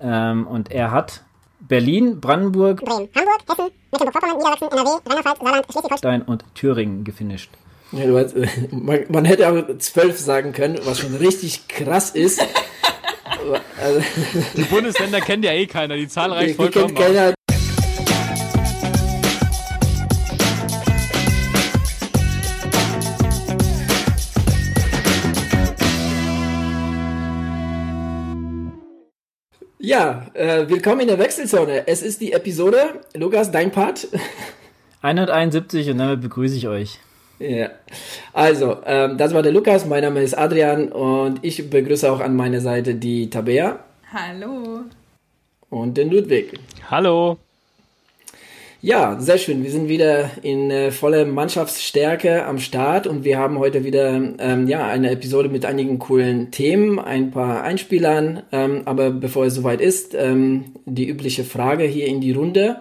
Ähm, und er hat Berlin, Brandenburg, Bremen, Hamburg, Hessen, Mecklenburg-Vorpommern, Niedersachsen, NRW, Rheinland-Pfalz, Saarland, Schleswig-Holstein und Thüringen gefinisht. Ja, du hast, man, man hätte auch zwölf sagen können, was schon richtig krass ist. Die Bundesländer kennt ja eh keiner, die Zahl reicht vollkommen. Die kennt keiner. Ja, äh, willkommen in der Wechselzone. Es ist die Episode, Lukas, dein Part. 171 und damit begrüße ich euch. Ja, also, ähm, das war der Lukas, mein Name ist Adrian und ich begrüße auch an meiner Seite die Tabea. Hallo. Und den Ludwig. Hallo. Ja, sehr schön. Wir sind wieder in äh, voller Mannschaftsstärke am Start und wir haben heute wieder ähm, ja eine Episode mit einigen coolen Themen, ein paar Einspielern. Ähm, aber bevor es soweit ist, ähm, die übliche Frage hier in die Runde.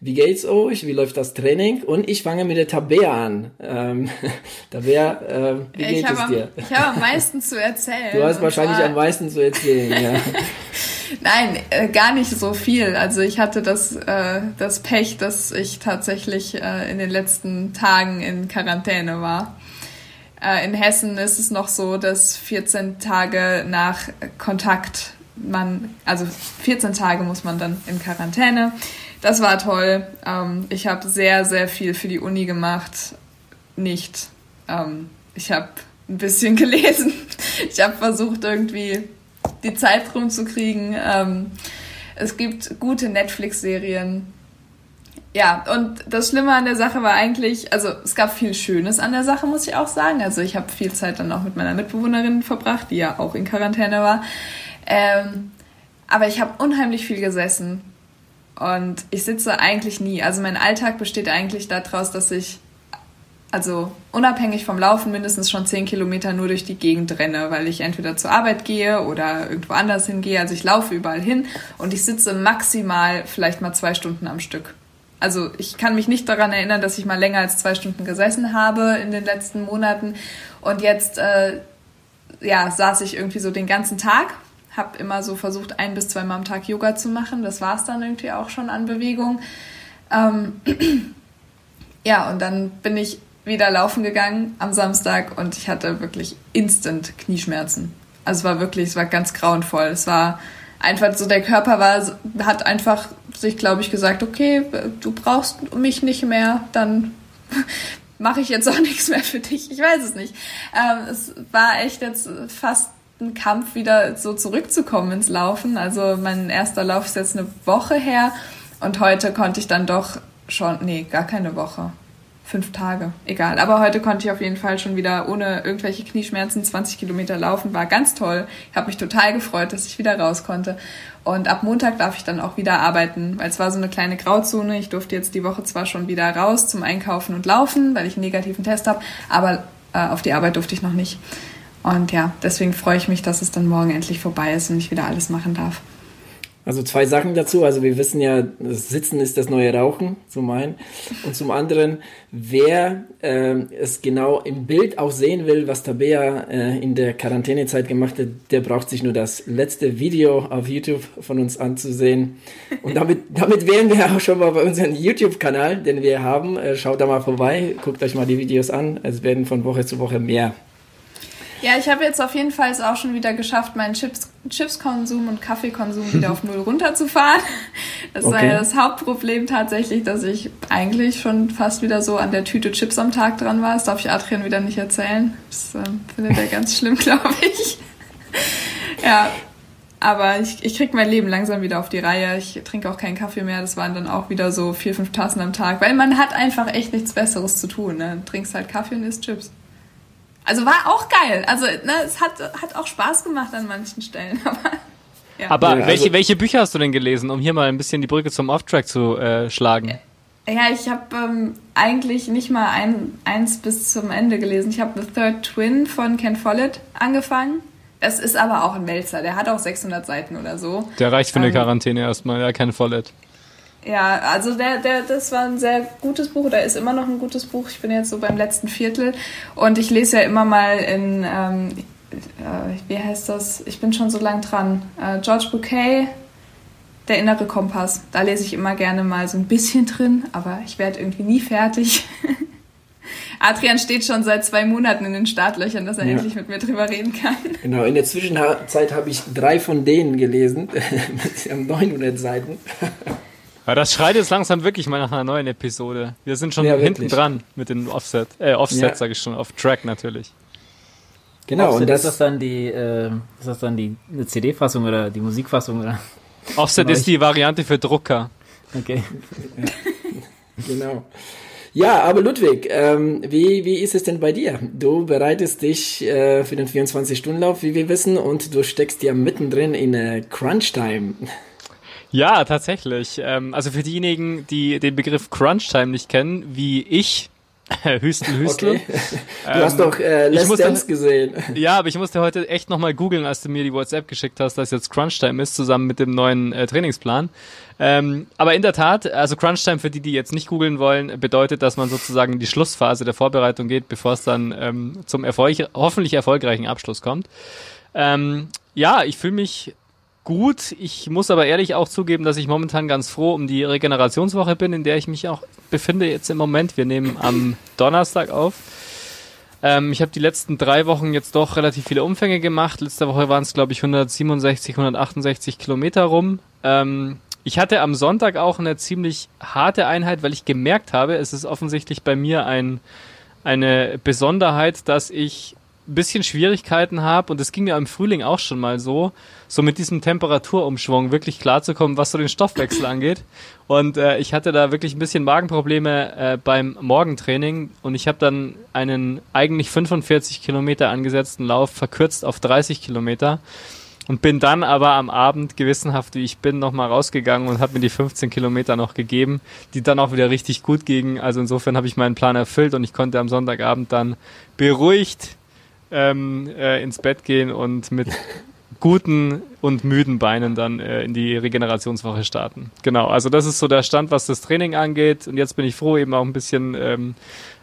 Wie geht's euch? Wie läuft das Training? Und ich fange mit der Tabea an. Ähm, Tabea, äh, wie geht ich es am, dir? Ich habe am meisten zu erzählen. Du hast wahrscheinlich am meisten zu erzählen, ja. Nein, äh, gar nicht so viel. Also ich hatte das, äh, das Pech, dass ich tatsächlich äh, in den letzten Tagen in Quarantäne war. Äh, in Hessen ist es noch so, dass 14 Tage nach Kontakt man, also 14 Tage muss man dann in Quarantäne. Das war toll. Ähm, ich habe sehr, sehr viel für die Uni gemacht. Nicht. Ähm, ich habe ein bisschen gelesen. Ich habe versucht, irgendwie die Zeit rumzukriegen. Ähm, es gibt gute Netflix-Serien. Ja, und das Schlimme an der Sache war eigentlich, also es gab viel Schönes an der Sache, muss ich auch sagen. Also ich habe viel Zeit dann auch mit meiner Mitbewohnerin verbracht, die ja auch in Quarantäne war. Ähm, aber ich habe unheimlich viel gesessen und ich sitze eigentlich nie. Also mein Alltag besteht eigentlich daraus, dass ich also unabhängig vom Laufen mindestens schon zehn Kilometer nur durch die Gegend renne, weil ich entweder zur Arbeit gehe oder irgendwo anders hingehe. Also ich laufe überall hin und ich sitze maximal vielleicht mal zwei Stunden am Stück. Also ich kann mich nicht daran erinnern, dass ich mal länger als zwei Stunden gesessen habe in den letzten Monaten. Und jetzt äh, ja, saß ich irgendwie so den ganzen Tag, habe immer so versucht, ein bis zweimal am Tag Yoga zu machen. Das war es dann irgendwie auch schon an Bewegung. Ähm, ja, und dann bin ich wieder laufen gegangen am Samstag und ich hatte wirklich instant Knieschmerzen. Also es war wirklich, es war ganz grauenvoll. Es war einfach so, der Körper war, hat einfach sich, glaube ich, gesagt, okay, du brauchst mich nicht mehr, dann mache ich jetzt auch nichts mehr für dich. Ich weiß es nicht. Ähm, es war echt jetzt fast ein Kampf, wieder so zurückzukommen ins Laufen. Also mein erster Lauf ist jetzt eine Woche her und heute konnte ich dann doch schon, nee, gar keine Woche fünf Tage, egal. Aber heute konnte ich auf jeden Fall schon wieder ohne irgendwelche Knieschmerzen 20 Kilometer laufen. War ganz toll. Ich habe mich total gefreut, dass ich wieder raus konnte. Und ab Montag darf ich dann auch wieder arbeiten, weil es war so eine kleine Grauzone. Ich durfte jetzt die Woche zwar schon wieder raus zum Einkaufen und Laufen, weil ich einen negativen Test habe, aber äh, auf die Arbeit durfte ich noch nicht. Und ja, deswegen freue ich mich, dass es dann morgen endlich vorbei ist und ich wieder alles machen darf. Also zwei Sachen dazu. Also wir wissen ja, Sitzen ist das neue Rauchen, zum einen. Und zum anderen, wer äh, es genau im Bild auch sehen will, was Tabea äh, in der Quarantänezeit gemacht hat, der braucht sich nur das letzte Video auf YouTube von uns anzusehen. Und damit, damit wären wir auch schon mal bei unserem YouTube-Kanal, den wir haben. Äh, schaut da mal vorbei, guckt euch mal die Videos an. Es werden von Woche zu Woche mehr. Ja, ich habe jetzt auf jeden Fall es auch schon wieder geschafft, meinen Chips, Chipskonsum und Kaffeekonsum wieder auf Null runterzufahren. Das okay. war ja das Hauptproblem tatsächlich, dass ich eigentlich schon fast wieder so an der Tüte Chips am Tag dran war. Das darf ich Adrian wieder nicht erzählen. Das äh, findet er ganz schlimm, glaube ich. ja, aber ich, ich krieg mein Leben langsam wieder auf die Reihe. Ich trinke auch keinen Kaffee mehr. Das waren dann auch wieder so vier, fünf Tassen am Tag. Weil man hat einfach echt nichts Besseres zu tun. Ne? Du trinkst halt Kaffee und isst Chips. Also war auch geil. Also ne, es hat, hat auch Spaß gemacht an manchen Stellen. Aber, ja. aber ja, welche, also welche Bücher hast du denn gelesen, um hier mal ein bisschen die Brücke zum Off-Track zu äh, schlagen? Ja, ich habe ähm, eigentlich nicht mal ein, eins bis zum Ende gelesen. Ich habe The Third Twin von Ken Follett angefangen. Das ist aber auch ein Melzer. Der hat auch 600 Seiten oder so. Der reicht für eine ähm, Quarantäne erstmal, ja, Ken Follett. Ja, also der, der, das war ein sehr gutes Buch oder ist immer noch ein gutes Buch. Ich bin jetzt so beim letzten Viertel und ich lese ja immer mal in, ähm, äh, wie heißt das? Ich bin schon so lang dran. Äh, George Bouquet, Der innere Kompass. Da lese ich immer gerne mal so ein bisschen drin, aber ich werde irgendwie nie fertig. Adrian steht schon seit zwei Monaten in den Startlöchern, dass er ja. endlich mit mir drüber reden kann. Genau, in der Zwischenzeit habe ich drei von denen gelesen. Sie haben 900 Seiten. Ja, das schreit jetzt langsam wirklich mal nach einer neuen Episode. Wir sind schon ja, hinten dran mit den Offset, äh, Offset ja. sage ich schon, auf Track natürlich. Genau, Offset, und das ist das dann die, äh, ist das dann die CD-Fassung oder die Musikfassung oder? Offset ist die Variante für Drucker. Okay. genau. Ja, aber Ludwig, ähm, wie, wie ist es denn bei dir? Du bereitest dich äh, für den 24-Stunden-Lauf, wie wir wissen, und du steckst ja mittendrin in äh, Crunch-Time. Ja, tatsächlich. Ähm, also für diejenigen, die den Begriff Crunch-Time nicht kennen, wie ich, Hüstel, Hüstel. Okay. Du ähm, hast doch äh, Let's musste, Dance gesehen. Ja, aber ich musste heute echt nochmal googeln, als du mir die WhatsApp geschickt hast, dass jetzt Crunch-Time ist, zusammen mit dem neuen äh, Trainingsplan. Ähm, aber in der Tat, also Crunch-Time für die, die jetzt nicht googeln wollen, bedeutet, dass man sozusagen in die Schlussphase der Vorbereitung geht, bevor es dann ähm, zum Erfolg hoffentlich erfolgreichen Abschluss kommt. Ähm, ja, ich fühle mich gut. Ich muss aber ehrlich auch zugeben, dass ich momentan ganz froh um die Regenerationswoche bin, in der ich mich auch befinde jetzt im Moment. Wir nehmen am Donnerstag auf. Ähm, ich habe die letzten drei Wochen jetzt doch relativ viele Umfänge gemacht. Letzte Woche waren es, glaube ich, 167, 168 Kilometer rum. Ähm, ich hatte am Sonntag auch eine ziemlich harte Einheit, weil ich gemerkt habe, es ist offensichtlich bei mir ein, eine Besonderheit, dass ich bisschen Schwierigkeiten habe und es ging mir im Frühling auch schon mal so, so mit diesem Temperaturumschwung wirklich klarzukommen, was so den Stoffwechsel angeht. Und äh, ich hatte da wirklich ein bisschen Magenprobleme äh, beim Morgentraining und ich habe dann einen eigentlich 45 Kilometer angesetzten Lauf verkürzt auf 30 Kilometer und bin dann aber am Abend gewissenhaft, wie ich bin, nochmal rausgegangen und habe mir die 15 Kilometer noch gegeben, die dann auch wieder richtig gut gingen. Also insofern habe ich meinen Plan erfüllt und ich konnte am Sonntagabend dann beruhigt ähm, äh, ins Bett gehen und mit guten und müden Beinen dann äh, in die Regenerationswoche starten. Genau, also das ist so der Stand, was das Training angeht. Und jetzt bin ich froh, eben auch ein bisschen ähm,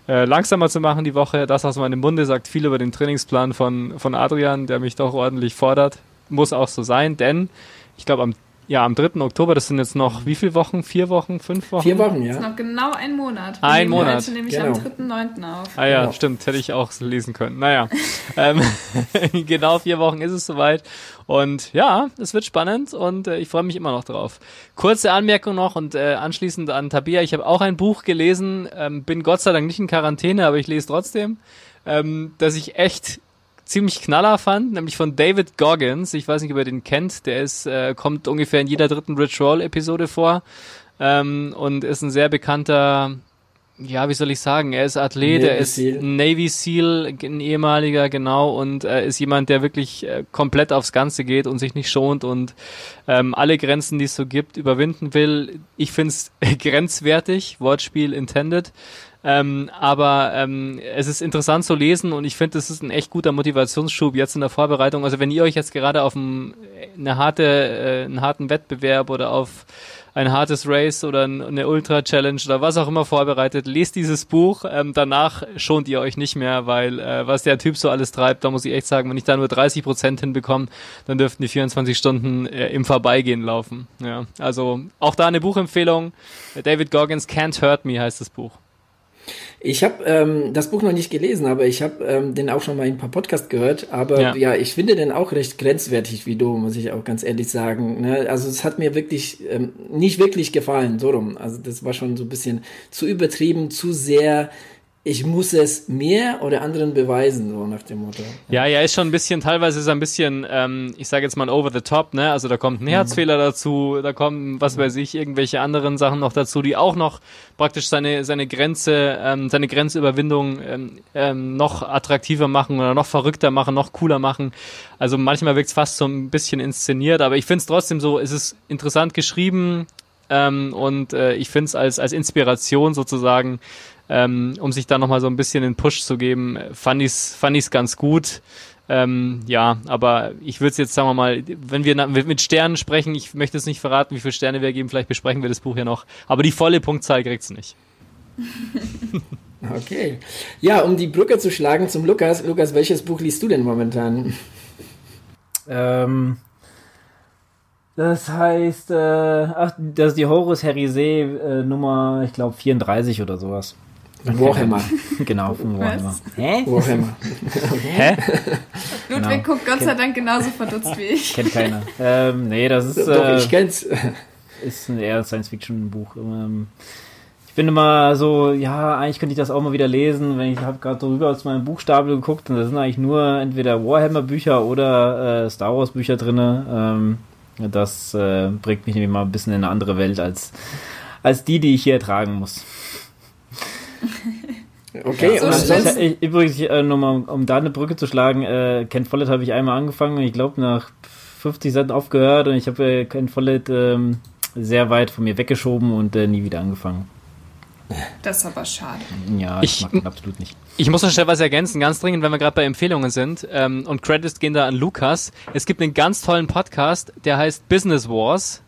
äh, langsamer zu machen die Woche. Das aus meinem Munde sagt viel über den Trainingsplan von, von Adrian, der mich doch ordentlich fordert muss auch so sein, denn ich glaube am ja, am 3. Oktober, das sind jetzt noch wie viele Wochen? Vier Wochen? Fünf Wochen? Vier Wochen, ja. Das ist noch genau ein Monat. Wir ein Monat. Heute nämlich genau. am 3.9. auf. Ah ja, genau. stimmt. Hätte ich auch lesen können. Naja. ähm, genau vier Wochen ist es soweit. Und ja, es wird spannend und äh, ich freue mich immer noch drauf. Kurze Anmerkung noch und äh, anschließend an Tabia. Ich habe auch ein Buch gelesen, ähm, bin Gott sei Dank nicht in Quarantäne, aber ich lese trotzdem, ähm, dass ich echt ziemlich knaller fand, nämlich von David Goggins. Ich weiß nicht, ob ihr den kennt. Der ist, äh, kommt ungefähr in jeder dritten Rich Roll Episode vor ähm, und ist ein sehr bekannter ja, wie soll ich sagen, er ist Athlet, Navy er ist Seal. Navy Seal, ein ehemaliger, genau, und er ist jemand, der wirklich äh, komplett aufs Ganze geht und sich nicht schont und ähm, alle Grenzen, die es so gibt, überwinden will. Ich find's grenzwertig, Wortspiel intended. Ähm, aber ähm, es ist interessant zu lesen und ich finde, es ist ein echt guter Motivationsschub jetzt in der Vorbereitung. Also wenn ihr euch jetzt gerade auf ein, eine harte, äh, einen harten Wettbewerb oder auf ein hartes Race oder eine Ultra Challenge oder was auch immer vorbereitet, lest dieses Buch. Ähm, danach schont ihr euch nicht mehr, weil äh, was der Typ so alles treibt, da muss ich echt sagen, wenn ich da nur 30 Prozent hinbekomme, dann dürften die 24 Stunden äh, im Vorbeigehen laufen. Ja, also auch da eine Buchempfehlung. David Goggins Can't Hurt Me heißt das Buch. Ich habe ähm, das Buch noch nicht gelesen, aber ich habe ähm, den auch schon mal in ein paar Podcasts gehört. Aber ja. ja. ich finde den auch recht grenzwertig, wie du, muss ich auch ganz ehrlich sagen. Ne? Also es hat mir wirklich ähm, nicht wirklich gefallen, so rum. Also das war schon so ein bisschen zu übertrieben, zu sehr ich muss es mir oder anderen beweisen, so nach dem Motto. Ja, ja, ist schon ein bisschen, teilweise ist er ein bisschen, ähm, ich sage jetzt mal over the top, ne? Also da kommt ein mhm. Herzfehler mhm. dazu, da kommen, was weiß ich, irgendwelche anderen Sachen noch dazu, die auch noch praktisch seine, seine Grenze, ähm, seine Grenzüberwindung ähm, ähm, noch attraktiver machen oder noch verrückter machen, noch cooler machen. Also manchmal wirkt es fast so ein bisschen inszeniert, aber ich finde es trotzdem so, es ist interessant geschrieben, ähm, und äh, ich finde es als, als Inspiration sozusagen ähm, um sich da nochmal so ein bisschen den Push zu geben, fand ich es fand ich's ganz gut. Ähm, ja, aber ich würde es jetzt, sagen wir mal, wenn wir mit Sternen sprechen, ich möchte es nicht verraten, wie viele Sterne wir geben, vielleicht besprechen wir das Buch ja noch, aber die volle Punktzahl kriegt es nicht. okay. Ja, um die Brücke zu schlagen zum Lukas. Lukas, welches Buch liest du denn momentan? Ähm, Das heißt, äh, ach, das ist die Horus Herisee äh, Nummer, ich glaube 34 oder sowas. Warhammer. genau, von Warhammer. Hä? Warhammer. Hä? Ludwig Genau. guckt Gott sei Dank genauso verdutzt wie ich. Kennt keiner. ähm, nee, das ist, Doch, äh, ich kenn's. ist ein eher Science-Fiction-Buch. Ähm, ich bin immer so, ja, eigentlich könnte ich das auch mal wieder lesen, wenn ich habe gerade so rüber aus meinem Buchstapel geguckt und da sind eigentlich nur entweder Warhammer-Bücher oder äh, Star Wars-Bücher drinne. Ähm, das äh, bringt mich nämlich mal ein bisschen in eine andere Welt als, als die, die ich hier ertragen muss. Okay, So und ansonsten, Ich, übrigens, äh, nochmal, um da eine Brücke zu schlagen, äh, Ken Follett habe ich einmal angefangen und ich glaube nach 50 Seiten aufgehört und ich habe äh, Ken Follett ähm, sehr weit von mir weggeschoben und äh, nie wieder angefangen. Das ist aber schade. Ja, ich, Ich- mag ihn absolut nicht. Ich muss noch schnell was ergänzen, ganz dringend, wenn wir gerade bei Empfehlungen sind. Ähm, und Credits gehen da an Lukas. Es gibt einen ganz tollen Podcast, der heißt Business Wars.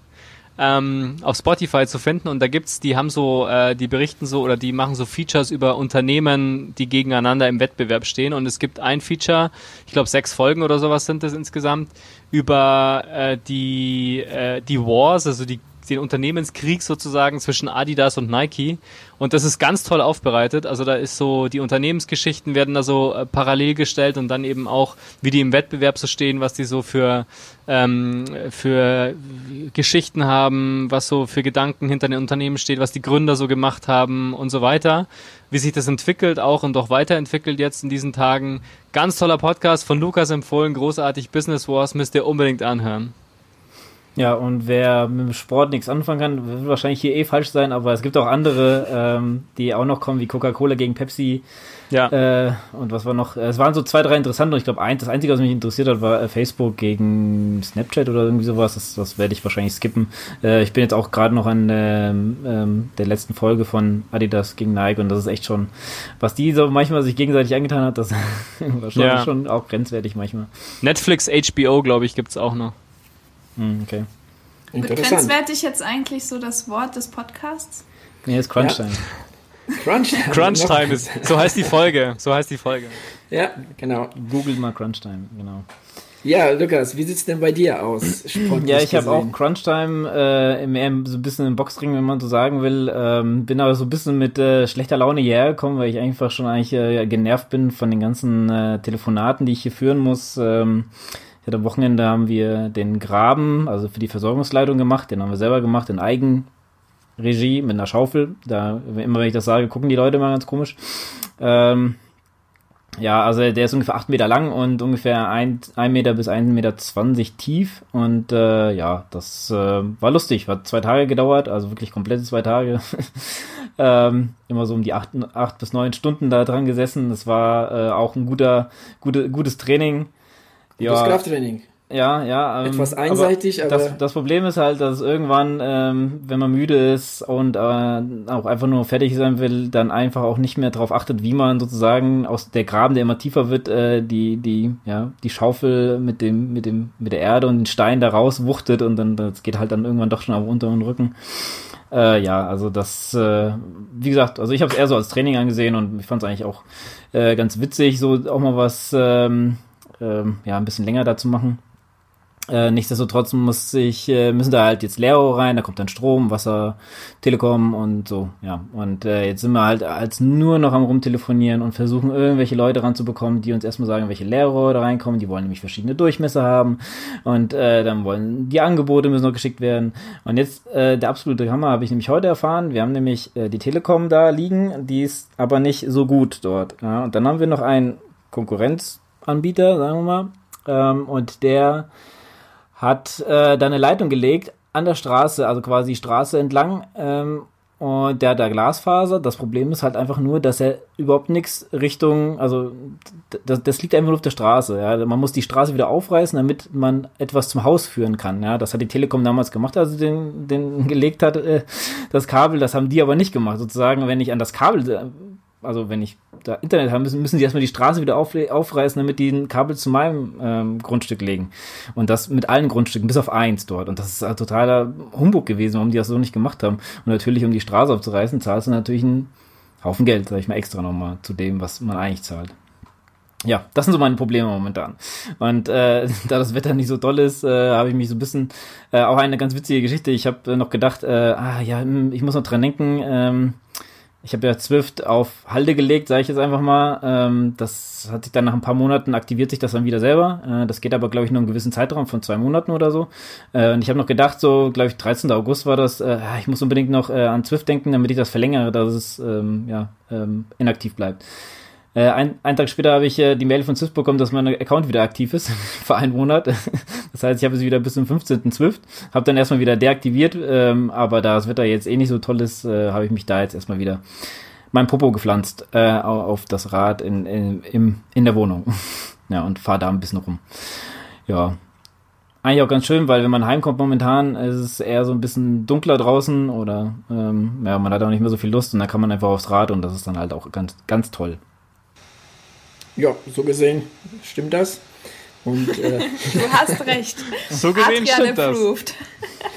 Ähm, auf Spotify zu finden. Und da gibt's, die haben so, äh, die berichten so oder die machen so Features über Unternehmen, die gegeneinander im Wettbewerb stehen. Und es gibt ein Feature, ich glaube sechs Folgen oder sowas sind das insgesamt, über äh, die äh, die Wars, also die den Unternehmenskrieg sozusagen zwischen Adidas und Nike. Und das ist ganz toll aufbereitet. Also da ist so, die Unternehmensgeschichten werden da so äh, parallel gestellt und dann eben auch, wie die im Wettbewerb so stehen, was die so für, ähm, für Geschichten haben, was so für Gedanken hinter den Unternehmen steht, was die Gründer so gemacht haben und so weiter. Wie sich das entwickelt auch und auch weiterentwickelt jetzt in diesen Tagen. Ganz toller Podcast von Lukas empfohlen, großartig Business Wars, müsst ihr unbedingt anhören. Ja, und wer mit dem Sport nichts anfangen kann, wird wahrscheinlich hier eh falsch sein, aber es gibt auch andere, ähm, die auch noch kommen, wie Coca-Cola gegen Pepsi. Ja. Äh, und was war noch? Es waren so zwei, drei interessante und ich glaube, ein, das Einzige, was mich interessiert hat, war äh, Facebook gegen Snapchat oder irgendwie sowas. Das, das werde ich wahrscheinlich skippen. Äh, ich bin jetzt auch gerade noch an ähm, ähm, der letzten Folge von Adidas gegen Nike und das ist echt schon, was die so manchmal sich gegenseitig angetan hat, das war schon, Ja. schon auch grenzwertig manchmal. Netflix, HBO, glaube ich, gibt's auch noch. Hm, okay. Grenzwertig jetzt eigentlich so das Wort des Podcasts? Nee, ist Crunchtime. Crunch. Crunch Time ist, so heißt die Folge, so heißt die Folge. Ja, genau. Google mal Crunchtime, genau. Ja, Lukas, wie sieht's denn bei dir aus? Ja, ich habe auch? Crunchtime äh, im- mehr so ein bisschen im Boxring, wenn man so sagen will. Ähm, bin aber so ein bisschen mit äh, schlechter Laune hierher gekommen, weil ich einfach schon eigentlich äh, genervt bin von den ganzen äh, Telefonaten, die ich hier führen muss. Ähm, ja, am Wochenende haben wir den Graben, also für die Versorgungsleitung gemacht. Den haben wir selber gemacht in Eigenregie mit einer Schaufel. Da immer wenn ich das sage, gucken die Leute mal ganz komisch. Ähm, ja, also der ist ungefähr acht Meter lang und ungefähr ein, ein Meter bis ein Meter zwanzig tief. Und äh, ja, das äh, war lustig. Hat zwei Tage gedauert, also wirklich komplette zwei Tage. ähm, immer so um die acht, acht bis neun Stunden da dran gesessen. Das war äh, auch ein guter, gute, gutes Training. Das Krafttraining. Ja, ja. Ähm, Etwas einseitig, aber- das, das Problem ist halt, dass irgendwann, ähm, wenn man müde ist und äh, auch einfach nur fertig sein will, dann einfach auch nicht mehr darauf achtet, wie man sozusagen aus der Graben, der immer tiefer wird, äh, die die ja die Schaufel mit dem mit dem mit der Erde und den Stein da rauswuchtet und dann das geht halt dann irgendwann doch schon auf unteren Rücken. Äh, ja, also das, äh, wie gesagt, also ich habe es eher so als Training angesehen und ich fand es eigentlich auch äh, ganz witzig, so auch mal was, ähm, ähm, ja, ein bisschen länger da zu machen. Äh, nichtsdestotrotz muss ich, äh, müssen da halt jetzt Leerrohre rein, da kommt dann Strom, Wasser, Telekom und so, ja. Und äh, jetzt sind wir halt als nur noch am rumtelefonieren und versuchen irgendwelche Leute ranzubekommen, die uns erstmal sagen, welche Leerrohre da reinkommen. Die wollen nämlich verschiedene Durchmesser haben und äh, dann wollen die Angebote müssen noch geschickt werden. Und jetzt äh, der absolute Hammer habe ich nämlich heute erfahren. Wir haben nämlich äh, die Telekom da liegen, die ist aber nicht so gut dort. Ja. Und dann haben wir noch einen Konkurrenzanbieter, sagen wir mal, ähm, und der hat äh, da eine Leitung gelegt an der Straße, also quasi Straße entlang. Ähm, und der hat da Glasfaser. Das Problem ist halt einfach nur, dass er überhaupt nichts Richtung, also das, das liegt einfach nur auf der Straße. Ja. Man muss die Straße wieder aufreißen, damit man etwas zum Haus führen kann. Ja. Das hat die Telekom damals gemacht, als sie den, den gelegt hat, äh, das Kabel. Das haben die aber nicht gemacht. Sozusagen, wenn ich an das Kabel äh, also wenn ich da Internet haben müssen, müssen sie erstmal die Straße wieder auf, aufreißen, damit die ein Kabel zu meinem ähm, Grundstück legen. Und das mit allen Grundstücken, bis auf eins dort. Und das ist halt totaler Humbug gewesen, warum die das so nicht gemacht haben. Und natürlich, um die Straße aufzureißen, zahlst du natürlich einen Haufen Geld, sag ich mal, extra nochmal zu dem, was man eigentlich zahlt. ja, das sind so meine Probleme momentan. Und äh, da das Wetter nicht so toll ist, äh, habe ich mich so ein bisschen, äh, auch eine ganz witzige Geschichte. Ich habe äh, noch gedacht, äh, ah ja, hm, ich muss noch dran denken, ähm, ich habe ja Zwift auf Halde gelegt, sage ich jetzt einfach mal. Ähm, das hat sich dann nach ein paar Monaten aktiviert sich das dann wieder selber. Äh, das geht aber, glaube ich, nur einen gewissen Zeitraum von zwei Monaten oder so. Äh, und ich habe noch gedacht, so, glaube ich, 13. August war das, äh, ich muss unbedingt noch äh, an Zwift denken, damit ich das verlängere, dass es ähm, ja, ähm, inaktiv bleibt. Äh, ein, einen Tag später habe ich äh, die Mail von Swift bekommen, dass mein Account wieder aktiv ist für einen Monat. das heißt, ich habe es wieder bis zum 15. Swift, habe dann erstmal wieder deaktiviert, ähm, aber da das Wetter jetzt eh nicht so toll ist, äh, habe ich mich da jetzt erstmal wieder mein Popo gepflanzt äh, auf das Rad in, in, in, in der Wohnung. ja, und fahre da ein bisschen rum. Ja, eigentlich auch ganz schön, weil wenn man heimkommt momentan, ist es eher so ein bisschen dunkler draußen oder ähm, ja, man hat auch nicht mehr so viel Lust und da kann man einfach aufs Rad und das ist dann halt auch ganz, ganz toll. Ja, so gesehen stimmt das. Und, äh, du hast recht. So gesehen Adrian stimmt approved. das.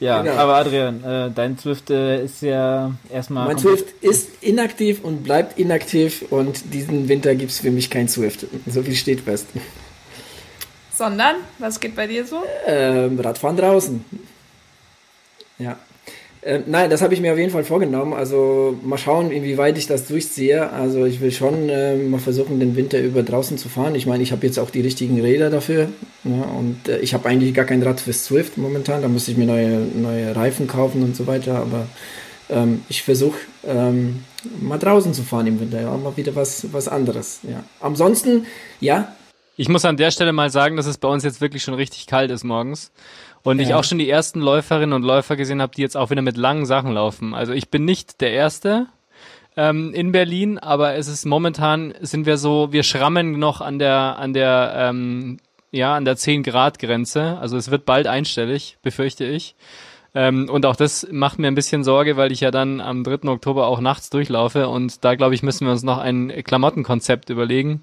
Ja, genau. aber Adrian, äh, dein Zwift äh, ist ja erstmal. Mein Zwift ist inaktiv und bleibt inaktiv und diesen Winter gibt es für mich kein Zwift. So viel steht fest. Sondern, was geht bei dir so? Ähm, Radfahren draußen. Ja. Äh, nein, das habe ich mir auf jeden Fall vorgenommen. Also mal schauen, inwieweit ich das durchziehe. Also ich will schon äh, mal versuchen, den Winter über draußen zu fahren. Ich meine, ich habe jetzt auch die richtigen Räder dafür. Ja, und äh, ich habe eigentlich gar kein Rad fürs Swift momentan. Da muss ich mir neue, neue Reifen kaufen und so weiter. Aber ähm, ich versuche ähm, mal draußen zu fahren im Winter. Ja, mal wieder was, was anderes. Ja. Ansonsten, ja. Ich muss an der Stelle mal sagen, dass es bei uns jetzt wirklich schon richtig kalt ist morgens. Und ja. ich auch schon die ersten Läuferinnen und Läufer gesehen habe, die jetzt auch wieder mit langen Sachen laufen. Also ich bin nicht der Erste ähm, in Berlin, aber es ist momentan sind wir so, wir schrammen noch an der an der ähm, ja an der 10 Grad Grenze. Also es wird bald einstellig, befürchte ich. Ähm, und auch das macht mir ein bisschen Sorge, weil ich ja dann am 3. Oktober auch nachts durchlaufe und da glaube ich müssen wir uns noch ein Klamottenkonzept überlegen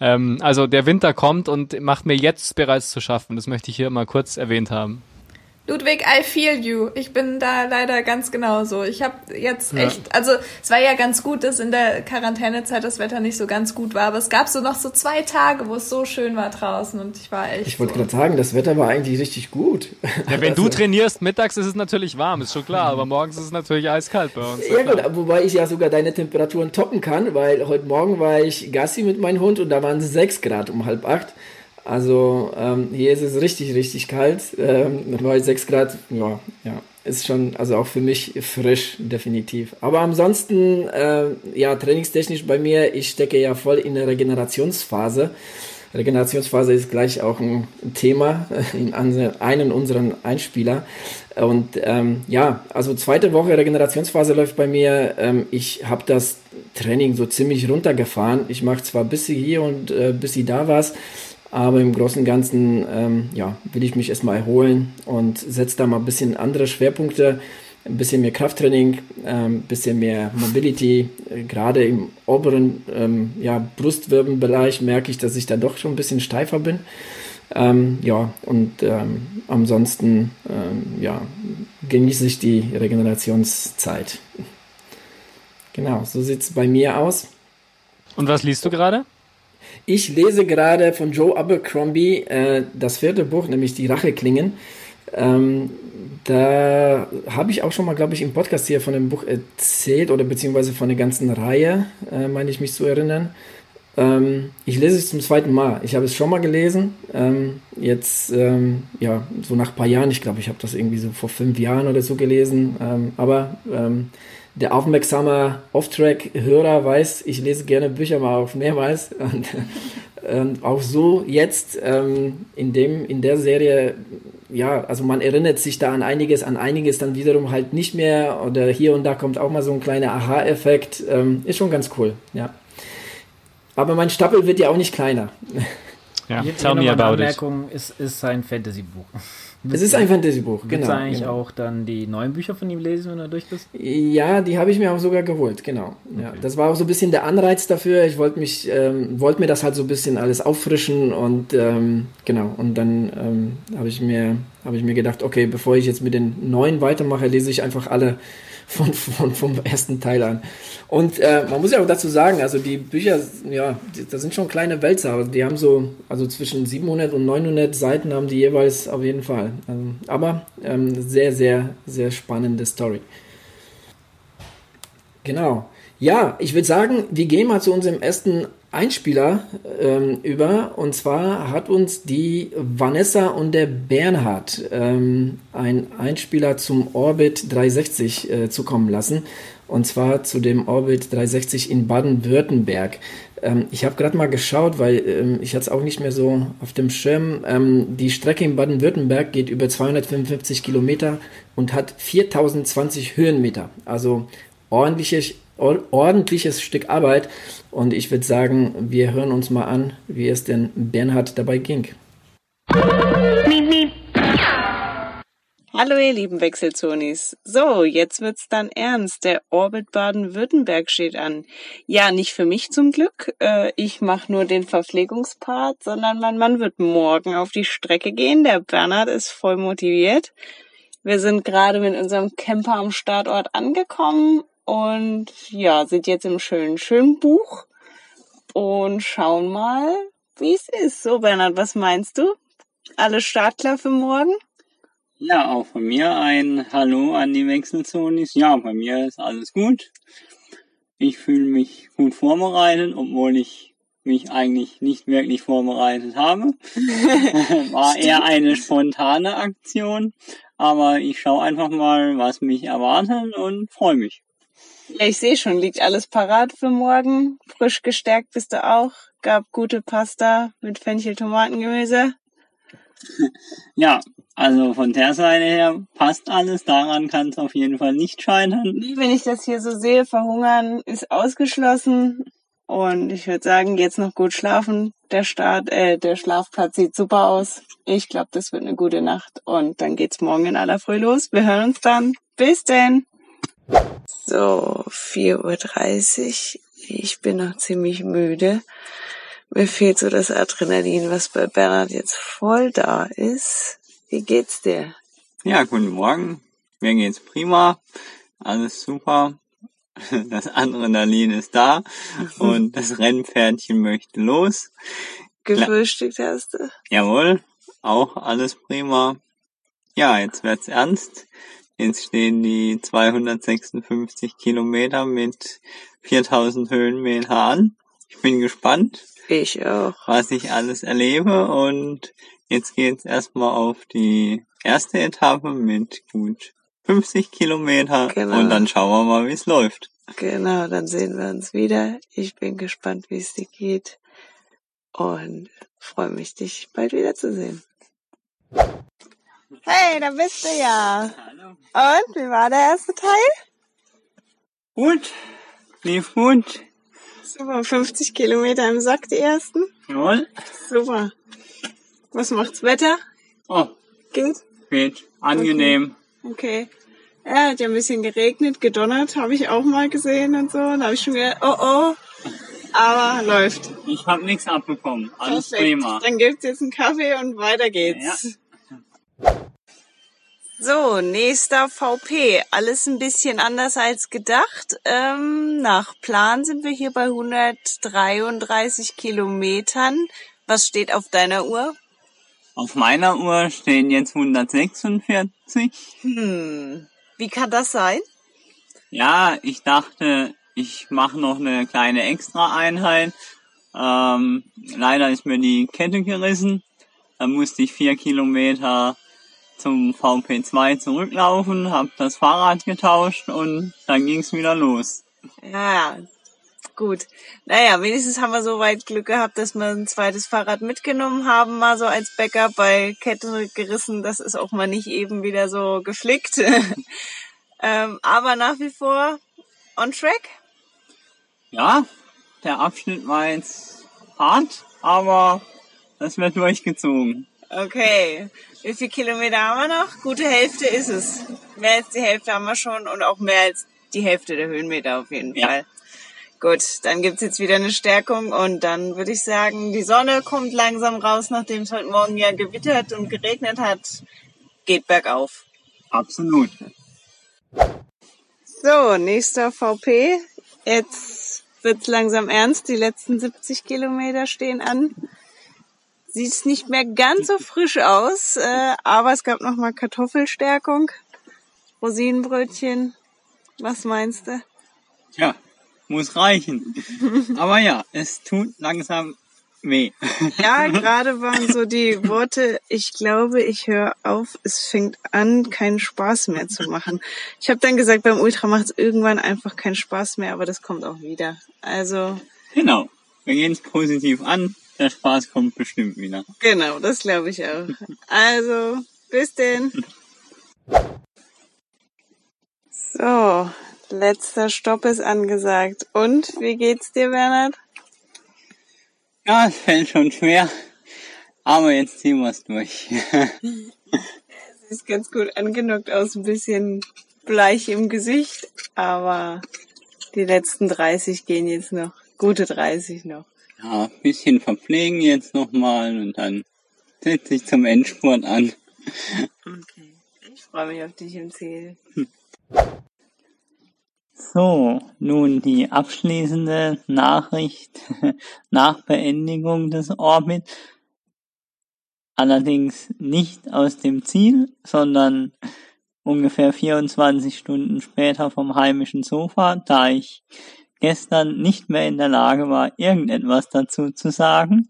ähm, also der Winter kommt und macht mir jetzt bereits zu schaffen. Das möchte ich hier mal kurz erwähnt haben. Ludwig, I feel you. Ich bin da leider ganz genauso. Ich habe jetzt echt, ja. also es war ja ganz gut, dass in der Quarantänezeit das Wetter nicht so ganz gut war, aber es gab so noch so zwei Tage, wo es so schön war draußen und ich war echt. Ich wollte so. gerade sagen, das Wetter war eigentlich richtig gut. Ja, wenn du also trainierst, mittags ist es natürlich warm, ist schon klar, aber morgens ist es natürlich eiskalt bei uns. Ja, gut, wobei ich ja sogar deine Temperaturen toppen kann, weil heute Morgen war ich Gassi mit meinem Hund und da waren es sechs Grad um halb acht. Also ähm, hier ist es richtig, richtig kalt. Ähm, bei 6 Grad, ja, ja, ist schon, also auch für mich frisch, definitiv. Aber ansonsten, äh, ja, trainingstechnisch bei mir, ich stecke ja voll in der Regenerationsphase. Regenerationsphase ist gleich auch ein Thema in einem unserer Einspieler. Und ähm, ja, also zweite Woche Regenerationsphase läuft bei mir. Ähm, ich habe das Training so ziemlich runtergefahren. Ich mache zwar bis sie hier und äh, bis sie da war aber im Großen und Ganzen ähm, ja, will ich mich erstmal erholen und setze da mal ein bisschen andere Schwerpunkte, ein bisschen mehr Krafttraining, ein ähm, bisschen mehr Mobility. Äh, gerade im oberen ähm, ja, Brustwirbelbereich merke ich, dass ich da doch schon ein bisschen steifer bin. Ähm, ja, und ähm, ansonsten ähm, ja, genieße ich die Regenerationszeit. Genau, so sieht es bei mir aus. Und was liest du gerade? Ich lese gerade von Joe Abercrombie äh, das vierte Buch, nämlich Die Racheklingen. Ähm, da habe ich auch schon mal, glaube ich, im Podcast hier von dem Buch erzählt oder beziehungsweise von der ganzen Reihe, äh, meine ich mich zu erinnern. Ähm, ich lese es zum zweiten Mal. Ich habe es schon mal gelesen. Ähm, jetzt, ähm, ja, so nach ein paar Jahren. Ich glaube, ich habe das irgendwie so vor fünf Jahren oder so gelesen. Ähm, aber ähm, der aufmerksame Off-Track-Hörer weiß, ich lese gerne Bücher mal auf mehrmals. Und, und auch so jetzt ähm, in, dem, in der Serie, ja, also man erinnert sich da an einiges, an einiges dann wiederum halt nicht mehr. Oder hier und da kommt auch mal so ein kleiner Aha-Effekt. Ähm, ist schon ganz cool, ja. Aber mein Stapel wird ja auch nicht kleiner. Ja, tell me about it. Es ist ein Fantasy-Buch. Es ist ein Fantasy-Buch, genau. Willst du eigentlich genau. auch dann die neuen Bücher von ihm lesen, wenn du durch bist? Ja, die habe ich mir auch sogar geholt, genau. Okay. Ja, das war auch so ein bisschen der Anreiz dafür. Ich wollte mich, ähm, wollte mir das halt so ein bisschen alles auffrischen und ähm, genau. Und dann ähm, habe ich mir habe ich mir gedacht, okay, bevor ich jetzt mit den neuen weitermache, lese ich einfach alle von, von, vom ersten Teil an. Und äh, man muss ja auch dazu sagen, also die Bücher, ja, das sind schon kleine Wälzer. Also die haben so, also zwischen 700 und 900 Seiten haben die jeweils auf jeden Fall. Also, aber ähm, sehr, sehr, sehr spannende Story. Genau. Ja, ich würde sagen, wir gehen mal zu unserem ersten Einspieler ähm, über. Und zwar hat uns die Vanessa und der Bernhard ähm, ein Einspieler zum Orbit 360 äh, zukommen lassen. Und zwar zu dem Orbit 360 in Baden-Württemberg. Ähm, ich habe gerade mal geschaut, weil ähm, ich hatte es auch nicht mehr so auf dem Schirm. Ähm, die Strecke in Baden-Württemberg geht über 255 Kilometer und hat 4020 Höhenmeter. Also ordentliches, ordentliches Stück Arbeit. Und ich würde sagen, wir hören uns mal an, wie es denn Bernhard dabei ging. Hallo ihr lieben Wechselzonis. So, jetzt wird's dann ernst. Der Orbit Baden-Württemberg steht an. Ja, nicht für mich zum Glück. Äh, ich mache nur den Verpflegungspart, sondern mein Mann wird morgen auf die Strecke gehen. Der Bernhard ist voll motiviert. Wir sind gerade mit unserem Camper am Startort angekommen und ja, sind jetzt im schönen, schönen Buch und schauen mal, wie es ist. So, Bernhard, was meinst du? Alles startklar für morgen? Ja, auch von mir ein Hallo an die Wechselzonis. Ja, bei mir ist alles gut. Ich fühle mich gut vorbereitet, obwohl ich mich eigentlich nicht wirklich vorbereitet habe. War eher eine spontane Aktion, aber ich schaue einfach mal, was mich erwartet und freue mich. Ja, ich sehe schon, liegt alles parat für morgen. Frisch gestärkt bist du auch. Gab gute Pasta mit Fenchel, Tomatengemüse. Ja, also von der Seite her passt alles. Daran kann es auf jeden Fall nicht scheitern. Wenn ich das hier so sehe, verhungern ist ausgeschlossen. Und ich würde sagen, jetzt noch gut schlafen. Der Start, äh, der Schlafplatz sieht super aus. Ich glaube, das wird eine gute Nacht. Und dann geht's morgen in aller Früh los. Wir hören uns dann. Bis denn! So, 4.30 Uhr. Ich bin noch ziemlich müde. Mir fehlt so das Adrenalin, was bei Bernhard jetzt voll da ist. Wie geht's dir? Ja, guten Morgen. Mir geht's prima. Alles super. Das Adrenalin ist da und das Rennpferdchen möchte los. Gefrühstückt hast du? Jawohl, auch alles prima. Ja, jetzt wird's ernst. Jetzt stehen die 256 Kilometer mit 4000 Höhenmeter an. Ich bin gespannt. Ich auch. Was ich alles erlebe und jetzt geht's erstmal auf die erste Etappe mit gut 50 Kilometer Genau. und dann schauen wir mal, wie es läuft. Genau, dann sehen wir uns wieder. Ich bin gespannt, wie es dir geht und freue mich, dich bald wiederzusehen. Hey, da bist du ja. Hallo. Und, wie war der erste Teil? Gut, lief gut. Super, 50 Kilometer im Sack, die ersten. Jawohl. Super. Was macht's Wetter? Oh, Geht? geht. Angenehm. Okay. Ja, hat ja ein bisschen geregnet, gedonnert, habe ich auch mal gesehen und so. Da habe ich schon gedacht, oh oh. Aber läuft. Ich habe nichts abbekommen. Alles Perfekt. prima. Dann gibt's jetzt einen Kaffee und weiter geht's. So, nächster VP. Alles ein bisschen anders als gedacht. Ähm, nach Plan sind wir hier bei 133 Kilometern. Was steht auf deiner Uhr? Auf meiner Uhr stehen jetzt 146. Hm, wie kann das sein? Ja, ich dachte, ich mache noch eine kleine Extra-Einheit. Ähm, leider ist mir die Kette gerissen. Dann musste ich vier Kilometer zum VP2 zurücklaufen, habe das Fahrrad getauscht und dann ging's wieder los. Ja, gut. Naja, wenigstens haben wir so weit Glück gehabt, dass wir ein zweites Fahrrad mitgenommen haben, mal so als Backup bei Kette gerissen. Das ist auch mal nicht eben wieder so geflickt. ähm, aber nach wie vor on track. Ja, der Abschnitt war jetzt hart, aber das wird durchgezogen. Okay. Wie viele Kilometer haben wir noch? Gute Hälfte ist es. Mehr als die Hälfte haben wir schon und auch mehr als die Hälfte der Höhenmeter auf jeden Ja. Fall. Gut, dann gibt's jetzt wieder eine Stärkung und dann würde ich sagen, die Sonne kommt langsam raus, nachdem es heute Morgen ja gewittert und geregnet hat. geht bergauf. Absolut. So, nächster VP. Jetzt wird's langsam ernst. Die letzten 70 Kilometer stehen an. Sieht nicht mehr ganz so frisch aus, äh, aber es gab noch mal Kartoffelstärkung, Rosinenbrötchen. Was meinst du? Tja, muss reichen. Aber ja, es tut langsam weh. Ja, gerade waren so die Worte, ich glaube, ich höre auf, es fängt an, keinen Spaß mehr zu machen. Ich habe dann gesagt, beim Ultra macht es irgendwann einfach keinen Spaß mehr, aber das kommt auch wieder. Also Genau. Wir gehen es positiv an. Der Spaß kommt bestimmt wieder. genau, das glaube ich auch. Also, bis denn. So, letzter Stopp ist angesagt. Und, wie geht's dir, Bernhard? Ja, es fällt schon schwer. Aber jetzt ziehen wir es durch. Sieht ganz gut angenockt aus, ein bisschen bleich im Gesicht, aber die letzten 30 gehen jetzt noch. Gute 30 noch. Ja, ein bisschen verpflegen jetzt nochmal und dann setze ich zum Endspurt an. Okay. Ich freue mich auf dich im Ziel. So, nun die abschließende Nachricht nach Beendigung des Orbit. Allerdings nicht aus dem Ziel, sondern ungefähr 24 Stunden später vom heimischen Sofa, da ich gestern nicht mehr in der Lage war, irgendetwas dazu zu sagen.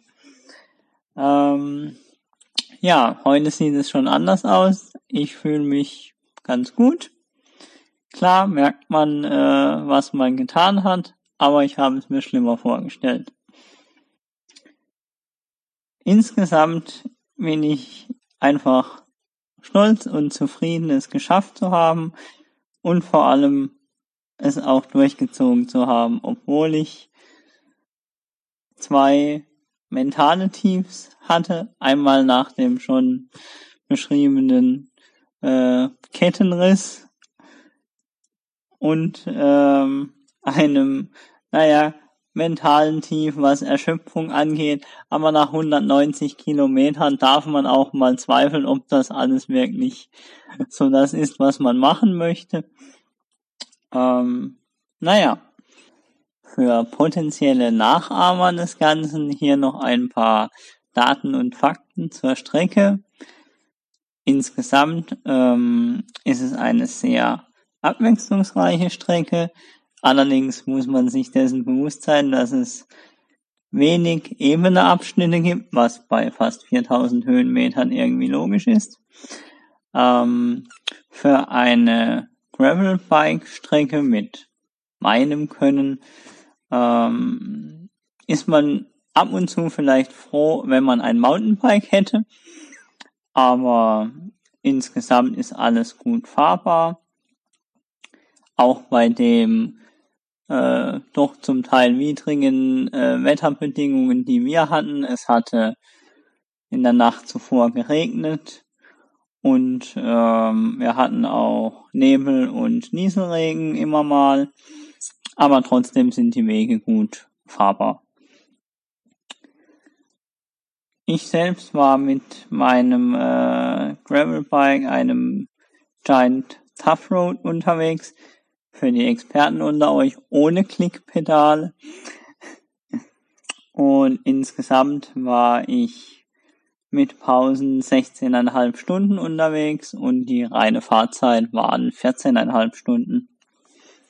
Ähm, ja, heute sieht es schon anders aus. Ich fühle mich ganz gut. Klar merkt man, äh, was man getan hat, aber ich habe es mir schlimmer vorgestellt. Insgesamt bin ich einfach stolz und zufrieden, es geschafft zu haben und vor allem es auch durchgezogen zu haben, obwohl ich zwei mentale Tiefs hatte. Einmal nach dem schon beschriebenen äh, Kettenriss und ähm, einem, naja, mentalen Tief, was Erschöpfung angeht. Aber nach 190 Kilometern darf man auch mal zweifeln, ob das alles wirklich so das ist, was man machen möchte. Ähm, naja, für potenzielle Nachahmer des Ganzen hier noch ein paar Daten und Fakten zur Strecke. Insgesamt ähm, ist es eine sehr abwechslungsreiche Strecke. Allerdings muss man sich dessen bewusst sein, dass es wenig ebene Abschnitte gibt, was bei fast 4000 Höhenmetern irgendwie logisch ist. Ähm, für eine Gravel-Bike-Strecke mit meinem Können ähm, ist man ab und zu vielleicht froh, wenn man ein Mountainbike hätte. Aber insgesamt ist alles gut fahrbar. Auch bei dem äh, doch zum Teil widrigen äh, Wetterbedingungen, die wir hatten. Es hatte in der Nacht zuvor geregnet und ähm, wir hatten auch Nebel und Nieselregen immer mal, aber trotzdem sind die Wege gut fahrbar. Ich selbst war mit meinem äh, Gravelbike, einem Giant Tough Road unterwegs, für die Experten unter euch ohne Klickpedal. Und insgesamt war ich mit Pausen 16,5 Stunden unterwegs und die reine Fahrzeit waren 14,5 Stunden.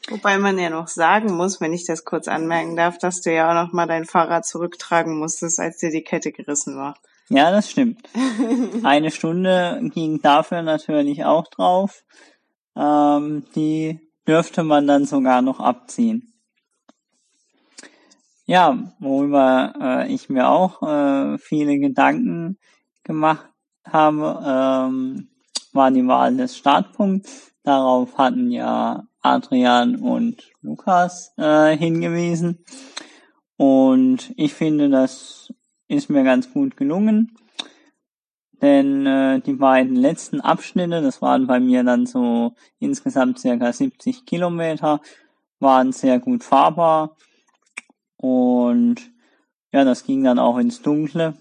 Wobei man ja noch sagen muss, wenn ich das kurz anmerken darf, dass du ja auch noch mal dein Fahrrad zurücktragen musstest, als dir die Kette gerissen war. Ja, das stimmt. Eine Stunde ging dafür natürlich auch drauf. Ähm, die dürfte man dann sogar noch abziehen. Ja, worüber äh, ich mir auch äh, viele Gedanken gemacht habe, ähm, war die Wahl des Startpunkts. Darauf hatten ja Adrian und Lukas äh, hingewiesen. Und ich finde, das ist mir ganz gut gelungen. Denn äh, die beiden letzten Abschnitte, das waren bei mir dann so insgesamt circa 70 Kilometer, waren sehr gut fahrbar. Und ja, das ging dann auch ins Dunkle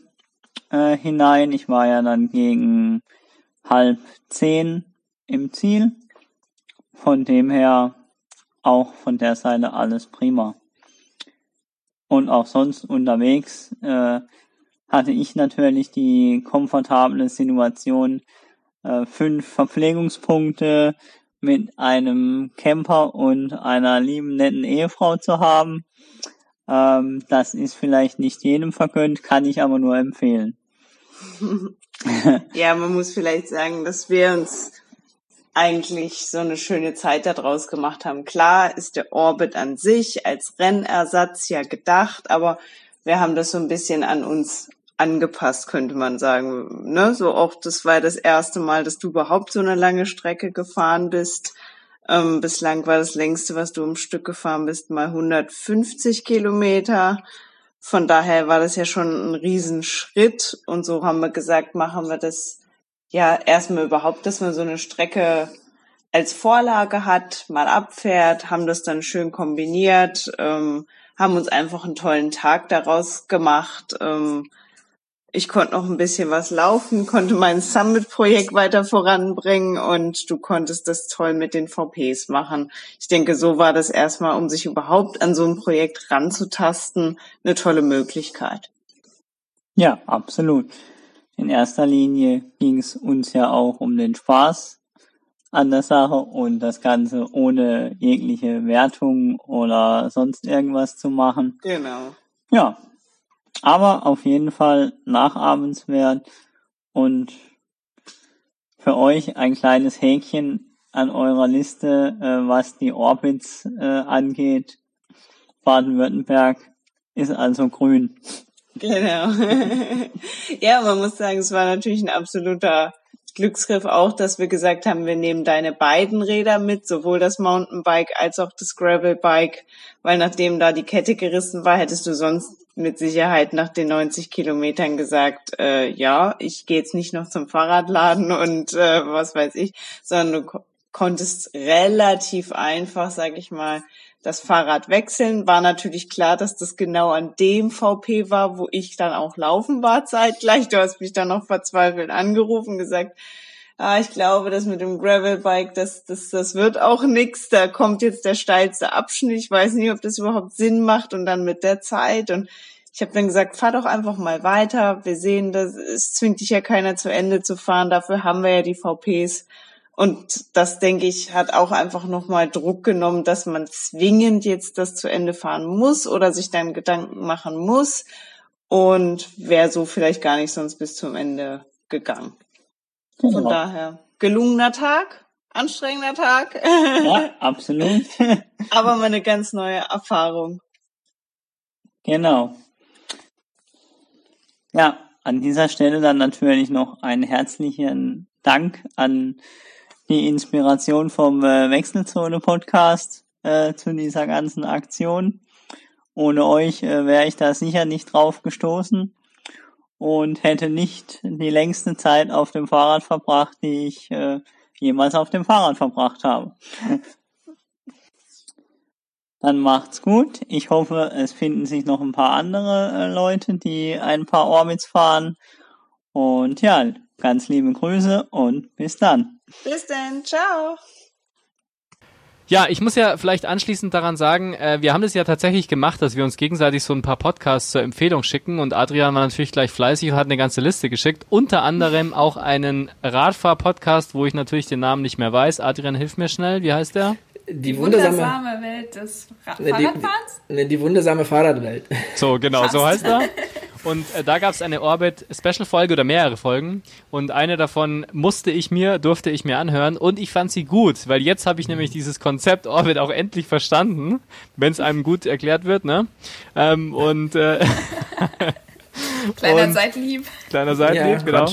äh, hinein. Ich war ja dann gegen halb zehn im Ziel. Von dem her auch von der Seite alles prima. Und auch sonst unterwegs äh, hatte ich natürlich die komfortable Situation, äh, fünf Verpflegungspunkte mit einem Camper und einer lieben netten Ehefrau zu haben. Ähm, das ist vielleicht nicht jedem vergönnt, kann ich aber nur empfehlen. ja, man muss vielleicht sagen, dass wir uns eigentlich so eine schöne Zeit daraus gemacht haben. Klar ist der Orbit an sich als Rennersatz ja gedacht, aber wir haben das so ein bisschen an uns angepasst, könnte man sagen. Ne? So auch, das war das erste Mal, dass du überhaupt so eine lange Strecke gefahren bist. Ähm, bislang war das längste, was du im Stück gefahren bist, mal 150 Kilometer. Von daher war das ja schon ein Riesenschritt. Und so haben wir gesagt, machen wir das ja erstmal überhaupt, dass man so eine Strecke als Vorlage hat, mal abfährt, haben das dann schön kombiniert, ähm, haben uns einfach einen tollen Tag daraus gemacht. Ähm, ich konnte noch ein bisschen was laufen, konnte mein Summit-Projekt weiter voranbringen und du konntest das toll mit den VPs machen. Ich denke, so war das erstmal, um sich überhaupt an so ein Projekt ranzutasten, eine tolle Möglichkeit. Ja, absolut. In erster Linie ging es uns ja auch um den Spaß an der Sache und das Ganze ohne jegliche Wertung oder sonst irgendwas zu machen. Genau. Ja, aber auf jeden Fall nachahmenswert und für euch ein kleines Häkchen an eurer Liste, äh, was die Orbits äh, angeht. Baden-Württemberg ist also grün. Genau. ja, man muss sagen, es war natürlich ein absoluter Glücksgriff auch, dass wir gesagt haben, wir nehmen deine beiden Räder mit, sowohl das Mountainbike als auch das Gravelbike, weil nachdem da die Kette gerissen war, hättest du sonst mit Sicherheit nach den 90 Kilometern gesagt, äh, ja, ich gehe jetzt nicht noch zum Fahrradladen und äh, was weiß ich, sondern du konntest relativ einfach, sag ich mal, das Fahrrad wechseln. War natürlich klar, dass das genau an dem VP war, wo ich dann auch laufen war zeitgleich. Du hast mich dann noch verzweifelt angerufen, gesagt, ah, ich glaube, das mit dem Gravelbike, das, das, das wird auch nix. Da kommt jetzt der steilste Abschnitt. Ich weiß nicht, ob das überhaupt Sinn macht und dann mit der Zeit. Und ich habe dann gesagt, fahr doch einfach mal weiter. Wir sehen, das, es zwingt dich ja keiner zu Ende zu fahren. Dafür haben wir ja die VPs. Und das, denke ich, hat auch einfach nochmal Druck genommen, dass man zwingend jetzt das zu Ende fahren muss oder sich dann Gedanken machen muss und wäre so vielleicht gar nicht sonst bis zum Ende gegangen. Von genau. daher, gelungener Tag, anstrengender Tag. Ja, absolut. Aber mal eine ganz neue Erfahrung. Genau. Ja, an dieser Stelle dann natürlich noch einen herzlichen Dank an die Inspiration vom äh, Wechselzone Podcast äh, zu dieser ganzen Aktion. Ohne euch äh, wäre ich da sicher nicht drauf gestoßen und hätte nicht die längste Zeit auf dem Fahrrad verbracht, die ich äh, jemals auf dem Fahrrad verbracht habe. Dann macht's gut. Ich hoffe, es finden sich noch ein paar andere äh, Leute, die ein paar Orbits fahren. Und ja, ganz liebe Grüße und bis dann. Bis dann, ciao. Ja, ich muss ja vielleicht anschließend daran sagen, äh, wir haben das ja tatsächlich gemacht, dass wir uns gegenseitig so ein paar Podcasts zur Empfehlung schicken und Adrian war natürlich gleich fleißig und hat eine ganze Liste geschickt. Unter anderem auch einen Radfahr-Podcast, wo ich natürlich den Namen nicht mehr weiß. Adrian, hilf mir schnell, wie heißt der? Die, wundersame, wundersame Welt des Ra ne, Fahrradfahrens? Die, die, wundersame Fahrradwelt. So, genau, Fast. so heißt er. Und äh, da gab es eine Orbit-Special-Folge oder mehrere Folgen. Und eine davon musste ich mir, durfte ich mir anhören. Und ich fand sie gut, weil jetzt habe ich nämlich dieses Konzept Orbit auch endlich verstanden, wenn es einem gut erklärt wird. Ne? Ähm, und äh, Kleiner und Seitenhieb. Kleiner Seitenhieb, ja, genau.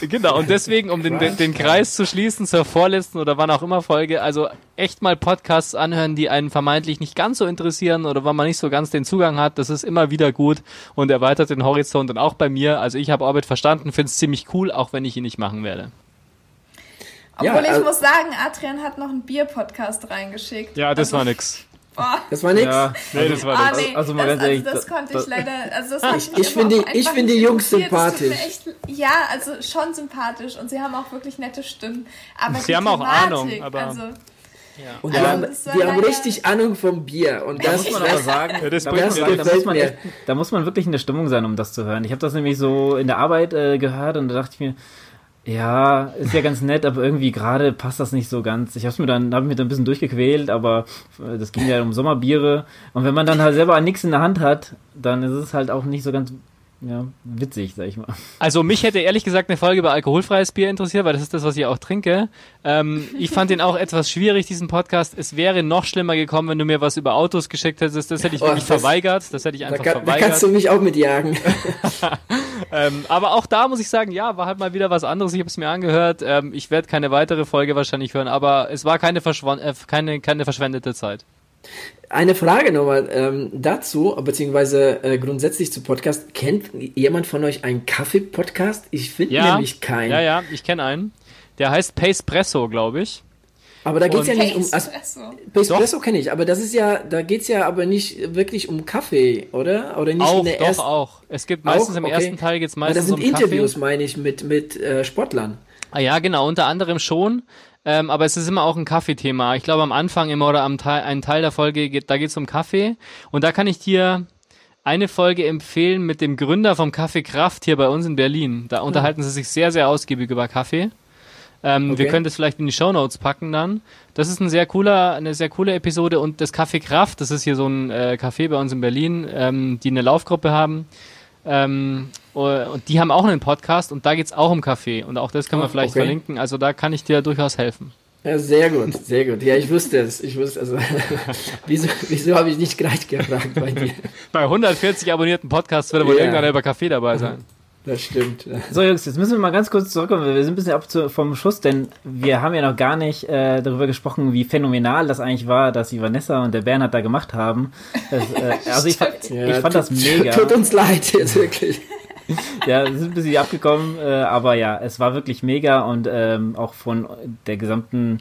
Genau, und deswegen, um den, den, den Kreis zu schließen zur vorletzten oder wann auch immer Folge, also echt mal Podcasts anhören, die einen vermeintlich nicht ganz so interessieren oder wann man nicht so ganz den Zugang hat, das ist immer wieder gut und erweitert den Horizont und auch bei mir. Also ich habe Orbit verstanden, finde es ziemlich cool, auch wenn ich ihn nicht machen werde. Obwohl ja, also ich muss sagen, Adrian hat noch einen Bier-Podcast reingeschickt. Ja, das also, war nix. Boah. Das war nix? Ja, Nee, das war Ah, das. nee, also mal das, ganz ehrlich, also das da- konnte ich leider, also das ich aber finde- auch ich finde die Jungs sympathisch. Echt, ja, also schon sympathisch und sie haben auch wirklich nette Stimmen. Aber Sie die haben auch Thematik, Ahnung, aber- also, Und Ja. die, haben, Das war die haben richtig Ahnung vom Bier. Und Da das, muss man aber sagen, Ja, das da, muss da, muss man echt, da muss man wirklich in der Stimmung sein, um das zu hören. Ich habe das nämlich so in der Arbeit äh, gehört und da dachte ich mir, ja, ist ja ganz nett, aber irgendwie gerade passt das nicht so ganz. Ich habe mir dann, habe mich da ein bisschen durchgequält, aber äh, das ging ja um Sommerbiere und wenn man dann halt selber nichts in der Hand hat, dann ist es halt auch nicht so ganz ja, witzig, sag ich mal. Also mich hätte ehrlich gesagt eine Folge über alkoholfreies Bier interessiert, weil das ist das, was ich auch trinke. Ähm, ich fand den auch etwas schwierig, diesen Podcast. Es wäre noch schlimmer gekommen, wenn du mir was über Autos geschickt hättest. Das hätte ich Oh, wirklich das- verweigert. Das hätte ich da, einfach kann, da verweigert. kannst du mich auch mitjagen. Ähm, aber auch da muss ich sagen, ja, war halt mal wieder was anderes. Ich habe es mir angehört. Ähm, ich werde keine weitere Folge wahrscheinlich hören, aber es war keine, äh, keine, keine verschwendete Zeit. Eine Frage nochmal ähm, dazu, beziehungsweise äh, grundsätzlich zu Podcast. Kennt jemand von euch einen Kaffee-Podcast? Ich finde Ja, nämlich keinen. ja, ja, ich kenne einen. Der heißt Pacepresso, glaube ich. Aber da geht es ja nicht um. Also, Espresso. Espresso kenne ich, aber das ist ja, da geht es ja aber nicht wirklich um Kaffee, oder? Oder nicht Auch, in der doch, ersten. auch. Es gibt meistens Auch? im Okay. ersten Teil geht's Weil das meistens sind um Interviews, Kaffee. meine ich, mit, mit äh, Sportlern. Ah, ja, genau, unter anderem schon. Ähm, aber es ist immer auch ein Kaffeethema. Ich glaube, am Anfang immer oder am Teil, ein Teil der Folge, geht, da geht's um Kaffee. Und da kann ich dir eine Folge empfehlen mit dem Gründer vom Kaffee Kraft hier bei uns in Berlin. Da unterhalten sie sich sehr, sehr ausgiebig über Kaffee. Ähm, Wir Okay. können das vielleicht in die Shownotes packen dann. Das ist ein sehr cooler, eine sehr coole Episode und das Café Kraft, das ist hier so ein äh, Café bei uns in Berlin, ähm, die eine Laufgruppe haben. Ähm, äh, und die haben auch einen Podcast und da geht's auch um Kaffee und auch das können wir Ah, vielleicht okay. verlinken. Also da kann ich dir durchaus helfen. Ja, sehr gut, sehr gut. Ja, ich wusste es. Ich wusste, also, wieso, wieso habe ich nicht gleich gefragt bei dir? Bei 140 abonnierten Podcasts wird wohl Ja. irgendeiner über Kaffee dabei sein. Das stimmt. So Jungs, jetzt müssen wir mal ganz kurz zurückkommen. Wir sind ein bisschen ab vom Schuss, denn wir haben ja noch gar nicht äh, darüber gesprochen, wie phänomenal das eigentlich war, dass die Vanessa und der Bernhard da gemacht haben. Das, äh, also ich, Ja, ich fand das mega. Tut uns leid, jetzt wirklich. Ja, es ist ein bisschen abgekommen, äh, aber ja, es war wirklich mega und ähm, auch von der gesamten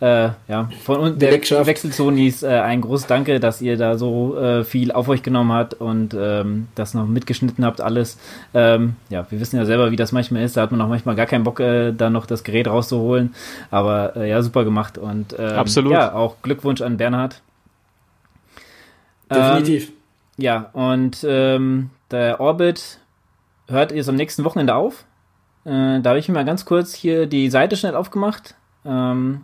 äh, ja, von uns der. Wechselzonis äh, ein großes Danke, dass ihr da so äh, viel auf euch genommen habt und ähm, das noch mitgeschnitten habt, alles. Ähm, ja, wir wissen ja selber, wie das manchmal ist. Da hat man auch manchmal gar keinen Bock, äh, da noch das Gerät rauszuholen. Aber äh, ja, super gemacht und ähm, Absolut. Ja, auch Glückwunsch an Bernhard. Ähm, Definitiv. ja, und ähm, der Orbit hört jetzt am nächsten Wochenende auf. Äh, da habe ich mir mal ganz kurz hier die Seite schnell aufgemacht ähm,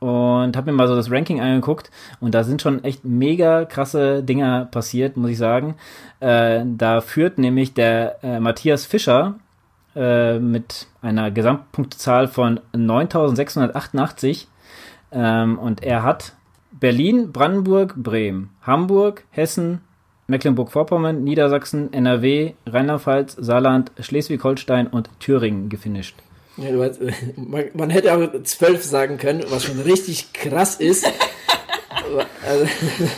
und habe mir mal so das Ranking angeguckt. Und da sind schon echt mega krasse Dinger passiert, muss ich sagen. Äh, da führt nämlich der äh, Matthias Fischer äh, mit einer Gesamtpunktzahl von 9688 ähm, und er hat Berlin, Brandenburg, Bremen, Hamburg, Hessen, Mecklenburg-Vorpommern, Niedersachsen, NRW, Rheinland-Pfalz, Saarland, Schleswig-Holstein und Thüringen gefinisht. Man, man hätte auch zwölf sagen können, was schon richtig krass ist. Also,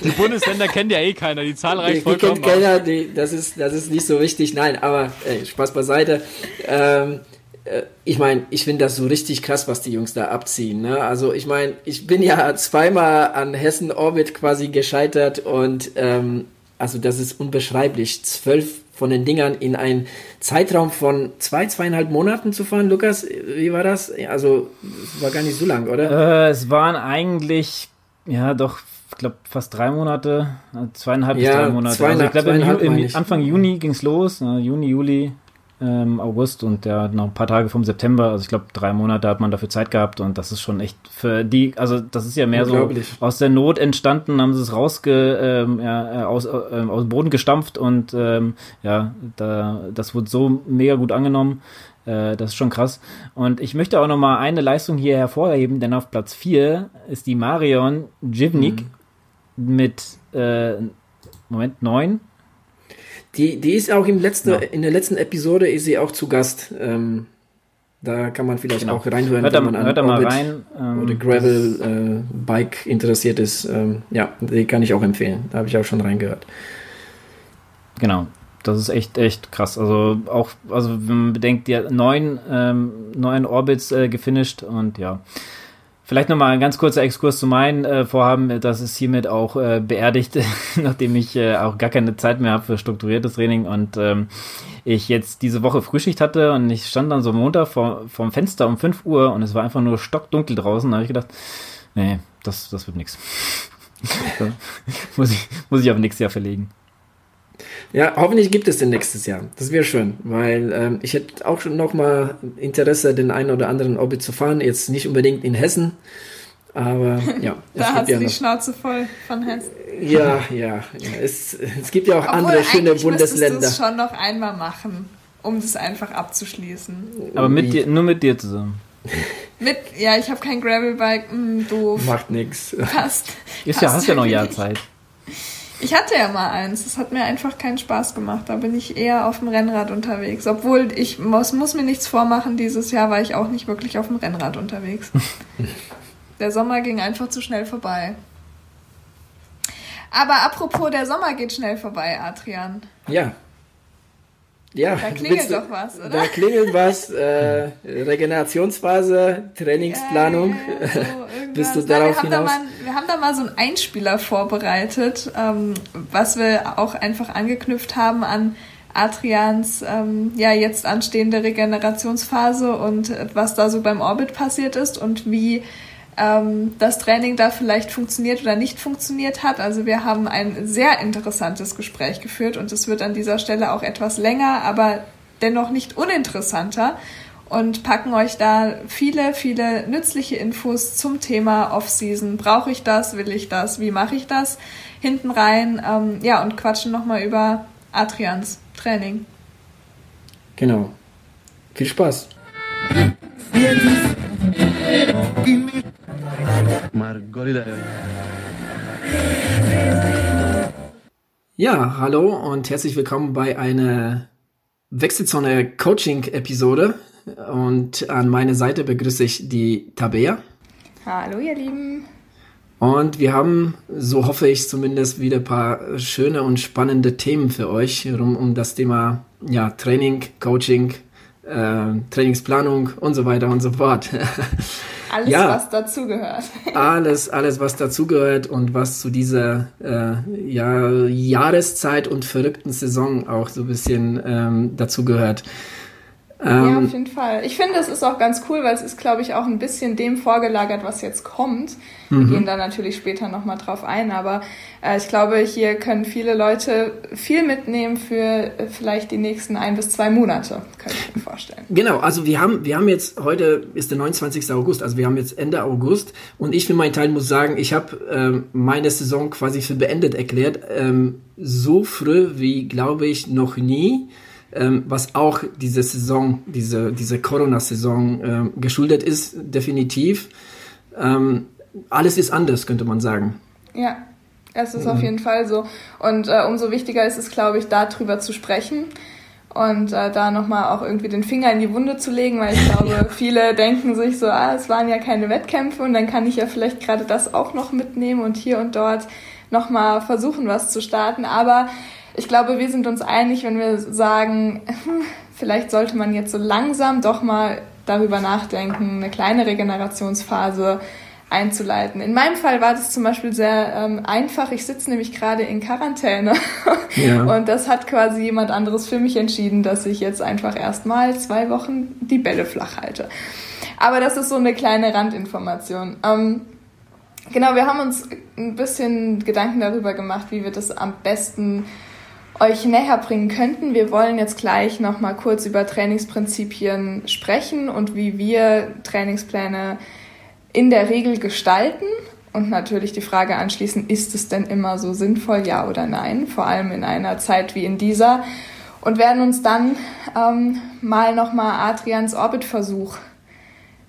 Die Bundesländer kennt ja eh keiner, die Zahl die, reicht die vollkommen kennt aus. keiner, die, das, ist, das ist nicht so wichtig. Nein, aber ey, Spaß beiseite. Ähm, äh, ich meine, ich finde das so richtig krass, was die Jungs da abziehen. Ne? Also ich meine, ich bin ja zweimal an Hessen Orbit quasi gescheitert und ähm, also das ist unbeschreiblich. Zwölf von den Dingern in einen Zeitraum von zwei, zweieinhalb Monaten zu fahren. Lukas, wie war das? Also es war gar nicht so lang, oder? Äh, es waren eigentlich, ja doch, ich glaube fast drei Monate, zweieinhalb bis Ja, drei Monate. zweieinhalb- also ich glaube. Anfang Juni ging's los, äh, Juni, Juli, ähm, August und ja noch ein paar Tage vom September. Also ich glaube drei Monate hat man dafür Zeit gehabt und das ist schon echt für die, also das ist ja mehr so aus der Not entstanden, haben sie es rausge, ähm, ja, äh, aus, äh, aus dem Boden gestampft und ähm, ja, da, das wurde so mega gut angenommen. Äh, das ist schon krass. Und ich möchte auch noch mal eine Leistung hier hervorheben, denn auf Platz 4 ist die Marion Jivnik mit äh, Moment 9. Die, die ist auch im letzten, Ja. in der letzten Episode ist sie auch zu Gast. Ähm, da kann man vielleicht Genau. auch reinhören, Hört wenn man an hört Orbit rein. ähm, oder Gravel äh, Bike interessiert ist. Ähm, ja, die kann ich auch empfehlen. Da habe ich auch schon reingehört. Genau. Das ist echt, echt krass. Also auch, also wenn man bedenkt, die hat neun, ähm, neun Orbits äh, gefinisht und ja. Vielleicht nochmal ein ganz kurzer Exkurs zu meinen äh, Vorhaben. Das ist hiermit auch äh, beerdigt, nachdem ich äh, auch gar keine Zeit mehr habe für strukturiertes Training und ähm, ich jetzt diese Woche Frühschicht hatte und ich stand dann so Montag vor, vorm Fenster um 5 Uhr und es war einfach nur stockdunkel draußen. Da habe ich gedacht, nee, das, das wird nichts. muss, ich, muss ich auf nächstes Jahr verlegen. Ja, hoffentlich gibt es den nächstes Jahr. Das wäre schön, weil ähm, ich hätte auch schon noch mal Interesse, den einen oder anderen Orbit zu fahren. Jetzt nicht unbedingt in Hessen, aber ja. da hast du die Schnauze voll von Hessen. Ja, ja, ja. Es, es gibt ja auch Obwohl, andere schöne Bundesländer. Du es schon noch einmal machen, um das einfach abzuschließen. Aber mit dir, nur mit dir zusammen. Mit, ja, ich habe kein Gravelbike, hm, doof. Macht nix. Passt. Ist ja, hast ja noch Jahr Zeit. Ich hatte ja mal eins. Das hat mir einfach keinen Spaß gemacht. Da bin ich eher auf dem Rennrad unterwegs. Obwohl ich muss, muss mir nichts vormachen. Dieses Jahr war ich auch nicht wirklich auf dem Rennrad unterwegs. der Sommer ging einfach zu schnell vorbei. Aber apropos, der Sommer geht schnell vorbei, Adrian. Ja. Ja, da klingelt doch was, oder? Da klingelt was. Äh, Regenerationsphase, Trainingsplanung. Ja, ja, so Bist du darauf wir hinaus? Haben mal, wir haben da mal so einen Einspieler vorbereitet, ähm, was wir auch einfach angeknüpft haben an Adrians ähm, ja jetzt anstehende Regenerationsphase und was da so beim Orbit passiert ist und wie ähm, das Training da vielleicht funktioniert oder nicht funktioniert hat. Also wir haben ein sehr interessantes Gespräch geführt und es wird an dieser Stelle auch etwas länger, aber dennoch nicht uninteressanter und packen euch da viele, viele nützliche Infos zum Thema Off-Season. Brauche ich das? Will ich das? Wie mache ich das? Hinten rein, ähm, ja, und quatschen nochmal über Adrians Training. Genau. Viel Spaß. Ja, hallo und herzlich willkommen bei einer Wechselzone Coaching Episode. Und an meiner Seite begrüße ich die Tabea. Hallo, ihr Lieben. Und wir haben, so hoffe ich zumindest, wieder ein paar schöne und spannende Themen für euch rund um das Thema ja, Training, Coaching, äh, Trainingsplanung und so weiter und so fort. Alles, ja, was dazugehört. alles, alles, was dazugehört und was zu dieser äh, ja, Jahreszeit und verrückten Saison auch so ein bisschen ähm, dazugehört. Ähm, ja, auf jeden Fall. Ich finde, es ist auch ganz cool, weil es ist, glaube ich, auch ein bisschen dem vorgelagert, was jetzt kommt. Wir mhm. gehen da natürlich später nochmal drauf ein, aber äh, ich glaube, hier können viele Leute viel mitnehmen für äh, vielleicht die nächsten ein bis zwei Monate, könnte ich mir vorstellen. Genau, also wir haben, wir haben jetzt, heute ist der 29. August, also wir haben jetzt Ende August und ich für meinen Teil muss sagen, ich habe ähm, meine Saison quasi für beendet erklärt, ähm, so früh wie, glaube ich, noch nie ähm, was auch diese Saison, diese, diese Corona-Saison ähm, geschuldet ist, definitiv. Ähm, alles ist anders, könnte man sagen. Ja, es ist mhm. auf jeden Fall so. Und äh, umso wichtiger ist es, glaube ich, darüber zu sprechen und äh, da nochmal auch irgendwie den Finger in die Wunde zu legen, weil ich glaube, viele denken sich so, ah, es waren ja keine Wettkämpfe und dann kann ich ja vielleicht gerade das auch noch mitnehmen und hier und dort nochmal versuchen, was zu starten. Aber ich glaube, wir sind uns einig, wenn wir sagen, vielleicht sollte man jetzt so langsam doch mal darüber nachdenken, eine kleine Regenerationsphase einzuleiten. In meinem Fall war das zum Beispiel sehr ähm, einfach. Ich sitze nämlich gerade in Quarantäne ja. und das hat quasi jemand anderes für mich entschieden, dass ich jetzt einfach erstmal zwei Wochen die Bälle flach halte. Aber das ist so eine kleine Randinformation. Ähm, genau, wir haben uns ein bisschen Gedanken darüber gemacht, wie wir das am besten euch näher bringen könnten. Wir wollen jetzt gleich noch mal kurz über Trainingsprinzipien sprechen und wie wir Trainingspläne in der Regel gestalten. Und natürlich die Frage anschließen, ist es denn immer so sinnvoll, ja oder nein? Vor allem in einer Zeit wie in dieser. Und werden uns dann ähm, mal nochmal Adrians Orbit-Versuch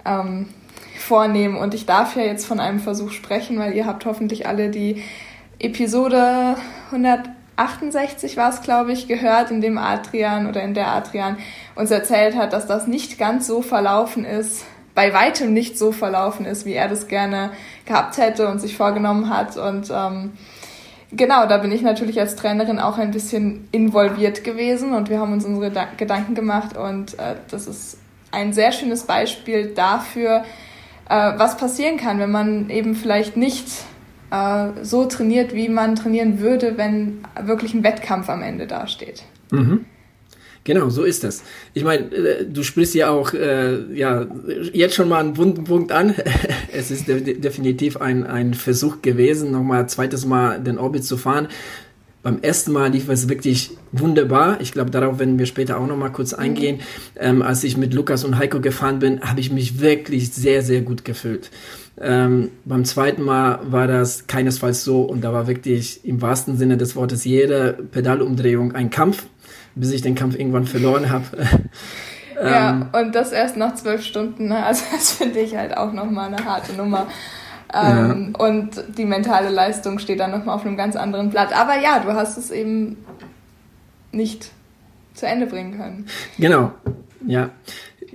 ähm, vornehmen. Und ich darf ja jetzt von einem Versuch sprechen, weil ihr habt hoffentlich alle die Episode 100 68 war es, glaube ich, gehört, in dem Adrian oder in der Adrian uns erzählt hat, dass das nicht ganz so verlaufen ist, bei weitem nicht so verlaufen ist, wie er das gerne gehabt hätte und sich vorgenommen hat. Und ähm, genau, da bin ich natürlich als Trainerin auch ein bisschen involviert gewesen und wir haben uns unsere Gedanken gemacht und äh, das ist ein sehr schönes Beispiel dafür, äh, was passieren kann, wenn man eben vielleicht nicht äh, so trainiert, wie man trainieren würde, wenn wirklich ein Wettkampf am Ende dasteht. Mhm. Genau, so ist das. Ich meine, äh, du sprichst ja auch äh, ja jetzt schon mal einen wunden Punkt an. es ist de definitiv ein, ein Versuch gewesen, nochmal zweites Mal den Orbit zu fahren. Beim ersten Mal lief es wirklich wunderbar. Ich glaube, darauf werden wir später auch noch mal kurz eingehen. Ähm, als ich mit Lukas und Heiko gefahren bin, habe ich mich wirklich sehr, sehr gut gefühlt. Ähm, beim zweiten Mal war das keinesfalls so und da war wirklich im wahrsten Sinne des Wortes jede Pedalumdrehung ein Kampf, bis ich den Kampf irgendwann verloren habe. ja, ähm, und das erst nach zwölf Stunden. Ne? Also das finde ich halt auch noch mal eine harte Nummer. Ähm, ja. Und die mentale Leistung steht dann nochmal auf einem ganz anderen Blatt. Aber ja, du hast es eben nicht zu Ende bringen können. Genau, ja.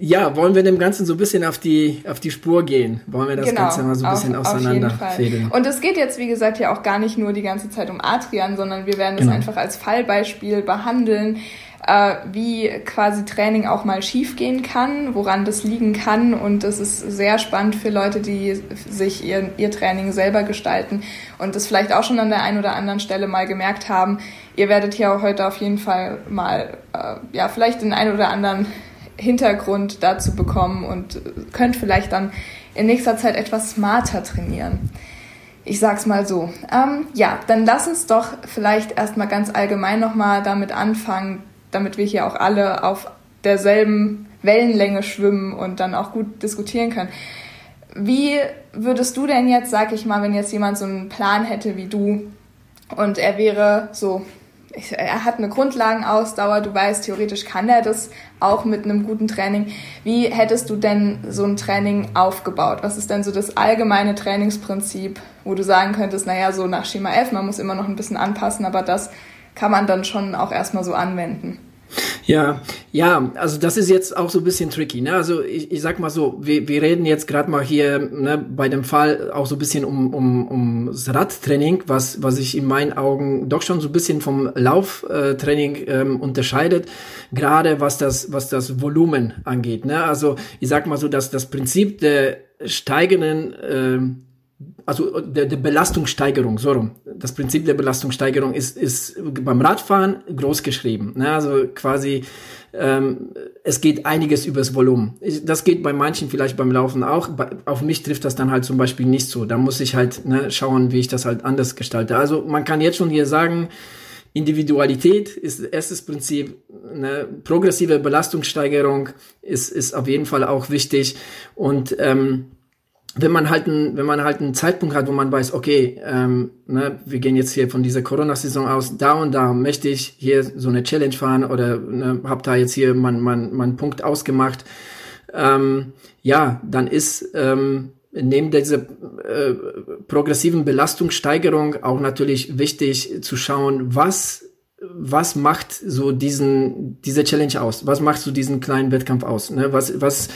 Ja, wollen wir dem Ganzen so ein bisschen auf die, auf die Spur gehen? Wollen wir das genau, Ganze mal so ein bisschen auseinanderfädeln? Und es geht jetzt, wie gesagt, ja auch gar nicht nur die ganze Zeit um Adrian, sondern wir werden es genau. einfach als Fallbeispiel behandeln äh, wie quasi Training auch mal schiefgehen kann, woran das liegen kann. Und das ist sehr spannend für Leute, die sich ihr, ihr Training selber gestalten und das vielleicht auch schon an der einen oder anderen Stelle mal gemerkt haben. Ihr werdet hier auch heute auf jeden Fall mal, äh, ja, vielleicht den einen oder anderen Hintergrund dazu bekommen und könnt vielleicht dann in nächster Zeit etwas smarter trainieren. Ich sag's mal so. Ähm, ja, dann lass uns doch vielleicht erstmal ganz allgemein nochmal damit anfangen, damit wir hier auch alle auf derselben Wellenlänge schwimmen und dann auch gut diskutieren können. Wie würdest du denn jetzt, sag ich mal, wenn jetzt jemand so einen Plan hätte wie du und er wäre so, er hat eine Grundlagenausdauer, du weißt, theoretisch kann er das auch mit einem guten Training. Wie hättest du denn so ein Training aufgebaut? Was ist denn so das allgemeine Trainingsprinzip, wo du sagen könntest, naja, so nach Schema F, man muss immer noch ein bisschen anpassen, aber das kann man dann schon auch erstmal so anwenden. Ja, ja, also das ist jetzt auch so ein bisschen tricky. Ne? Also ich, ich sag mal so, wir, wir reden jetzt gerade mal hier ne, bei dem Fall auch so ein bisschen um, um, um das Radtraining, was, was sich in meinen Augen doch schon so ein bisschen vom Lauftraining ähm, unterscheidet, gerade was das, was das Volumen angeht. Ne? Also ich sag mal so, dass das Prinzip der steigenden ähm, also der, der Belastungssteigerung, so rum. Das Prinzip der Belastungssteigerung ist, ist beim Radfahren groß geschrieben. Ne? Also quasi, ähm, es geht einiges übers Volumen. Das geht bei manchen vielleicht beim Laufen auch. Auf mich trifft das dann halt zum Beispiel nicht so. Da muss ich halt ne, schauen, wie ich das halt anders gestalte. Also man kann jetzt schon hier sagen, Individualität ist erstes Prinzip. Eine progressive Belastungssteigerung ist, ist auf jeden Fall auch wichtig. Und ähm, wenn man halt ein, wenn man halt einen Zeitpunkt hat, wo man weiß, okay, ähm, ne, wir gehen jetzt hier von dieser Corona-Saison aus, da und da möchte ich hier so eine Challenge fahren oder ne, hab da jetzt hier meinen mein, mein Punkt ausgemacht, ähm, ja, dann ist ähm, neben dieser äh, progressiven Belastungssteigerung auch natürlich wichtig zu schauen, was was macht so diesen diese Challenge aus? Was macht so diesen kleinen Wettkampf aus? Ne? Was was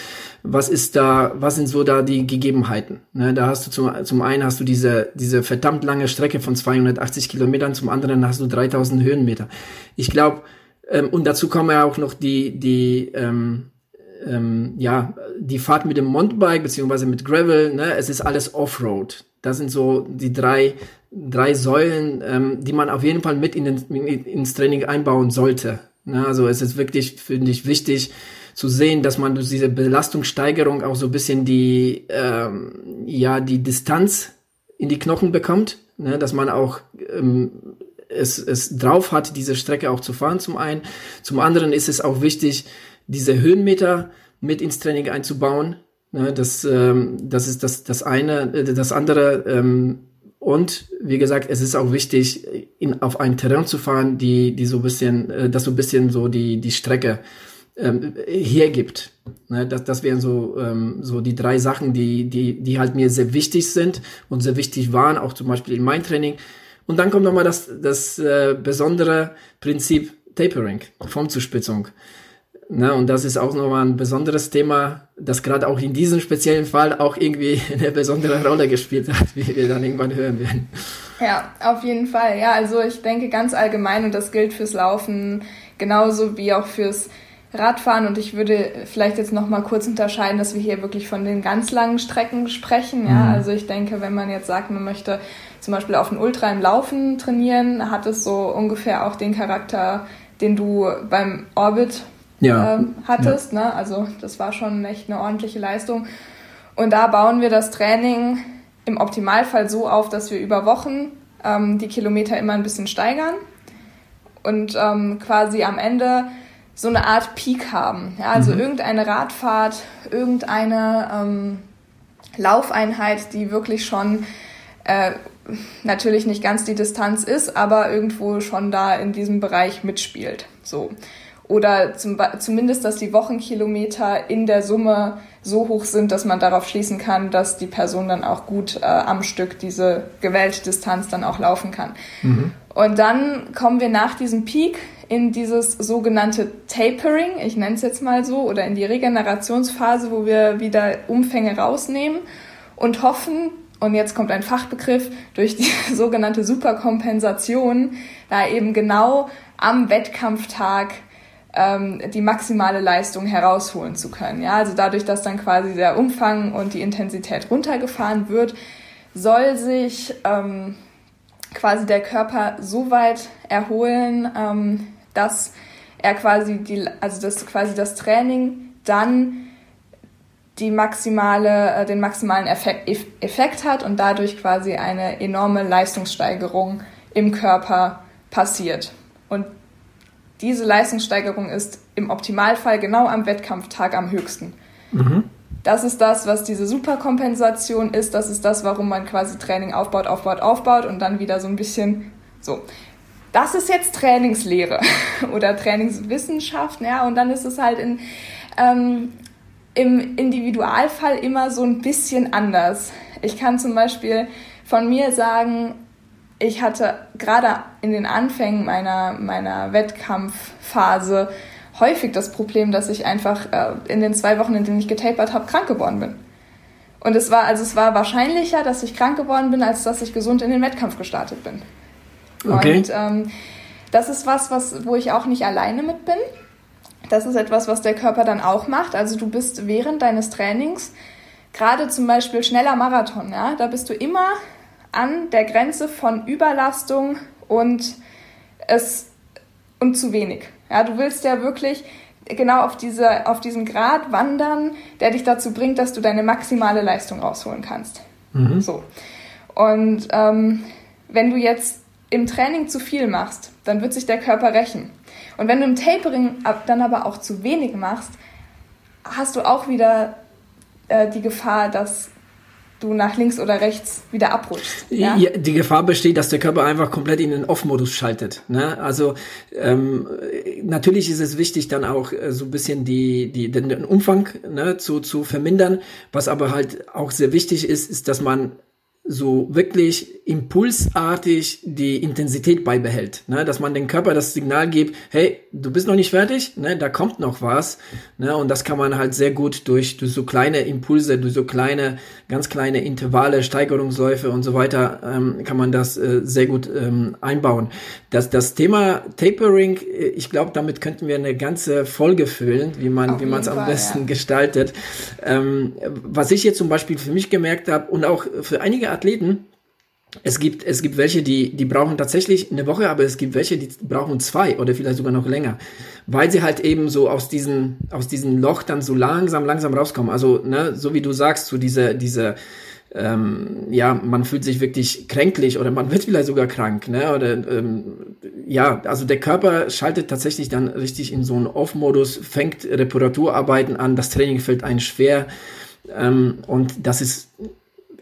was ist da, was sind so da die Gegebenheiten? Ne, da hast du zum, zum einen hast du diese, diese verdammt lange Strecke von 280 Kilometern, zum anderen hast du 3000 Höhenmeter. Ich glaube, ähm, und dazu kommen ja auch noch die, die, ähm, ähm, ja, die Fahrt mit dem Mountainbike beziehungsweise mit Gravel, ne, es ist alles Offroad. Das sind so die drei, drei Säulen, ähm, die man auf jeden Fall mit in den, in, ins Training einbauen sollte. Ne, also es ist wirklich, finde ich, wichtig, zu sehen, dass man durch diese Belastungssteigerung auch so ein bisschen die, ähm, ja, die Distanz in die Knochen bekommt, ne, dass man auch ähm, es, es drauf hat, diese Strecke auch zu fahren zum einen. Zum anderen ist es auch wichtig, diese Höhenmeter mit ins Training einzubauen. Ne, das, ähm, das ist das, das eine. Äh, das andere, ähm, und wie gesagt, es ist auch wichtig, in, auf ein Terrain zu fahren, die, die so ein bisschen, äh, das so ein bisschen so die, die Strecke ähm, hergibt. Ne, das, das wären so, ähm, so die drei Sachen, die, die, die halt mir sehr wichtig sind und sehr wichtig waren, auch zum Beispiel in meinem Training. Und dann kommt nochmal das, das äh, besondere Prinzip Tapering, Formzuspitzung. Ne, und das ist auch nochmal ein besonderes Thema, das gerade auch in diesem speziellen Fall auch irgendwie eine besondere Rolle gespielt hat, wie wir dann irgendwann hören werden. Ja, auf jeden Fall. Ja, also ich denke ganz allgemein, und das gilt fürs Laufen genauso wie auch fürs Radfahren und ich würde vielleicht jetzt noch mal kurz unterscheiden, dass wir hier wirklich von den ganz langen Strecken sprechen. Ja, Mhm. also ich denke, wenn man jetzt sagt, man möchte zum Beispiel auf ein Ultra im Laufen trainieren, hat es so ungefähr auch den Charakter, den du beim Orbit Ja. ähm, hattest. Ne? Also das war schon echt eine ordentliche Leistung. Und da bauen wir das Training im Optimalfall so auf, dass wir über Wochen ähm, die Kilometer immer ein bisschen steigern und ähm, quasi am Ende so eine Art Peak haben. Ja, also irgendeine Radfahrt, irgendeine ähm, Laufeinheit, die wirklich schon äh, natürlich nicht ganz die Distanz ist, aber irgendwo schon da in diesem Bereich mitspielt. So. Oder zum, zumindest, dass die Wochenkilometer in der Summe so hoch sind, dass man darauf schließen kann, dass die Person dann auch gut äh, am Stück diese gewählte Distanz dann auch laufen kann. Und dann kommen wir nach diesem Peak in dieses sogenannte Tapering, ich nenne es jetzt mal so, oder in die Regenerationsphase, wo wir wieder Umfänge rausnehmen und hoffen, und jetzt kommt ein Fachbegriff, durch die sogenannte Superkompensation, da eben genau am Wettkampftag die maximale Leistung herausholen zu können. Ja, also dadurch, dass dann quasi der Umfang und die Intensität runtergefahren wird, soll sich ähm, quasi der Körper so weit erholen, ähm, dass er quasi die, also dass quasi das Training dann die maximale, äh, den maximalen Effekt, Eff- Effekt hat und dadurch quasi eine enorme Leistungssteigerung im Körper passiert. Und diese Leistungssteigerung ist im Optimalfall genau am Wettkampftag am höchsten. Das ist das, was diese Superkompensation ist. Das ist das, warum man quasi Training aufbaut, aufbaut, aufbaut und dann wieder so ein bisschen so. Das ist jetzt Trainingslehre oder Trainingswissenschaft, ja, und dann ist es halt in, ähm, im Individualfall immer so ein bisschen anders. Ich kann zum Beispiel von mir sagen, ich hatte gerade in den Anfängen meiner, meiner Wettkampfphase häufig das Problem, dass ich einfach äh, in den zwei Wochen, in denen ich getapert habe, krank geworden bin. Und es war, also es war wahrscheinlicher, dass ich krank geworden bin, als dass ich gesund in den Wettkampf gestartet bin. Okay. Und ähm, das ist was, was, wo ich auch nicht alleine mit bin. Das ist etwas, was der Körper dann auch macht. Also du bist während deines Trainings, gerade zum Beispiel schneller Marathon, ja, da bist du immer an der Grenze von Überlastung und es und zu wenig. Ja, du willst ja wirklich genau auf diese auf diesen Grad wandern, der dich dazu bringt, dass du deine maximale Leistung rausholen kannst. So. Und ähm, wenn du jetzt im Training zu viel machst, dann wird sich der Körper rächen. Und wenn du im Tapering dann aber auch zu wenig machst, hast du auch wieder äh, die Gefahr, dass du nach links oder rechts wieder abrutschst. Ja? Ja, die Gefahr besteht, dass der Körper einfach komplett in den Off-Modus schaltet. Ne? Also ähm, natürlich ist es wichtig, dann auch äh, so ein bisschen die, die, den, Umfang ne, zu, zu vermindern. Was aber halt auch sehr wichtig ist, ist, dass man so wirklich impulsartig die Intensität beibehält, ne? dass man dem Körper das Signal gibt, hey, du bist noch nicht fertig, ne? da kommt noch was, ne? und das kann man halt sehr gut durch, durch so kleine Impulse, durch so kleine, ganz kleine Intervalle, Steigerungsläufe und so weiter, ähm, kann man das äh, sehr gut ähm, einbauen. Das, das Thema Tapering, äh, ich glaube, damit könnten wir eine ganze Folge füllen, wie man Auf wie man es am besten ja. gestaltet. Ähm, was ich jetzt zum Beispiel für mich gemerkt habe und auch für einige Athleten, es gibt, es gibt welche, die, die brauchen tatsächlich eine Woche, aber es gibt welche, die brauchen zwei oder vielleicht sogar noch länger, weil sie halt eben so aus diesem, aus diesem Loch dann so langsam, langsam rauskommen. Also, ne, so wie du sagst, so diese, diese, ähm, ja, man fühlt sich wirklich kränklich oder man wird vielleicht sogar krank, ne? Oder ähm, ja, also der Körper schaltet tatsächlich dann richtig in so einen Off-Modus, fängt Reparaturarbeiten an, das Training fällt einem schwer. Ähm, und das ist,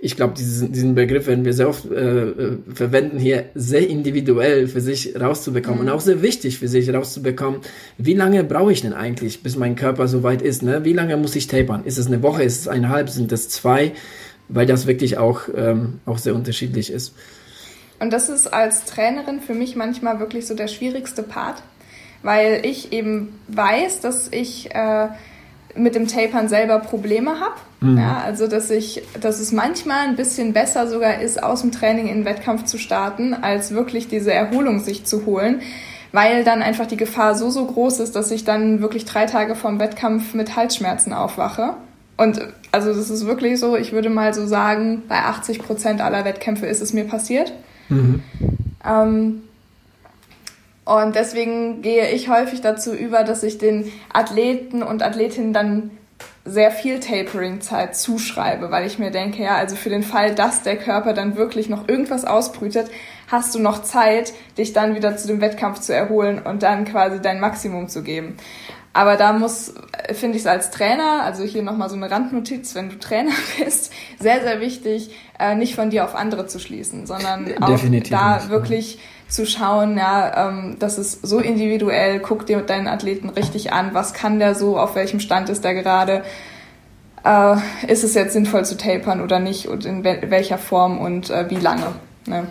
ich glaube, diesen, diesen Begriff werden wir sehr oft äh, äh, verwenden hier, sehr individuell für sich rauszubekommen und auch sehr wichtig für sich rauszubekommen, wie lange brauche ich denn eigentlich, bis mein Körper so weit ist? Ne? Wie lange muss ich tapern? Ist es eine Woche, ist es eineinhalb, sind es zwei? Weil das wirklich auch, ähm, auch sehr unterschiedlich ist. Und das ist als Trainerin für mich manchmal wirklich so der schwierigste Part, weil ich eben weiß, dass ich äh, mit dem Tapern selber Probleme habe. Ja, also dass ich, dass es manchmal ein bisschen besser sogar ist, aus dem Training in den Wettkampf zu starten, als wirklich diese Erholung sich zu holen, weil dann einfach die Gefahr so, so groß ist, dass ich dann wirklich drei Tage vorm Wettkampf mit Halsschmerzen aufwache. Und also das ist wirklich so, ich würde mal so sagen, bei 80 Prozent aller Wettkämpfe ist es mir passiert. Mhm. Ähm, und deswegen gehe ich häufig dazu über, dass ich den Athleten und Athletinnen dann sehr viel Tapering-Zeit zuschreibe, weil ich mir denke, ja, also für den Fall, dass der Körper dann wirklich noch irgendwas ausbrütet, hast du noch Zeit, dich dann wieder zu dem Wettkampf zu erholen und dann quasi dein Maximum zu geben. Aber da muss, finde ich es als Trainer, also hier nochmal so eine Randnotiz, wenn du Trainer bist, sehr, sehr wichtig, äh, nicht von dir auf andere zu schließen, sondern auch Definitiv da nicht, wirklich zu schauen, ja, ähm, das ist so individuell, guck dir deinen Athleten richtig an, was kann der so, auf welchem Stand ist der gerade, äh, ist es jetzt sinnvoll zu tapern oder nicht und in welcher Form und äh, wie lange. Ne?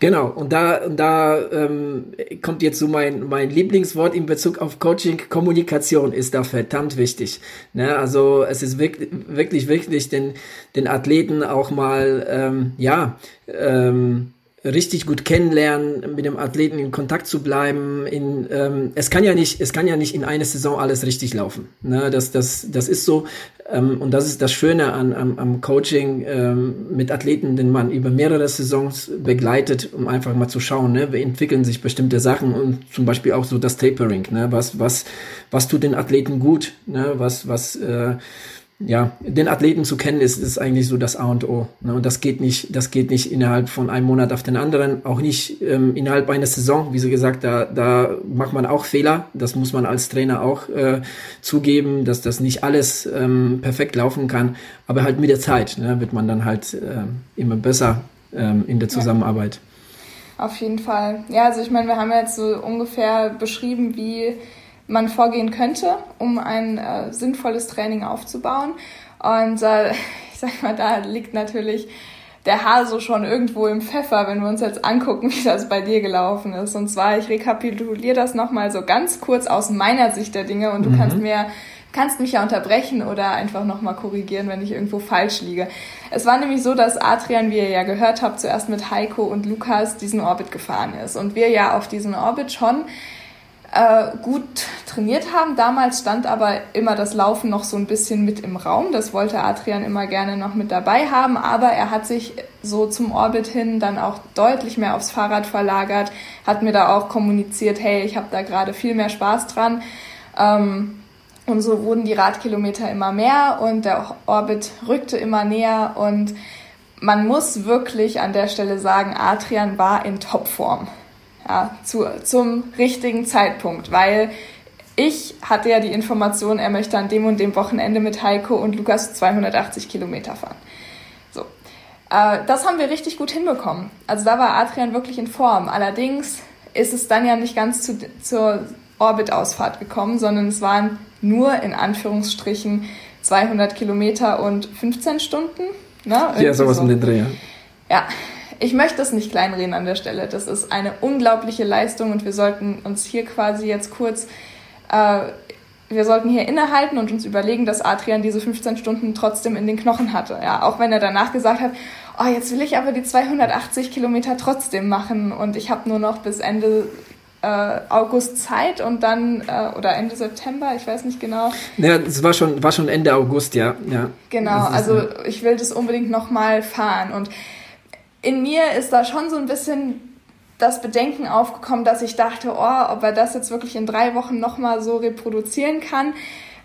Genau, und da, da ähm, kommt jetzt so mein, mein Lieblingswort in Bezug auf Coaching. Kommunikation ist da verdammt wichtig. Ne? Also es ist wirklich, wirklich, wirklich den, den Athleten auch mal, ähm, ja, ähm, richtig gut kennenlernen, mit dem Athleten in Kontakt zu bleiben. In, ähm, es kann ja nicht, es kann ja nicht in einer Saison alles richtig laufen. Ne? Das, das, das ist so. Ähm, und das ist das Schöne an, am, am Coaching ähm, mit Athleten, den man über mehrere Saisons begleitet, um einfach mal zu schauen, ne? wie entwickeln sich bestimmte Sachen und zum Beispiel auch so das Tapering. Ne? Was, was, was tut den Athleten gut? Ne? Was, was äh, ja, den Athleten zu kennen ist, ist eigentlich so das A und O. Ne? Und das geht nicht, das geht nicht innerhalb von einem Monat auf den anderen, auch nicht ähm, innerhalb einer Saison. Wie Sie gesagt, da, da macht man auch Fehler. Das muss man als Trainer auch äh, zugeben, dass das nicht alles ähm, perfekt laufen kann. Aber halt mit der Zeit ne, wird man dann halt äh, immer besser ähm, in der Zusammenarbeit. Ja. Auf jeden Fall. Ja, also ich meine, wir haben jetzt so ungefähr beschrieben, wie man vorgehen könnte, um ein äh, sinnvolles Training aufzubauen. Und äh, ich sag mal, da liegt natürlich der Hase schon irgendwo im Pfeffer, wenn wir uns jetzt angucken, wie das bei dir gelaufen ist. Und zwar, ich rekapituliere das nochmal so ganz kurz aus meiner Sicht der Dinge und du mhm. kannst mir kannst mich ja unterbrechen oder einfach nochmal korrigieren, wenn ich irgendwo falsch liege. Es war nämlich so, dass Adrian, wie ihr ja gehört habt, zuerst mit Heiko und Lukas diesen Orbit gefahren ist und wir ja auf diesen Orbit schon äh, gut trainiert haben. Damals stand aber immer das Laufen noch so ein bisschen mit im Raum. Das wollte Adrian immer gerne noch mit dabei haben, aber er hat sich so zum Orbit hin dann auch deutlich mehr aufs Fahrrad verlagert, hat mir da auch kommuniziert, hey, ich habe da gerade viel mehr Spaß dran. Ähm, und so wurden die Radkilometer immer mehr und der Orbit rückte immer näher und man muss wirklich an der Stelle sagen, Adrian war in Topform ja, zu, zum richtigen Zeitpunkt, weil ich hatte ja die Information, er möchte an dem und dem Wochenende mit Heiko und Lukas 280 Kilometer fahren. So. Äh, das haben wir richtig gut hinbekommen. Also da war Adrian wirklich in Form. Allerdings ist es dann ja nicht ganz zu, zur Orbit-Ausfahrt gekommen, sondern es waren nur in Anführungsstrichen 200 Kilometer und 15 Stunden. Ne? Ja, sowas so. um den Dreh. Ja. Ich möchte es nicht kleinreden an der Stelle. Das ist eine unglaubliche Leistung und wir sollten uns hier quasi jetzt kurz, äh, wir sollten hier innehalten und uns überlegen, dass Adrian diese 15 Stunden trotzdem in den Knochen hatte. Ja, auch wenn er danach gesagt hat, oh, jetzt will ich aber die 280 Kilometer trotzdem machen und ich habe nur noch bis Ende äh, August Zeit und dann äh, oder Ende September, ich weiß nicht genau. Ja, es war schon war schon Ende August, ja, ja. Genau, also ich will das unbedingt nochmal fahren und in mir ist da schon so ein bisschen das Bedenken aufgekommen, dass ich dachte, oh, ob er das jetzt wirklich in drei Wochen nochmal so reproduzieren kann,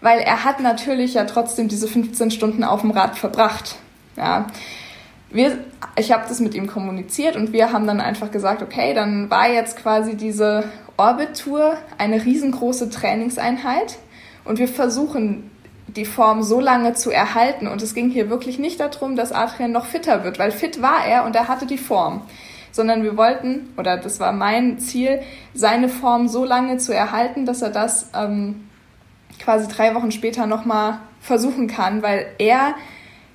weil er hat natürlich ja trotzdem diese 15 Stunden auf dem Rad verbracht. Ja. Wir, ich habe das mit ihm kommuniziert und wir haben dann einfach gesagt, okay, dann war jetzt quasi diese Orbit-Tour eine riesengroße Trainingseinheit und wir versuchen die Form so lange zu erhalten. Und es ging hier wirklich nicht darum, dass Adrian noch fitter wird, weil fit war er und er hatte die Form. Sondern wir wollten, oder das war mein Ziel, seine Form so lange zu erhalten, dass er das ähm, quasi drei Wochen später nochmal versuchen kann, weil er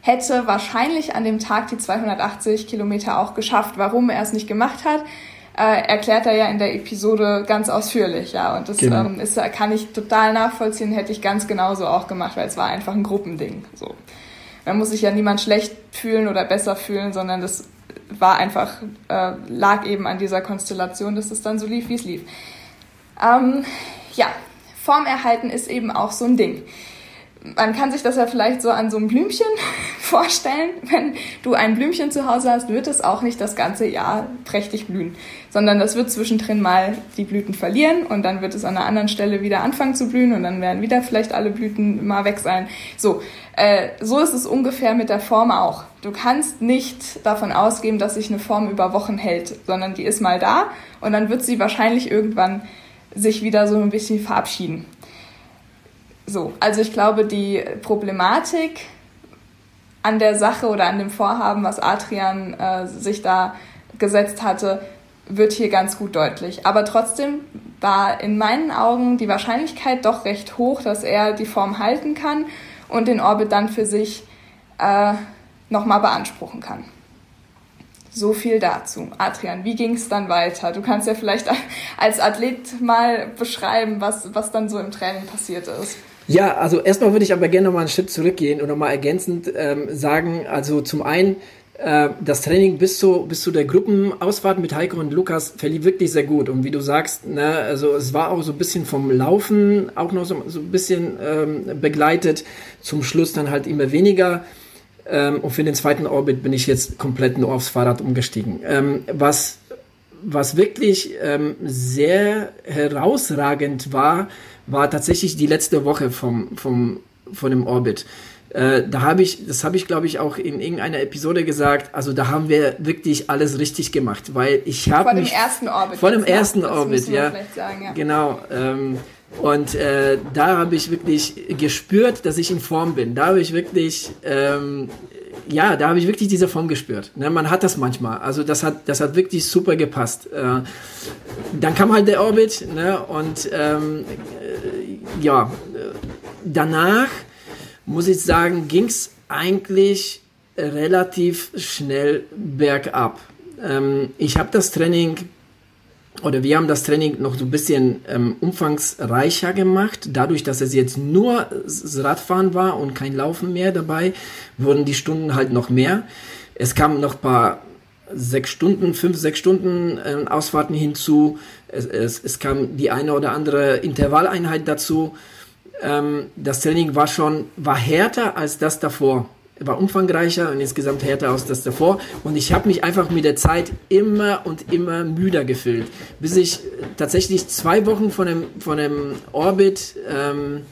hätte wahrscheinlich an dem Tag die 280 Kilometer auch geschafft. Warum er es nicht gemacht hat, äh, erklärt er ja in der Episode ganz ausführlich, ja. Und das genau. ähm, ist, kann ich total nachvollziehen, hätte ich ganz genauso auch gemacht, weil es war einfach ein Gruppending. So. Man muss sich ja niemand schlecht fühlen oder besser fühlen, sondern das war einfach, äh, lag eben an dieser Konstellation, dass es dann so lief, wie es lief. Ähm, ja, Form erhalten ist eben auch so ein Ding. Man kann sich das ja vielleicht so an so einem Blümchen vorstellen. Wenn du ein Blümchen zu Hause hast, wird es auch nicht das ganze Jahr prächtig blühen, sondern das wird zwischendrin mal die Blüten verlieren und dann wird es an einer anderen Stelle wieder anfangen zu blühen und dann werden wieder vielleicht alle Blüten mal weg sein. So, äh, so ist es ungefähr mit der Form auch. Du kannst nicht davon ausgehen, dass sich eine Form über Wochen hält, sondern die ist mal da und dann wird sie wahrscheinlich irgendwann sich wieder so ein bisschen verabschieden. So, also ich glaube, die Problematik an der Sache oder an dem Vorhaben, was Adrian äh, sich da gesetzt hatte, wird hier ganz gut deutlich. Aber trotzdem war in meinen Augen die Wahrscheinlichkeit doch recht hoch, dass er die Form halten kann und den Orbit dann für sich äh, nochmal beanspruchen kann. So viel dazu. Adrian, wie ging es dann weiter? Du kannst ja vielleicht als Athlet mal beschreiben, was, was dann so im Training passiert ist. Ja, also erstmal würde ich aber gerne nochmal einen Schritt zurückgehen und nochmal ergänzend ähm, sagen, also zum einen, äh, das Training bis zu, bis zu der Gruppenausfahrt mit Heiko und Lukas verlief wirklich sehr gut. Und wie du sagst, ne, also es war auch so ein bisschen vom Laufen auch noch so, so ein bisschen ähm, begleitet. Zum Schluss dann halt immer weniger. Ähm, und für den zweiten Orbit bin ich jetzt komplett nur aufs Fahrrad umgestiegen. Ähm, was, was wirklich ähm, sehr herausragend war, war tatsächlich die letzte Woche vom, vom, von dem Orbit. Äh, da habe ich, das habe ich glaube ich auch in irgendeiner Episode gesagt, also da haben wir wirklich alles richtig gemacht, weil ich habe Vor dem ersten Orbit. Vor dem ersten Orbit, ja. Sagen, ja. Genau. Ähm, und äh, da habe ich wirklich gespürt, dass ich in Form bin. Da habe ich wirklich, ähm, ja, da habe ich wirklich diese Form gespürt. Ne, man hat das manchmal. Also das hat, das hat wirklich super gepasst. Äh, dann kam halt der Orbit, ne, und ähm, äh, ja, danach muss ich sagen, ging es eigentlich relativ schnell bergab. Ähm, ich habe das Training oder wir haben das Training noch so ein bisschen ähm, umfangsreicher gemacht. Dadurch, dass es jetzt nur das Radfahren war und kein Laufen mehr dabei, wurden die Stunden halt noch mehr. Es kamen noch ein paar sechs Stunden, fünf, sechs Stunden äh, Ausfahrten hinzu. Es, es, es kam die eine oder andere Intervalleinheit dazu. Ähm, das Training war schon, war härter als das davor war umfangreicher und insgesamt härter als das davor. Und ich habe mich einfach mit der Zeit immer und immer müder gefühlt, bis ich tatsächlich zwei Wochen von dem, von dem Orbit ähm,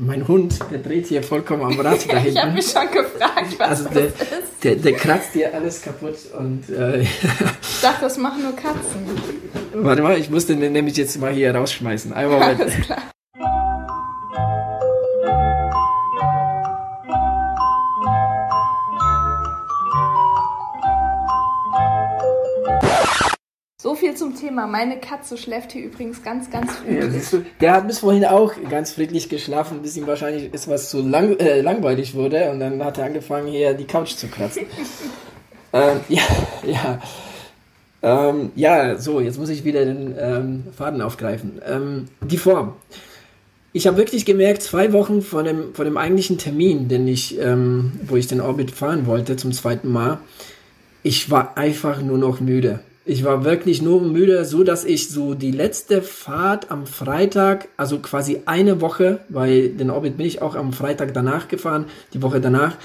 mein Hund, der dreht hier vollkommen am Rad da hinten. ich habe mich schon gefragt, was also der, das ist. Der, der kratzt hier alles kaputt und äh, ich dachte, das machen nur Katzen. Warte mal, ich muss den nämlich jetzt mal hier rausschmeißen. Einmal Alles klar. So viel zum Thema. Meine Katze schläft hier übrigens ganz, ganz friedlich. Ja, der hat bis vorhin auch ganz friedlich geschlafen, bis ihm wahrscheinlich ist was zu lang, äh, langweilig wurde und dann hat er angefangen, hier die Couch zu kratzen. ähm, ja, ja. Ähm, ja, so, jetzt muss ich wieder den ähm, Faden aufgreifen. Ähm, die Form. Ich habe wirklich gemerkt, zwei Wochen vor dem, vor dem eigentlichen Termin, den ich, ähm, wo ich den Orbit fahren wollte zum zweiten Mal, ich war einfach nur noch müde. Ich war wirklich nur müde, so dass ich so die letzte Fahrt am Freitag, also quasi eine Woche, weil den Orbit bin ich auch am Freitag danach gefahren, die Woche danach,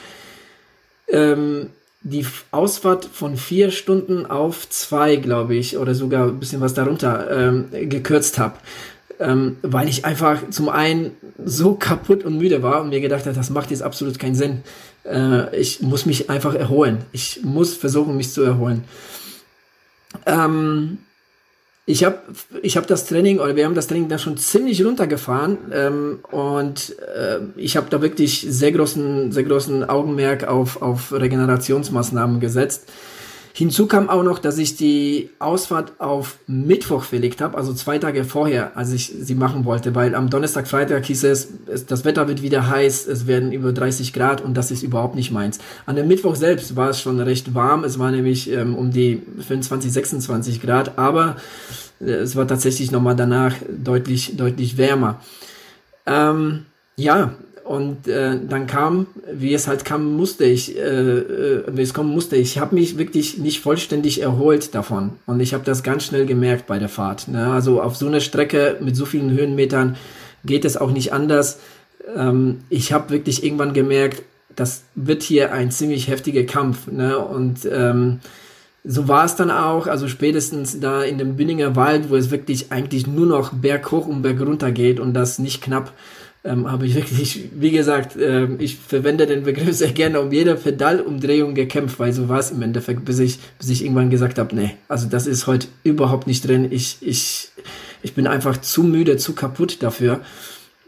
ähm, die Ausfahrt von vier Stunden auf zwei, glaube ich, oder sogar ein bisschen was darunter ähm, gekürzt habe. Ähm, weil ich einfach zum einen so kaputt und müde war und mir gedacht habe, das macht jetzt absolut keinen Sinn. Äh, ich muss mich einfach erholen. Ich muss versuchen, mich zu erholen. Ähm, ich habe ich hab das Training, oder wir haben das Training da schon ziemlich runtergefahren ähm, und äh, ich habe da wirklich sehr großen, sehr großen Augenmerk auf, auf Regenerationsmaßnahmen gesetzt. Hinzu kam auch noch, dass ich die Ausfahrt auf Mittwoch verlegt habe, also zwei Tage vorher, als ich sie machen wollte, weil am Donnerstag, Freitag hieß es, es, das Wetter wird wieder heiß, es werden über 30 Grad und das ist überhaupt nicht meins. An dem Mittwoch selbst war es schon recht warm, es war nämlich ähm, um die 25, 26 Grad, aber äh, es war tatsächlich nochmal danach deutlich, deutlich wärmer. Ähm, ja, Und äh, dann kam, wie es halt kam, musste ich, äh, äh, wie es kommen musste, ich habe mich wirklich nicht vollständig erholt davon. Und ich habe das ganz schnell gemerkt bei der Fahrt. Ne? Also auf so einer Strecke mit so vielen Höhenmetern geht es auch nicht anders. Ähm, ich habe wirklich irgendwann gemerkt, das wird hier ein ziemlich heftiger Kampf. Ne? Und ähm, so war es dann auch, also spätestens da in dem Binninger Wald, wo es wirklich eigentlich nur noch berghoch und bergunter geht und das nicht knapp ähm, habe ich wirklich, wie gesagt, äh, ich verwende den Begriff sehr gerne, um jede Pedalumdrehung gekämpft, weil so war es im Endeffekt, bis ich, bis ich irgendwann gesagt habe, nee, also das ist heute überhaupt nicht drin. Ich, ich, ich bin einfach zu müde, zu kaputt dafür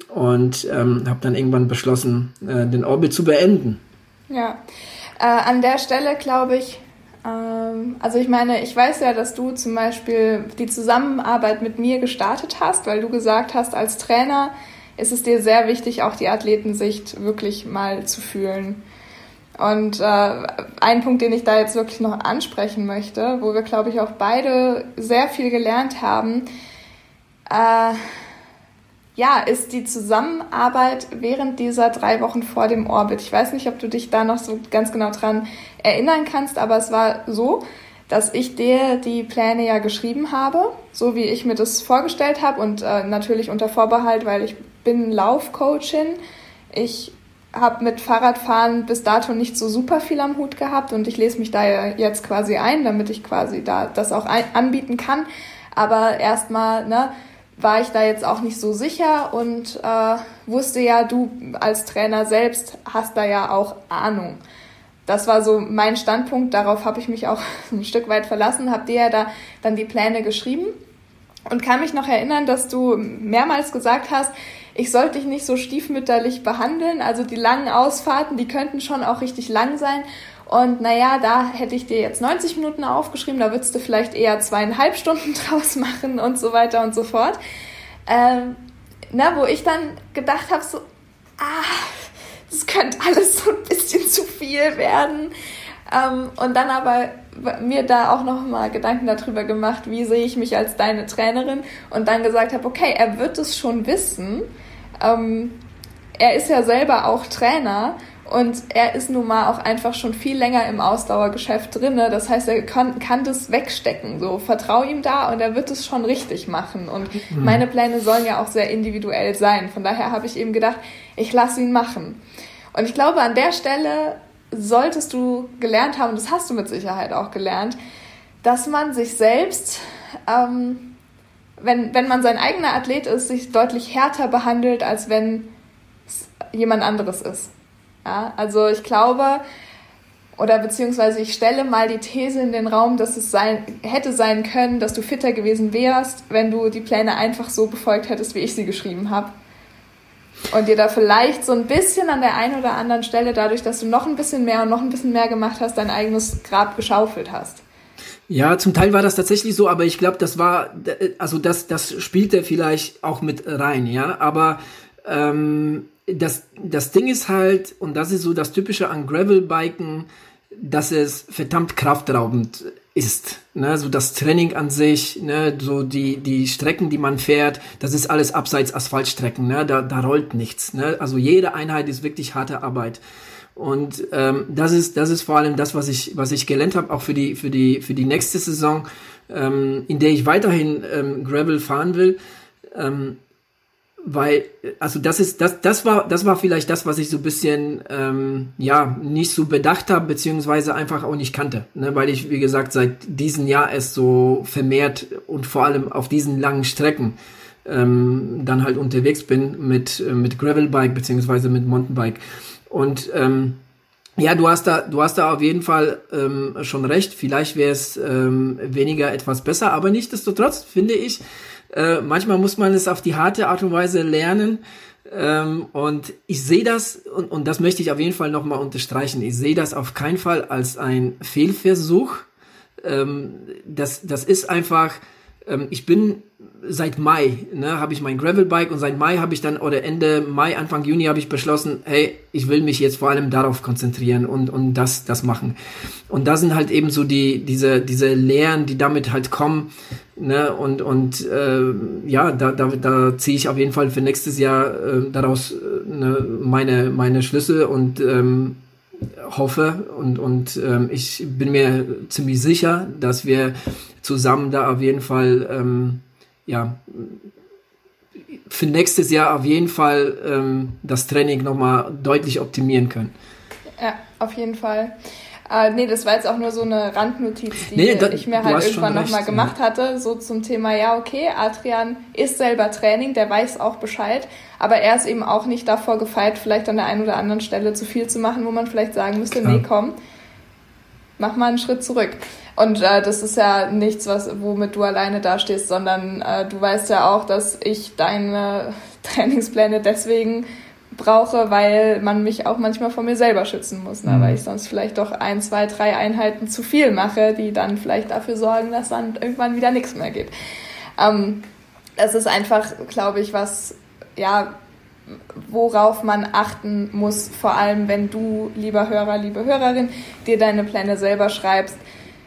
und ähm, habe dann irgendwann beschlossen, äh, den Orbit zu beenden. Ja, äh, an der Stelle glaube ich, ähm, also ich meine, ich weiß ja, dass du zum Beispiel die Zusammenarbeit mit mir gestartet hast, weil du gesagt hast, als Trainer ist es dir sehr wichtig, auch die Athletensicht wirklich mal zu fühlen. Und äh, ein Punkt, den ich da jetzt wirklich noch ansprechen möchte, wo wir, glaube ich, auch beide sehr viel gelernt haben, äh, ja, ist die Zusammenarbeit während dieser drei Wochen vor dem Orbit. Ich weiß nicht, ob du dich da noch so ganz genau dran erinnern kannst, aber es war so, dass ich dir die Pläne ja geschrieben habe, so wie ich mir das vorgestellt habe und äh, natürlich unter Vorbehalt, weil ich bin Laufcoachin. Ich habe mit Fahrradfahren bis dato nicht so super viel am Hut gehabt und ich lese mich da jetzt quasi ein, damit ich quasi da das auch anbieten kann. Aber erstmal ne, war ich da jetzt auch nicht so sicher und äh, wusste ja, du als Trainer selbst hast da ja auch Ahnung. Das war so mein Standpunkt, darauf habe ich mich auch ein Stück weit verlassen, habe dir ja da dann die Pläne geschrieben und kann mich noch erinnern, dass du mehrmals gesagt hast, ich sollte dich nicht so stiefmütterlich behandeln. Also die langen Ausfahrten, die könnten schon auch richtig lang sein. Und naja, da hätte ich dir jetzt 90 Minuten aufgeschrieben, da würdest du vielleicht eher zweieinhalb Stunden draus machen und so weiter und so fort. Ähm, na, wo ich dann gedacht habe, so, ah, das könnte alles so ein bisschen zu viel werden. Ähm, und dann aber mir da auch noch mal Gedanken darüber gemacht, wie sehe ich mich als deine Trainerin und dann gesagt habe, okay, er wird es schon wissen. Ähm, er ist ja selber auch Trainer und er ist nun mal auch einfach schon viel länger im Ausdauergeschäft drinne. Das heißt, er kann, kann das wegstecken. So, vertrau ihm da und er wird es schon richtig machen. Und mhm. meine Pläne sollen ja auch sehr individuell sein. Von daher habe ich eben gedacht, ich lasse ihn machen. Und ich glaube, an der Stelle solltest du gelernt haben, das hast du mit Sicherheit auch gelernt, dass man sich selbst, ähm, wenn, wenn man sein eigener Athlet ist, sich deutlich härter behandelt, als wenn es jemand anderes ist. Ja, also ich glaube, oder beziehungsweise ich stelle mal die These in den Raum, dass es sein, hätte sein können, dass du fitter gewesen wärst, wenn du die Pläne einfach so befolgt hättest, wie ich sie geschrieben habe und dir da vielleicht so ein bisschen an der einen oder anderen Stelle, dadurch, dass du noch ein bisschen mehr und noch ein bisschen mehr gemacht hast, dein eigenes Grab geschaufelt hast. Ja, zum Teil war das tatsächlich so, aber ich glaube, das war, also das, das spielte vielleicht auch mit rein, ja, aber ähm, das, das Ding ist halt, und das ist so das Typische an Gravelbiken, dass es verdammt kraftraubend ist. Ne? So das Training an sich, ne? so die, die Strecken, die man fährt, das ist alles abseits Asphaltstrecken. Ne? Da, da rollt nichts. Ne? Also jede Einheit ist wirklich harte Arbeit. Und ähm, das ist das ist vor allem das, was ich was ich gelernt habe, auch für die für die für die nächste Saison, ähm, in der ich weiterhin ähm, Gravel fahren will. Ähm, weil also das ist das das war das war vielleicht das was ich so ein bisschen ähm, ja nicht so bedacht habe beziehungsweise einfach auch nicht kannte ne? weil ich wie gesagt seit diesem Jahr es so vermehrt und vor allem auf diesen langen Strecken ähm, dann halt unterwegs bin mit mit Gravelbike beziehungsweise mit Mountainbike und ähm, ja, du hast da, du hast da auf jeden Fall ähm, schon recht. Vielleicht wäre es ähm, weniger etwas besser, aber nichtsdestotrotz finde ich, äh, manchmal muss man es auf die harte Art und Weise lernen. Ähm, und ich sehe das, und, und das möchte ich auf jeden Fall nochmal unterstreichen, ich sehe das auf keinen Fall als ein Fehlversuch. Ähm, das, das ist einfach ähm, ich bin seit Mai, ne, habe ich mein Gravelbike und seit Mai habe ich dann oder Ende Mai, Anfang Juni habe ich beschlossen, hey, ich will mich jetzt vor allem darauf konzentrieren und und das das machen. Und da sind halt eben so die diese diese Lehren, die damit halt kommen, ne und und äh, ja, da da da ziehe ich auf jeden Fall für nächstes Jahr äh, daraus äh, ne, meine meine Schlüsse und ähm, hoffe und, und ähm, ich bin mir ziemlich sicher, dass wir zusammen da auf jeden Fall ähm, ja für nächstes Jahr auf jeden Fall ähm, das Training nochmal deutlich optimieren können. Ja, auf jeden Fall. Äh, nee, das war jetzt auch nur so eine Randnotiz, die Nee, da- ich mir halt irgendwann nochmal gemacht hatte, so zum Thema, ja, okay, Adrian ist selber Training, der weiß auch Bescheid, aber er ist eben auch nicht davor gefeit, vielleicht an der einen oder anderen Stelle zu viel zu machen, wo man vielleicht sagen müsste, Klar. nee, komm, mach mal einen Schritt zurück. Und äh, das ist ja nichts, was, womit du alleine dastehst, sondern äh, du weißt ja auch, dass ich deine Trainingspläne deswegen brauche, weil man mich auch manchmal vor mir selber schützen muss, ne? Mhm. weil ich sonst vielleicht doch ein, zwei, drei Einheiten zu viel mache, die dann vielleicht dafür sorgen, dass dann irgendwann wieder nichts mehr geht. Ähm, das ist einfach, glaube ich, was, ja, worauf man achten muss, vor allem wenn du, lieber Hörer, liebe Hörerin, dir deine Pläne selber schreibst,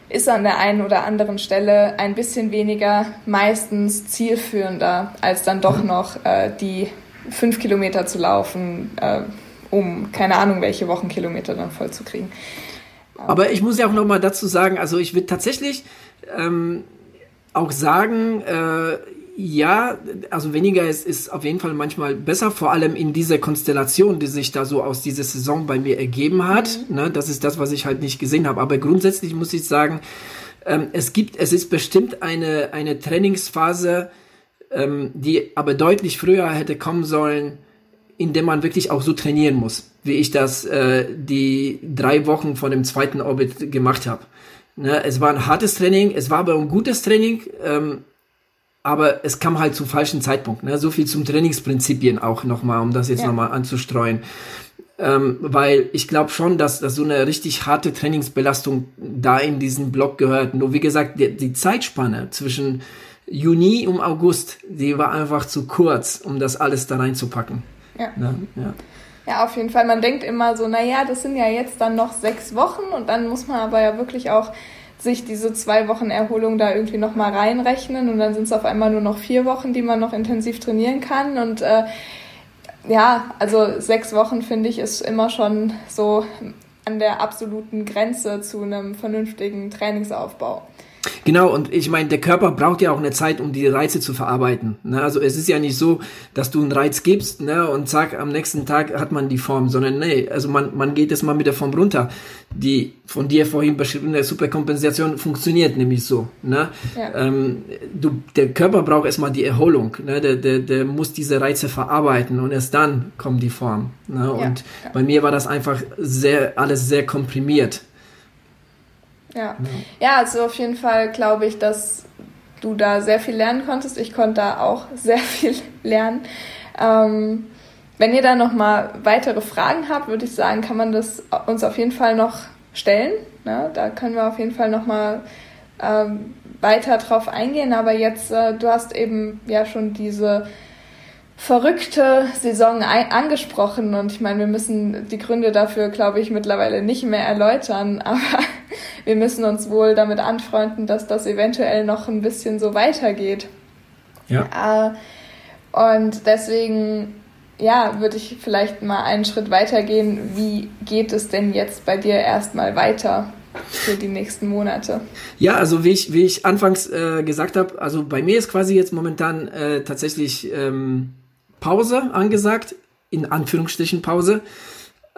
ist an der einen oder anderen Stelle ein bisschen weniger, meistens zielführender, als dann doch noch äh, die fünf Kilometer zu laufen, äh, um keine Ahnung, welche Wochenkilometer dann voll zu kriegen. Aber ich muss ja auch noch mal dazu sagen, also ich würde tatsächlich ähm, auch sagen, äh, ja, also weniger ist, ist auf jeden Fall manchmal besser, vor allem in dieser Konstellation, die sich da so aus dieser Saison bei mir ergeben hat. Ne, das ist das, was ich halt nicht gesehen habe. Aber grundsätzlich muss ich sagen, ähm, es gibt, es ist bestimmt eine, eine Trainingsphase, ähm, die aber deutlich früher hätte kommen sollen, in dem man wirklich auch so trainieren muss, wie ich das äh, die drei Wochen vor dem zweiten Orbit gemacht habe. Ne, es war ein hartes Training, es war aber ein gutes Training, ähm, aber es kam halt zum falschen Zeitpunkt. Ne? So viel zum Trainingsprinzipien auch nochmal, um das jetzt Ja. nochmal anzustreuen. Ähm, weil ich glaube schon, dass, dass so eine richtig harte Trainingsbelastung da in diesen Block gehört. Nur wie gesagt, die, die Zeitspanne zwischen Juni und August, die war einfach zu kurz, um das alles da reinzupacken. Ja. Ne? Ja. Ja, auf jeden Fall. Man denkt immer so, naja, das sind ja jetzt dann noch sechs Wochen und dann muss man aber ja wirklich auch sich diese zwei Wochen Erholung da irgendwie nochmal reinrechnen und dann sind es auf einmal nur noch vier Wochen, die man noch intensiv trainieren kann und äh, ja, also sechs Wochen finde ich ist immer schon so an der absoluten Grenze zu einem vernünftigen Trainingsaufbau. Genau, und ich meine, der Körper braucht ja auch eine Zeit, um die Reize zu verarbeiten. Ne? Also es ist ja nicht so, dass du einen Reiz gibst ne? und zack, am nächsten Tag hat man die Form, sondern nee, also man, man geht jetzt mal mit der Form runter. Die von dir vorhin beschriebene Superkompensation funktioniert nämlich so. Ne? Ja. Ähm, du, der Körper braucht erstmal die Erholung. Ne? Der, der, der muss diese Reize verarbeiten und erst dann kommt die Form. Ne? Und ja. bei mir war das einfach sehr, alles sehr komprimiert. Ja. ja, also auf jeden Fall glaube ich, dass du da sehr viel lernen konntest. Ich konnte da auch sehr viel lernen. Ähm, wenn ihr da noch mal weitere Fragen habt, würde ich sagen, kann man das uns auf jeden Fall noch stellen. Ne? Da können wir auf jeden Fall noch mal ähm, weiter drauf eingehen. Aber jetzt, äh, du hast eben ja schon diese verrückte Saison angesprochen und ich meine, wir müssen die Gründe dafür, glaube ich, mittlerweile nicht mehr erläutern, aber wir müssen uns wohl damit anfreunden, dass das eventuell noch ein bisschen so weitergeht. Ja. Äh, und deswegen, ja, würde ich vielleicht mal einen Schritt weitergehen. Wie geht es denn jetzt bei dir erstmal weiter für die nächsten Monate? Ja, also wie ich, wie ich anfangs äh, gesagt habe, also bei mir ist quasi jetzt momentan äh, tatsächlich ähm, Pause angesagt, in Anführungsstrichen Pause.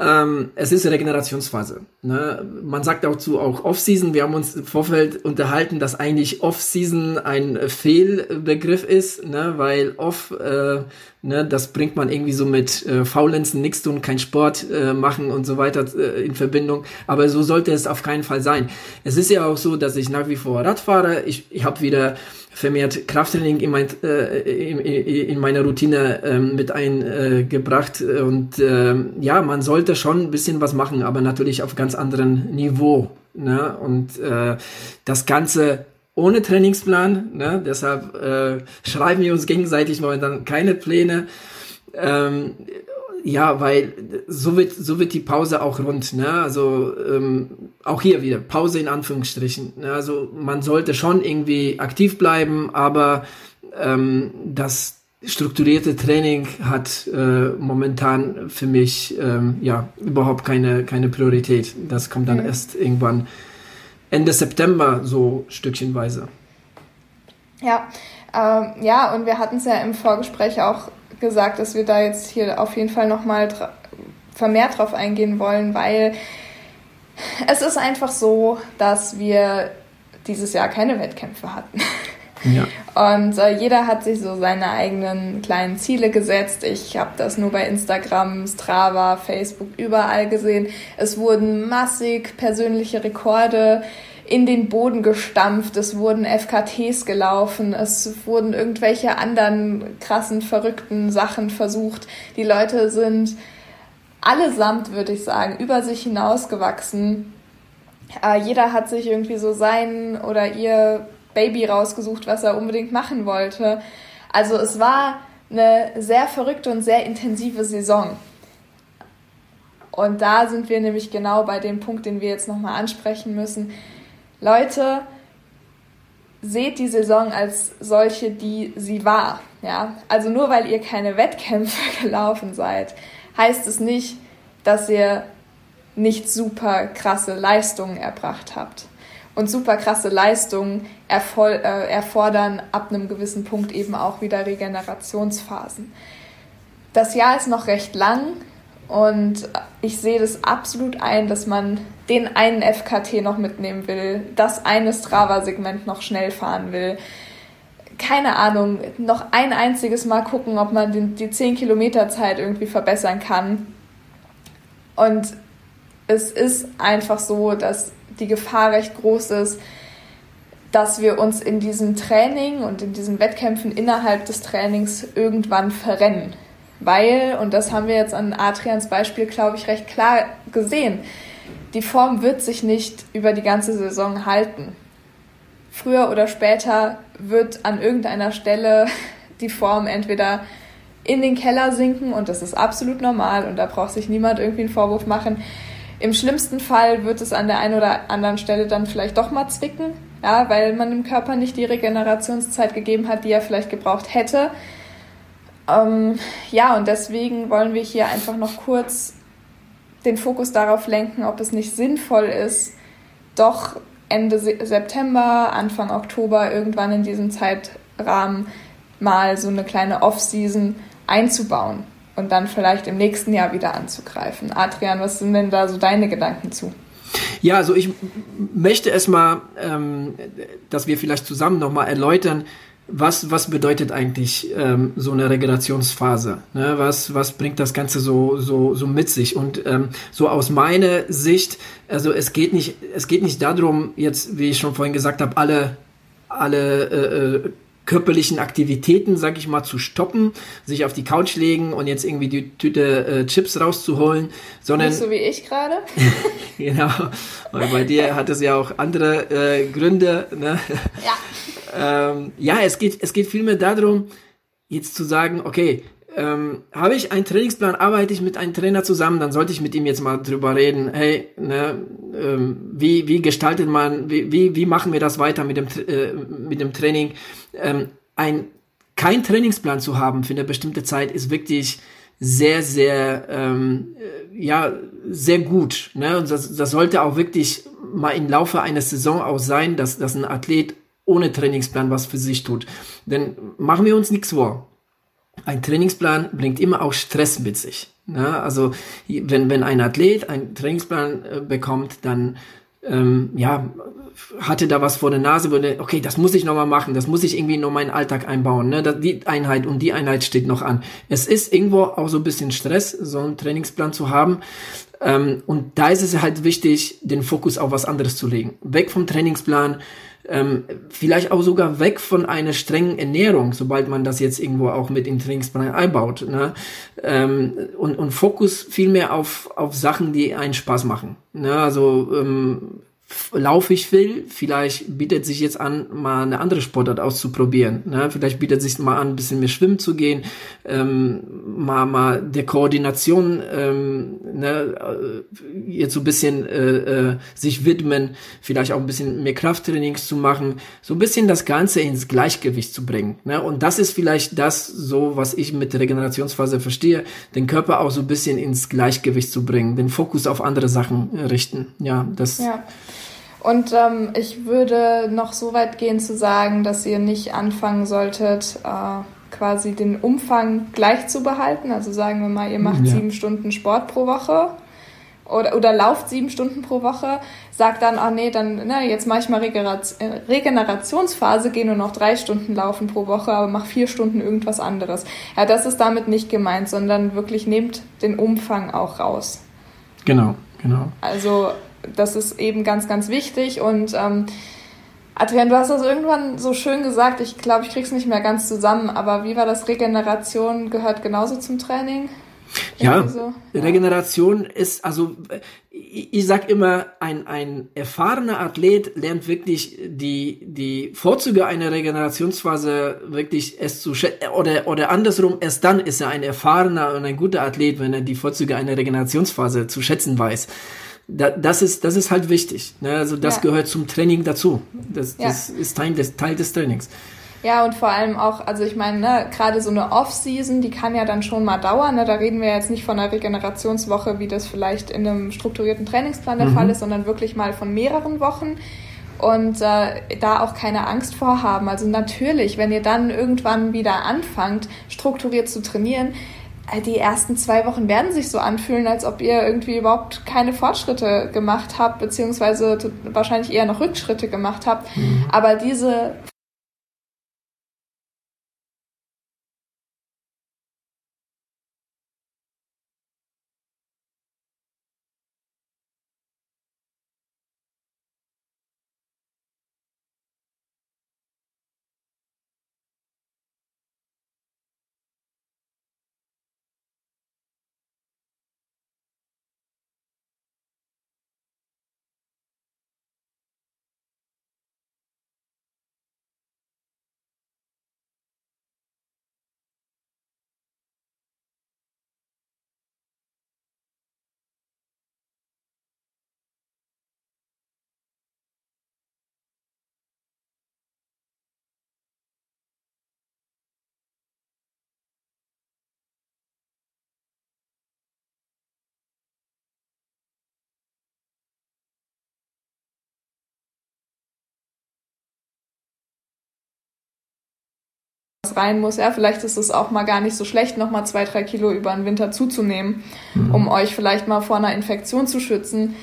Ähm, es ist Regenerationsphase. Ne? Man sagt auch zu auch Off-Season. Wir haben uns im Vorfeld unterhalten, dass eigentlich Off-Season ein Fehlbegriff ist, ne? weil Off, äh, ne, das bringt man irgendwie so mit äh, Faulenzen, nichts tun, kein Sport äh, machen und so weiter äh, in Verbindung. Aber so sollte es auf keinen Fall sein. Es ist ja auch so, dass ich nach wie vor Rad fahre. Ich, ich habe wieder vermehrt Krafttraining in, mein, äh, in, in meiner Routine ähm, mit eingebracht äh, und ähm, ja, man sollte schon ein bisschen was machen, aber natürlich auf ganz anderem Niveau. Ne? Und äh, das Ganze ohne Trainingsplan. Ne? Deshalb äh, schreiben wir uns gegenseitig momentan keine Pläne. Ähm, ja, weil so wird, so wird die Pause auch rund. Ne? Also ähm, auch hier wieder Pause in Anführungsstrichen. Ne? Also man sollte schon irgendwie aktiv bleiben, aber ähm, das strukturierte Training hat äh, momentan für mich ähm, ja überhaupt keine keine Priorität. Das kommt dann mhm. erst irgendwann Ende September so stückchenweise. Ja, ähm, ja, und wir hatten es ja im Vorgespräch auch gesagt, dass wir da jetzt hier auf jeden Fall nochmal vermehrt drauf eingehen wollen, weil es ist einfach so, dass wir dieses Jahr keine Wettkämpfe hatten. Ja. Und äh, jeder hat sich so seine eigenen kleinen Ziele gesetzt. Ich habe das nur bei Instagram, Strava, Facebook überall gesehen. Es wurden massig persönliche Rekorde in den Boden gestampft, es wurden FKTs gelaufen, es wurden irgendwelche anderen krassen, verrückten Sachen versucht. Die Leute sind allesamt, würde ich sagen, über sich hinausgewachsen. Äh, jeder hat sich irgendwie so sein oder ihr Baby rausgesucht, was er unbedingt machen wollte. Also es war eine sehr verrückte und sehr intensive Saison. Und da sind wir nämlich genau bei dem Punkt, den wir jetzt nochmal ansprechen müssen. Leute, seht die Saison als solche, die sie war. Ja? Also nur weil ihr keine Wettkämpfe gelaufen seid, heißt es nicht, dass ihr nicht super krasse Leistungen erbracht habt. Und super krasse Leistungen äh, erfordern ab einem gewissen Punkt eben auch wieder Regenerationsphasen. Das Jahr ist noch recht lang und ich sehe das absolut ein, dass man den einen FKT noch mitnehmen will, das eine Strava-Segment noch schnell fahren will. Keine Ahnung, noch ein einziges Mal gucken, ob man die 10 Kilometer Zeit irgendwie verbessern kann. Und es ist einfach so, dass die Gefahr recht groß ist, dass wir uns in diesem Training und in diesen Wettkämpfen innerhalb des Trainings irgendwann verrennen. Weil, und das haben wir jetzt an Adrians Beispiel, glaube ich, recht klar gesehen, die Form wird sich nicht über die ganze Saison halten. Früher oder später wird an irgendeiner Stelle die Form entweder in den Keller sinken und das ist absolut normal und da braucht sich niemand irgendwie einen Vorwurf machen. Im schlimmsten Fall wird es an der einen oder anderen Stelle dann vielleicht doch mal zwicken, ja, weil man dem Körper nicht die Regenerationszeit gegeben hat, die er vielleicht gebraucht hätte. Ähm, ja, und deswegen wollen wir hier einfach noch kurz den Fokus darauf lenken, ob es nicht sinnvoll ist, doch Ende September, Anfang Oktober irgendwann in diesem Zeitrahmen mal so eine kleine Off-Season einzubauen und dann vielleicht im nächsten Jahr wieder anzugreifen. Adrian, was sind denn da so deine Gedanken zu? Ja, also ich möchte erstmal, ähm, dass wir vielleicht zusammen nochmal erläutern, was, was bedeutet eigentlich ähm, so eine Regenerationsphase? Ne? Was, was bringt das Ganze so, so, so mit sich? Und ähm, so aus meiner Sicht, also es geht nicht, es geht nicht darum, jetzt, wie ich schon vorhin gesagt habe, alle, alle äh, äh körperlichen Aktivitäten, sag ich mal, zu stoppen, sich auf die Couch legen und jetzt irgendwie die Tüte äh, Chips rauszuholen, sondern nicht so wie ich gerade. genau. Weil bei dir hat es ja auch andere äh, Gründe. Ne? Ja ähm, ja, es geht, es geht vielmehr darum, jetzt zu sagen, okay, ähm, habe ich einen Trainingsplan, arbeite ich mit einem Trainer zusammen, dann sollte ich mit ihm jetzt mal drüber reden, hey, ne, ähm, wie, wie gestaltet man, wie, wie, wie machen wir das weiter mit dem, äh, mit dem Training? Ähm, ein, kein Trainingsplan zu haben für eine bestimmte Zeit ist wirklich sehr, sehr, ähm, äh, ja, sehr gut. Ne? Und das, das sollte auch wirklich mal im Laufe einer Saison auch sein, dass, dass ein Athlet ohne Trainingsplan was für sich tut. Denn machen wir uns nichts vor. Ein Trainingsplan bringt immer auch Stress mit sich. Ja, also wenn, wenn ein Athlet einen Trainingsplan äh, bekommt, dann ähm, ja, hatte da was vor der Nase, würde, okay, das muss ich nochmal machen, das muss ich irgendwie in meinen Alltag einbauen. Ne? Die Einheit und die Einheit steht noch an. Es ist irgendwo auch so ein bisschen Stress, so einen Trainingsplan zu haben. Ähm, und da ist es halt wichtig, den Fokus auf was anderes zu legen. Weg vom Trainingsplan, ähm, vielleicht auch sogar weg von einer strengen Ernährung, sobald man das jetzt irgendwo auch mit in Trainingsplan einbaut. Ne? Ähm, und, und Fokus vielmehr auf, auf Sachen, die einen Spaß machen. Ne? Also ähm, laufe ich will, vielleicht bietet sich jetzt an, mal eine andere Sportart auszuprobieren. Ne? Vielleicht bietet sich mal an, ein bisschen mehr schwimmen zu gehen, ähm, mal, mal der Koordination ähm, ne, äh, jetzt so ein bisschen äh, äh, sich widmen, vielleicht auch ein bisschen mehr Krafttrainings zu machen, so ein bisschen das Ganze ins Gleichgewicht zu bringen. Ne? Und das ist vielleicht das so, was ich mit der Regenerationsphase verstehe, den Körper auch so ein bisschen ins Gleichgewicht zu bringen, den Fokus auf andere Sachen richten. Ja, das. Ja. Und ähm, ich würde noch so weit gehen zu sagen, dass ihr nicht anfangen solltet, äh, quasi den Umfang gleich zu behalten. Also sagen wir mal, ihr macht ja. sieben Stunden Sport pro Woche oder, oder lauft sieben Stunden pro Woche, sagt dann, ah nee, dann, ne, jetzt mache ich mal Regenerationsphase, gehe nur noch drei Stunden laufen pro Woche, aber mach vier Stunden irgendwas anderes. Ja, das ist damit nicht gemeint, sondern wirklich nehmt den Umfang auch raus. Genau, genau. Also das ist eben ganz, ganz wichtig. Und ähm, Adrian, du hast das irgendwann so schön gesagt, ich glaube, ich krieg's nicht mehr ganz zusammen, aber wie war das? Regeneration gehört genauso zum Training? Ja, so? Regeneration ist, also ich, ich sag immer, ein, ein erfahrener Athlet lernt wirklich die, die Vorzüge einer Regenerationsphase wirklich erst zu schätzen, oder, oder andersrum, erst dann ist er ein erfahrener und ein guter Athlet, wenn er die Vorzüge einer Regenerationsphase zu schätzen weiß da, das ist das ist halt wichtig. Ne? Also das ja. gehört zum Training dazu. Das, ja. das ist Teil des, Teil des Trainings. Ja, und vor allem auch, also ich meine, ne, gerade so eine Off-Season, die kann ja dann schon mal dauern. Ne? Da reden wir jetzt nicht von einer Regenerationswoche, wie das vielleicht in einem strukturierten Trainingsplan der mhm. Fall ist, sondern wirklich mal von mehreren Wochen. Und äh, da auch keine Angst vorhaben. Also natürlich, wenn ihr dann irgendwann wieder anfangt, strukturiert zu trainieren, die ersten zwei Wochen werden sich so anfühlen, als ob ihr irgendwie überhaupt keine Fortschritte gemacht habt, beziehungsweise wahrscheinlich eher noch Rückschritte gemacht habt. Mhm. Aber diese rein muss. Ja, vielleicht ist es auch mal gar nicht so schlecht, nochmal zwei, drei Kilo über den Winter zuzunehmen, mhm. um euch vielleicht mal vor einer Infektion zu schützen.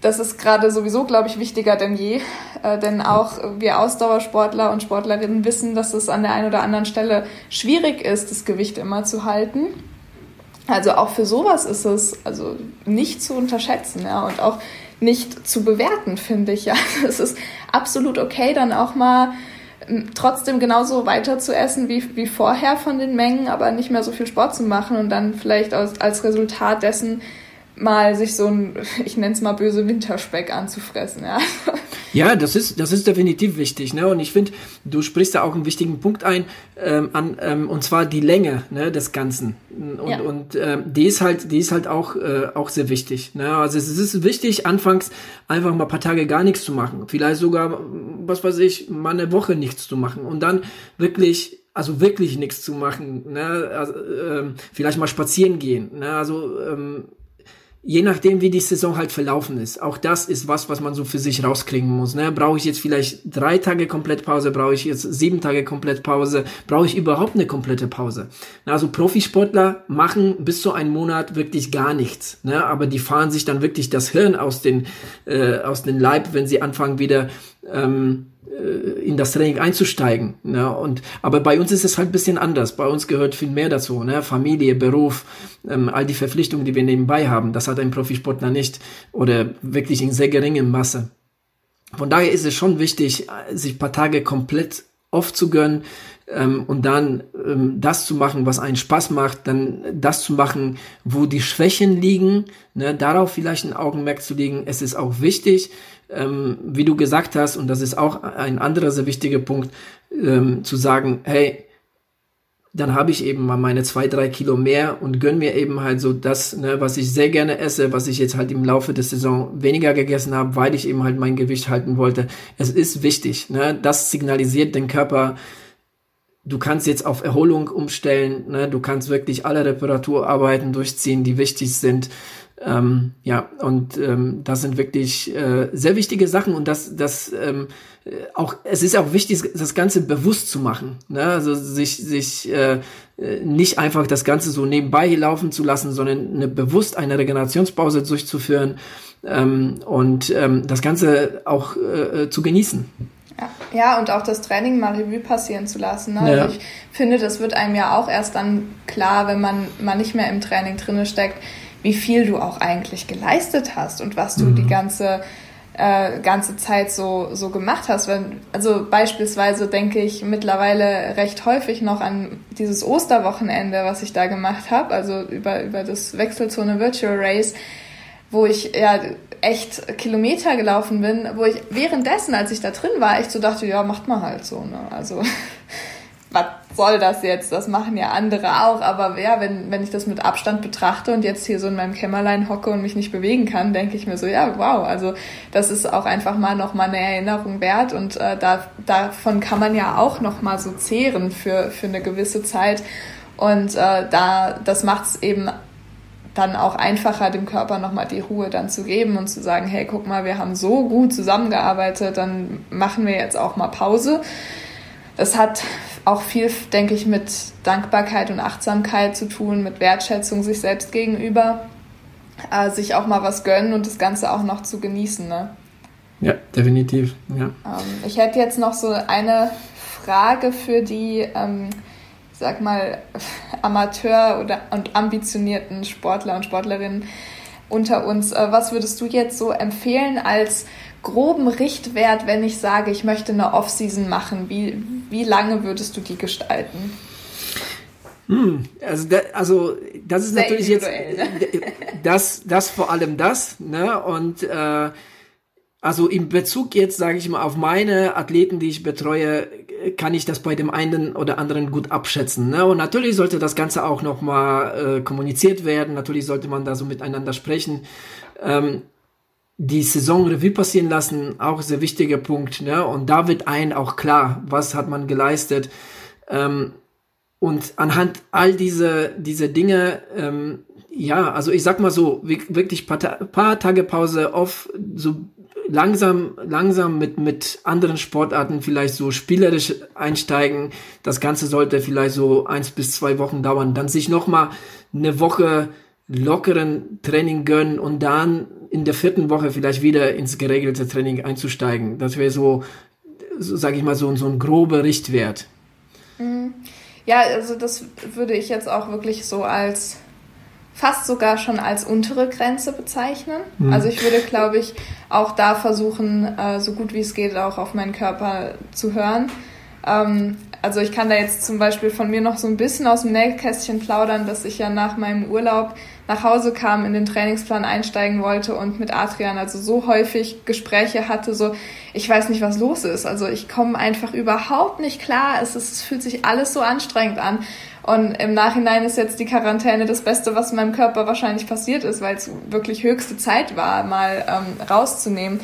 Das ist gerade sowieso, glaube ich, wichtiger denn je. Äh, denn auch wir Ausdauersportler und Sportlerinnen wissen, dass es an der einen oder anderen Stelle schwierig ist, das Gewicht immer zu halten. Also auch für sowas ist es also nicht zu unterschätzen, ja, und auch nicht zu bewerten, finde ich. Ja, es ist absolut okay, dann auch mal trotzdem genauso weiter zu essen wie, wie vorher von den Mengen, aber nicht mehr so viel Sport zu machen und dann vielleicht als, als Resultat dessen mal sich so ein, ich nenne es mal böse Winterspeck anzufressen, ja. Ja, das ist, das ist definitiv wichtig, ne? Und ich finde, du sprichst da auch einen wichtigen Punkt ein, ähm, an, ähm, und zwar die Länge, ne, des Ganzen. Und, ja. und ähm, die ist halt, die ist halt auch, äh, auch sehr wichtig. Ne? Also es ist wichtig, anfangs einfach mal ein paar Tage gar nichts zu machen. Vielleicht sogar, was weiß ich, mal eine Woche nichts zu machen. Und dann wirklich also wirklich nichts zu machen, ne? also, ähm, vielleicht mal spazieren gehen, ne? also ähm, je nachdem, wie die Saison halt verlaufen ist. Auch das ist was, was man so für sich rauskriegen muss. Ne? Brauche ich jetzt vielleicht drei Tage Komplettpause? Brauche ich jetzt sieben Tage Komplettpause? Brauche ich überhaupt eine komplette Pause? Also Profisportler machen bis zu einem Monat wirklich gar nichts. Ne? Aber die fahren sich dann wirklich das Hirn aus den, äh, aus den Leib, wenn sie anfangen wieder ähm, äh, in das Training einzusteigen. Ne? Und, aber bei uns ist es halt ein bisschen anders. Bei uns gehört viel mehr dazu. Ne? Familie, Beruf, ähm, all die Verpflichtungen, die wir nebenbei haben. Das hat ein Profisportler nicht oder wirklich in sehr geringem Masse. Von daher ist es schon wichtig, sich paar Tage komplett aufzugönnen ähm, und dann ähm, das zu machen, was einen Spaß macht, dann das zu machen, wo die Schwächen liegen, ne, darauf vielleicht ein Augenmerk zu legen. Es ist auch wichtig, ähm, wie du gesagt hast, und das ist auch ein anderer sehr wichtiger Punkt, ähm, zu sagen, hey, dann habe ich eben mal meine zwei, drei Kilo mehr und gönn mir eben halt so das, ne, was ich sehr gerne esse, was ich jetzt halt im Laufe der Saison weniger gegessen habe, weil ich eben halt mein Gewicht halten wollte. Es ist wichtig, ne, das signalisiert den Körper, du kannst jetzt auf Erholung umstellen, ne, du kannst wirklich alle Reparaturarbeiten durchziehen, die wichtig sind. Ähm, ja, und ähm, das sind wirklich äh, sehr wichtige Sachen und das, das ähm, äh, auch, es ist auch wichtig, das Ganze bewusst zu machen. Ne? Also sich, sich äh, nicht einfach das Ganze so nebenbei laufen zu lassen, sondern eine, bewusst eine Regenerationspause durchzuführen ähm, und ähm, das Ganze auch äh, zu genießen. Ja. ja, und auch das Training mal Revue passieren zu lassen. Ne? Also ja. Also ich finde, das wird einem ja auch erst dann klar, wenn man mal nicht mehr im Training drinne steckt, wie viel du auch eigentlich geleistet hast und was du mhm. die ganze äh, ganze Zeit so so gemacht hast. Wenn, also beispielsweise denke ich mittlerweile recht häufig noch an dieses Osterwochenende, was ich da gemacht habe, also über über das Wechselzone Virtual Race, wo ich ja echt Kilometer gelaufen bin, wo ich währenddessen, als ich da drin war, echt so dachte, ja, macht man halt so. Ne? Also was soll das jetzt? Das machen ja andere auch. Aber ja, wenn, wenn ich das mit Abstand betrachte und jetzt hier so in meinem Kämmerlein hocke und mich nicht bewegen kann, denke ich mir so, ja, wow, also das ist auch einfach mal nochmal eine Erinnerung wert und äh, da, davon kann man ja auch nochmal so zehren für, für eine gewisse Zeit. Und äh, da, das macht es eben dann auch einfacher, dem Körper nochmal die Ruhe dann zu geben und zu sagen, hey, guck mal, wir haben so gut zusammengearbeitet, dann machen wir jetzt auch mal Pause. Das hat auch viel, denke ich, mit Dankbarkeit und Achtsamkeit zu tun, mit Wertschätzung sich selbst gegenüber, äh, sich auch mal was gönnen und das Ganze auch noch zu genießen. Ne? Ja, definitiv. Ja. Ähm, ich hätte jetzt noch so eine Frage für die, ähm, sag mal, Amateur- oder und ambitionierten Sportler und Sportlerinnen unter uns. Äh, was würdest du jetzt so empfehlen als groben Richtwert, wenn ich sage, ich möchte eine Off-Season machen? Wie, wie lange würdest du die gestalten? Hm, also, da, also das ist Sehr natürlich jetzt ne? das, das vor allem das, ne? Und äh, also im Bezug jetzt, sage ich mal, auf meine Athleten, die ich betreue, kann ich das bei dem einen oder anderen gut abschätzen. Ne? Und natürlich sollte das Ganze auch nochmal äh, kommuniziert werden. Natürlich sollte man da so miteinander sprechen. Ähm, die Saison Revue passieren lassen, auch sehr wichtiger Punkt. Ne? Und da wird ein auch klar, was hat man geleistet. Ähm, und anhand all diese, diese Dinge, ähm, ja, also ich sag mal so, wirklich paar, paar Tage Pause auf, so langsam, langsam mit, mit anderen Sportarten vielleicht so spielerisch einsteigen. Das Ganze sollte vielleicht so eins bis zwei Wochen dauern. Dann sich nochmal eine Woche lockeren Training gönnen und dann in der vierten Woche vielleicht wieder ins geregelte Training einzusteigen. Das wäre so, so sage ich mal, so, so ein grober Richtwert. Mhm. Ja, also das würde ich jetzt auch wirklich so als fast sogar schon als untere Grenze bezeichnen. Mhm. Also ich würde, glaube ich, auch da versuchen, äh, so gut wie es geht, auch auf meinen Körper zu hören. Ähm, also ich kann da jetzt zum Beispiel von mir noch so ein bisschen aus dem Nähkästchen plaudern, dass ich ja nach meinem Urlaub nach Hause kam, in den Trainingsplan einsteigen wollte und mit Adrian also so häufig Gespräche hatte, so ich weiß nicht, was los ist. Also ich komme einfach überhaupt nicht klar. Es, ist, es fühlt sich alles so anstrengend an. Und im Nachhinein ist jetzt die Quarantäne das Beste, was meinem Körper wahrscheinlich passiert ist, weil es wirklich höchste Zeit war, mal ähm, rauszunehmen.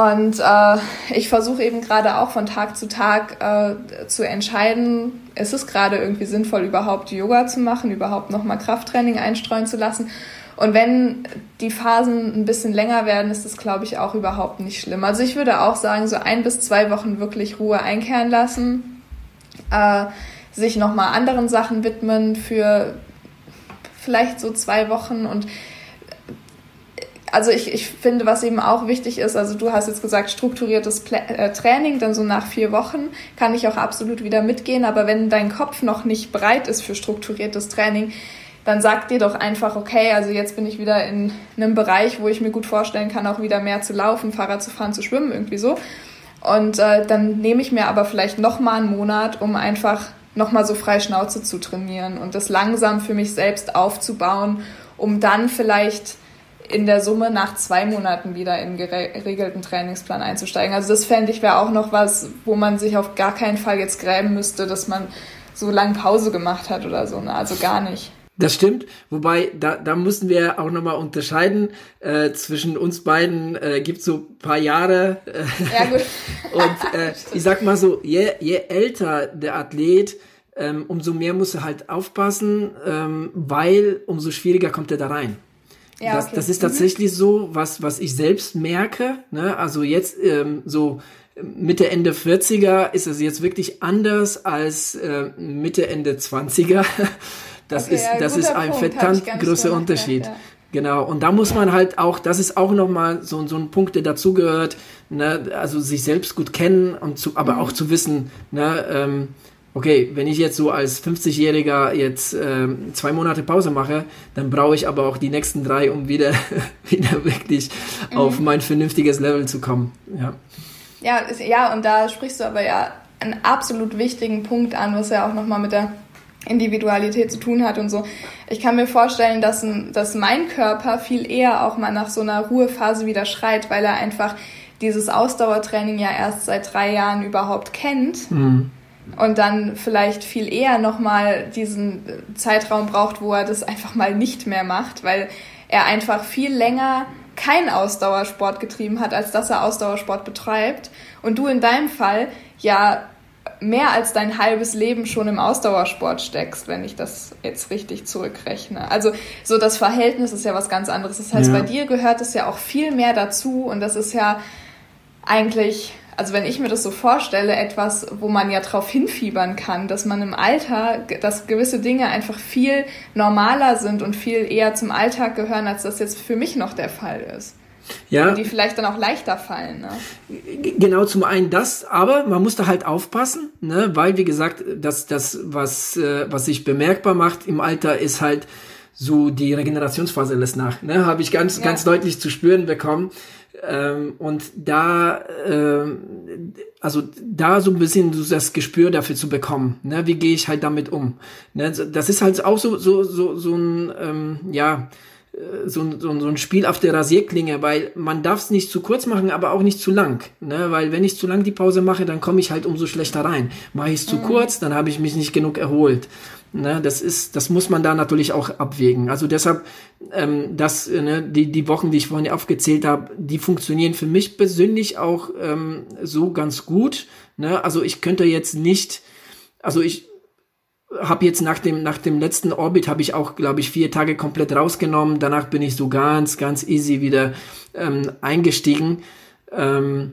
Und äh, ich versuche eben gerade auch von Tag zu Tag äh, zu entscheiden, ist es gerade irgendwie sinnvoll, überhaupt Yoga zu machen, überhaupt nochmal Krafttraining einstreuen zu lassen. Und wenn die Phasen ein bisschen länger werden, ist das, glaube ich, auch überhaupt nicht schlimm. Also ich würde auch sagen, so ein bis zwei Wochen wirklich Ruhe einkehren lassen, äh, sich nochmal anderen Sachen widmen für vielleicht so zwei Wochen und also ich, ich finde, was eben auch wichtig ist, also du hast jetzt gesagt, strukturiertes Pla äh, Training, dann so nach vier Wochen kann ich auch absolut wieder mitgehen, aber wenn dein Kopf noch nicht bereit ist für strukturiertes Training, dann sag dir doch einfach, okay, also jetzt bin ich wieder in einem Bereich, wo ich mir gut vorstellen kann, auch wieder mehr zu laufen, Fahrrad zu fahren, zu schwimmen, irgendwie so. Und äh, dann nehme ich mir aber vielleicht nochmal einen Monat, um einfach nochmal so frei Schnauze zu trainieren und das langsam für mich selbst aufzubauen, um dann vielleicht in der Summe nach zwei Monaten wieder in geregelten Trainingsplan einzusteigen. Also das fände ich wäre auch noch was, wo man sich auf gar keinen Fall jetzt gräben müsste, dass man so lange Pause gemacht hat oder so. Ne? Also gar nicht. Das stimmt, wobei da, da müssen wir auch nochmal unterscheiden. Äh, zwischen uns beiden äh, gibt so paar Jahre. Äh, ja, gut. und äh, ich sag mal so, je, je älter der Athlet, ähm, umso mehr muss er halt aufpassen, ähm, weil umso schwieriger kommt er da rein. Ja, das, okay. das ist mhm. tatsächlich mhm. so, was, was ich selbst merke. Ne? Also jetzt ähm, so Mitte, Ende 40er ist es jetzt wirklich anders als äh, Mitte, Ende 20er. Das okay, ist, ja, das ist ein verdammt großer Unterschied. Ja. Genau, und da muss man halt auch, das ist auch nochmal so, so ein Punkt, der dazugehört, ne, also sich selbst gut kennen und zu, aber mhm. auch zu wissen, ne, ähm, okay, wenn ich jetzt so als 50-Jähriger jetzt ähm, zwei Monate Pause mache, dann brauche ich aber auch die nächsten drei, um wieder, wieder wirklich mhm. auf mein vernünftiges Level zu kommen. Ja. Ja, ja, und da sprichst du aber ja einen absolut wichtigen Punkt an, was ja auch nochmal mit der Individualität zu tun hat und so. Ich kann mir vorstellen, dass, dass mein Körper viel eher auch mal nach so einer Ruhephase wieder schreit, weil er einfach dieses Ausdauertraining ja erst seit drei Jahren überhaupt kennt. Mhm. Und dann vielleicht viel eher nochmal diesen Zeitraum braucht, wo er das einfach mal nicht mehr macht, weil er einfach viel länger keinen Ausdauersport getrieben hat, als dass er Ausdauersport betreibt. Und du in deinem Fall ja mehr als dein halbes Leben schon im Ausdauersport steckst, wenn ich das jetzt richtig zurückrechne. Also so das Verhältnis ist ja was ganz anderes. Das heißt, ja. bei dir gehört es ja auch viel mehr dazu und das ist ja eigentlich, also wenn ich mir das so vorstelle, etwas, wo man ja drauf hinfiebern kann, dass man im Alter, dass gewisse Dinge einfach viel normaler sind und viel eher zum Alltag gehören, als das jetzt für mich noch der Fall ist. Ja. Und die vielleicht dann auch leichter fallen. Ne? Genau, zum einen das, aber man muss da halt aufpassen, ne? weil, wie gesagt, das, das was, äh, was sich bemerkbar macht im Alter, ist halt so die Regenerationsphase lässt nach. Ne? Habe ich ganz, ja. ganz deutlich zu spüren bekommen. Ähm, und da, ähm, also da so ein bisschen so das Gespür dafür zu bekommen, ne? wie gehe ich halt damit um. Ne? Das ist halt auch so, so, so, so ein, ähm, ja, so, so, so ein Spiel auf der Rasierklinge, weil man darf es nicht zu kurz machen, aber auch nicht zu lang. Ne? Weil wenn ich zu lang die Pause mache, dann komme ich halt umso schlechter rein. Mache ich es zu mhm. kurz, dann habe ich mich nicht genug erholt. Ne? Das ist, das muss man da natürlich auch abwägen. Also deshalb, ähm, das, ne, die, die Wochen, die ich vorhin aufgezählt habe, die funktionieren für mich persönlich auch ähm, so ganz gut. Ne? Also ich könnte jetzt nicht, also ich habe jetzt nach dem nach dem letzten Orbit habe ich auch glaube ich vier Tage komplett rausgenommen. Danach bin ich so ganz ganz easy wieder ähm, eingestiegen. Ähm,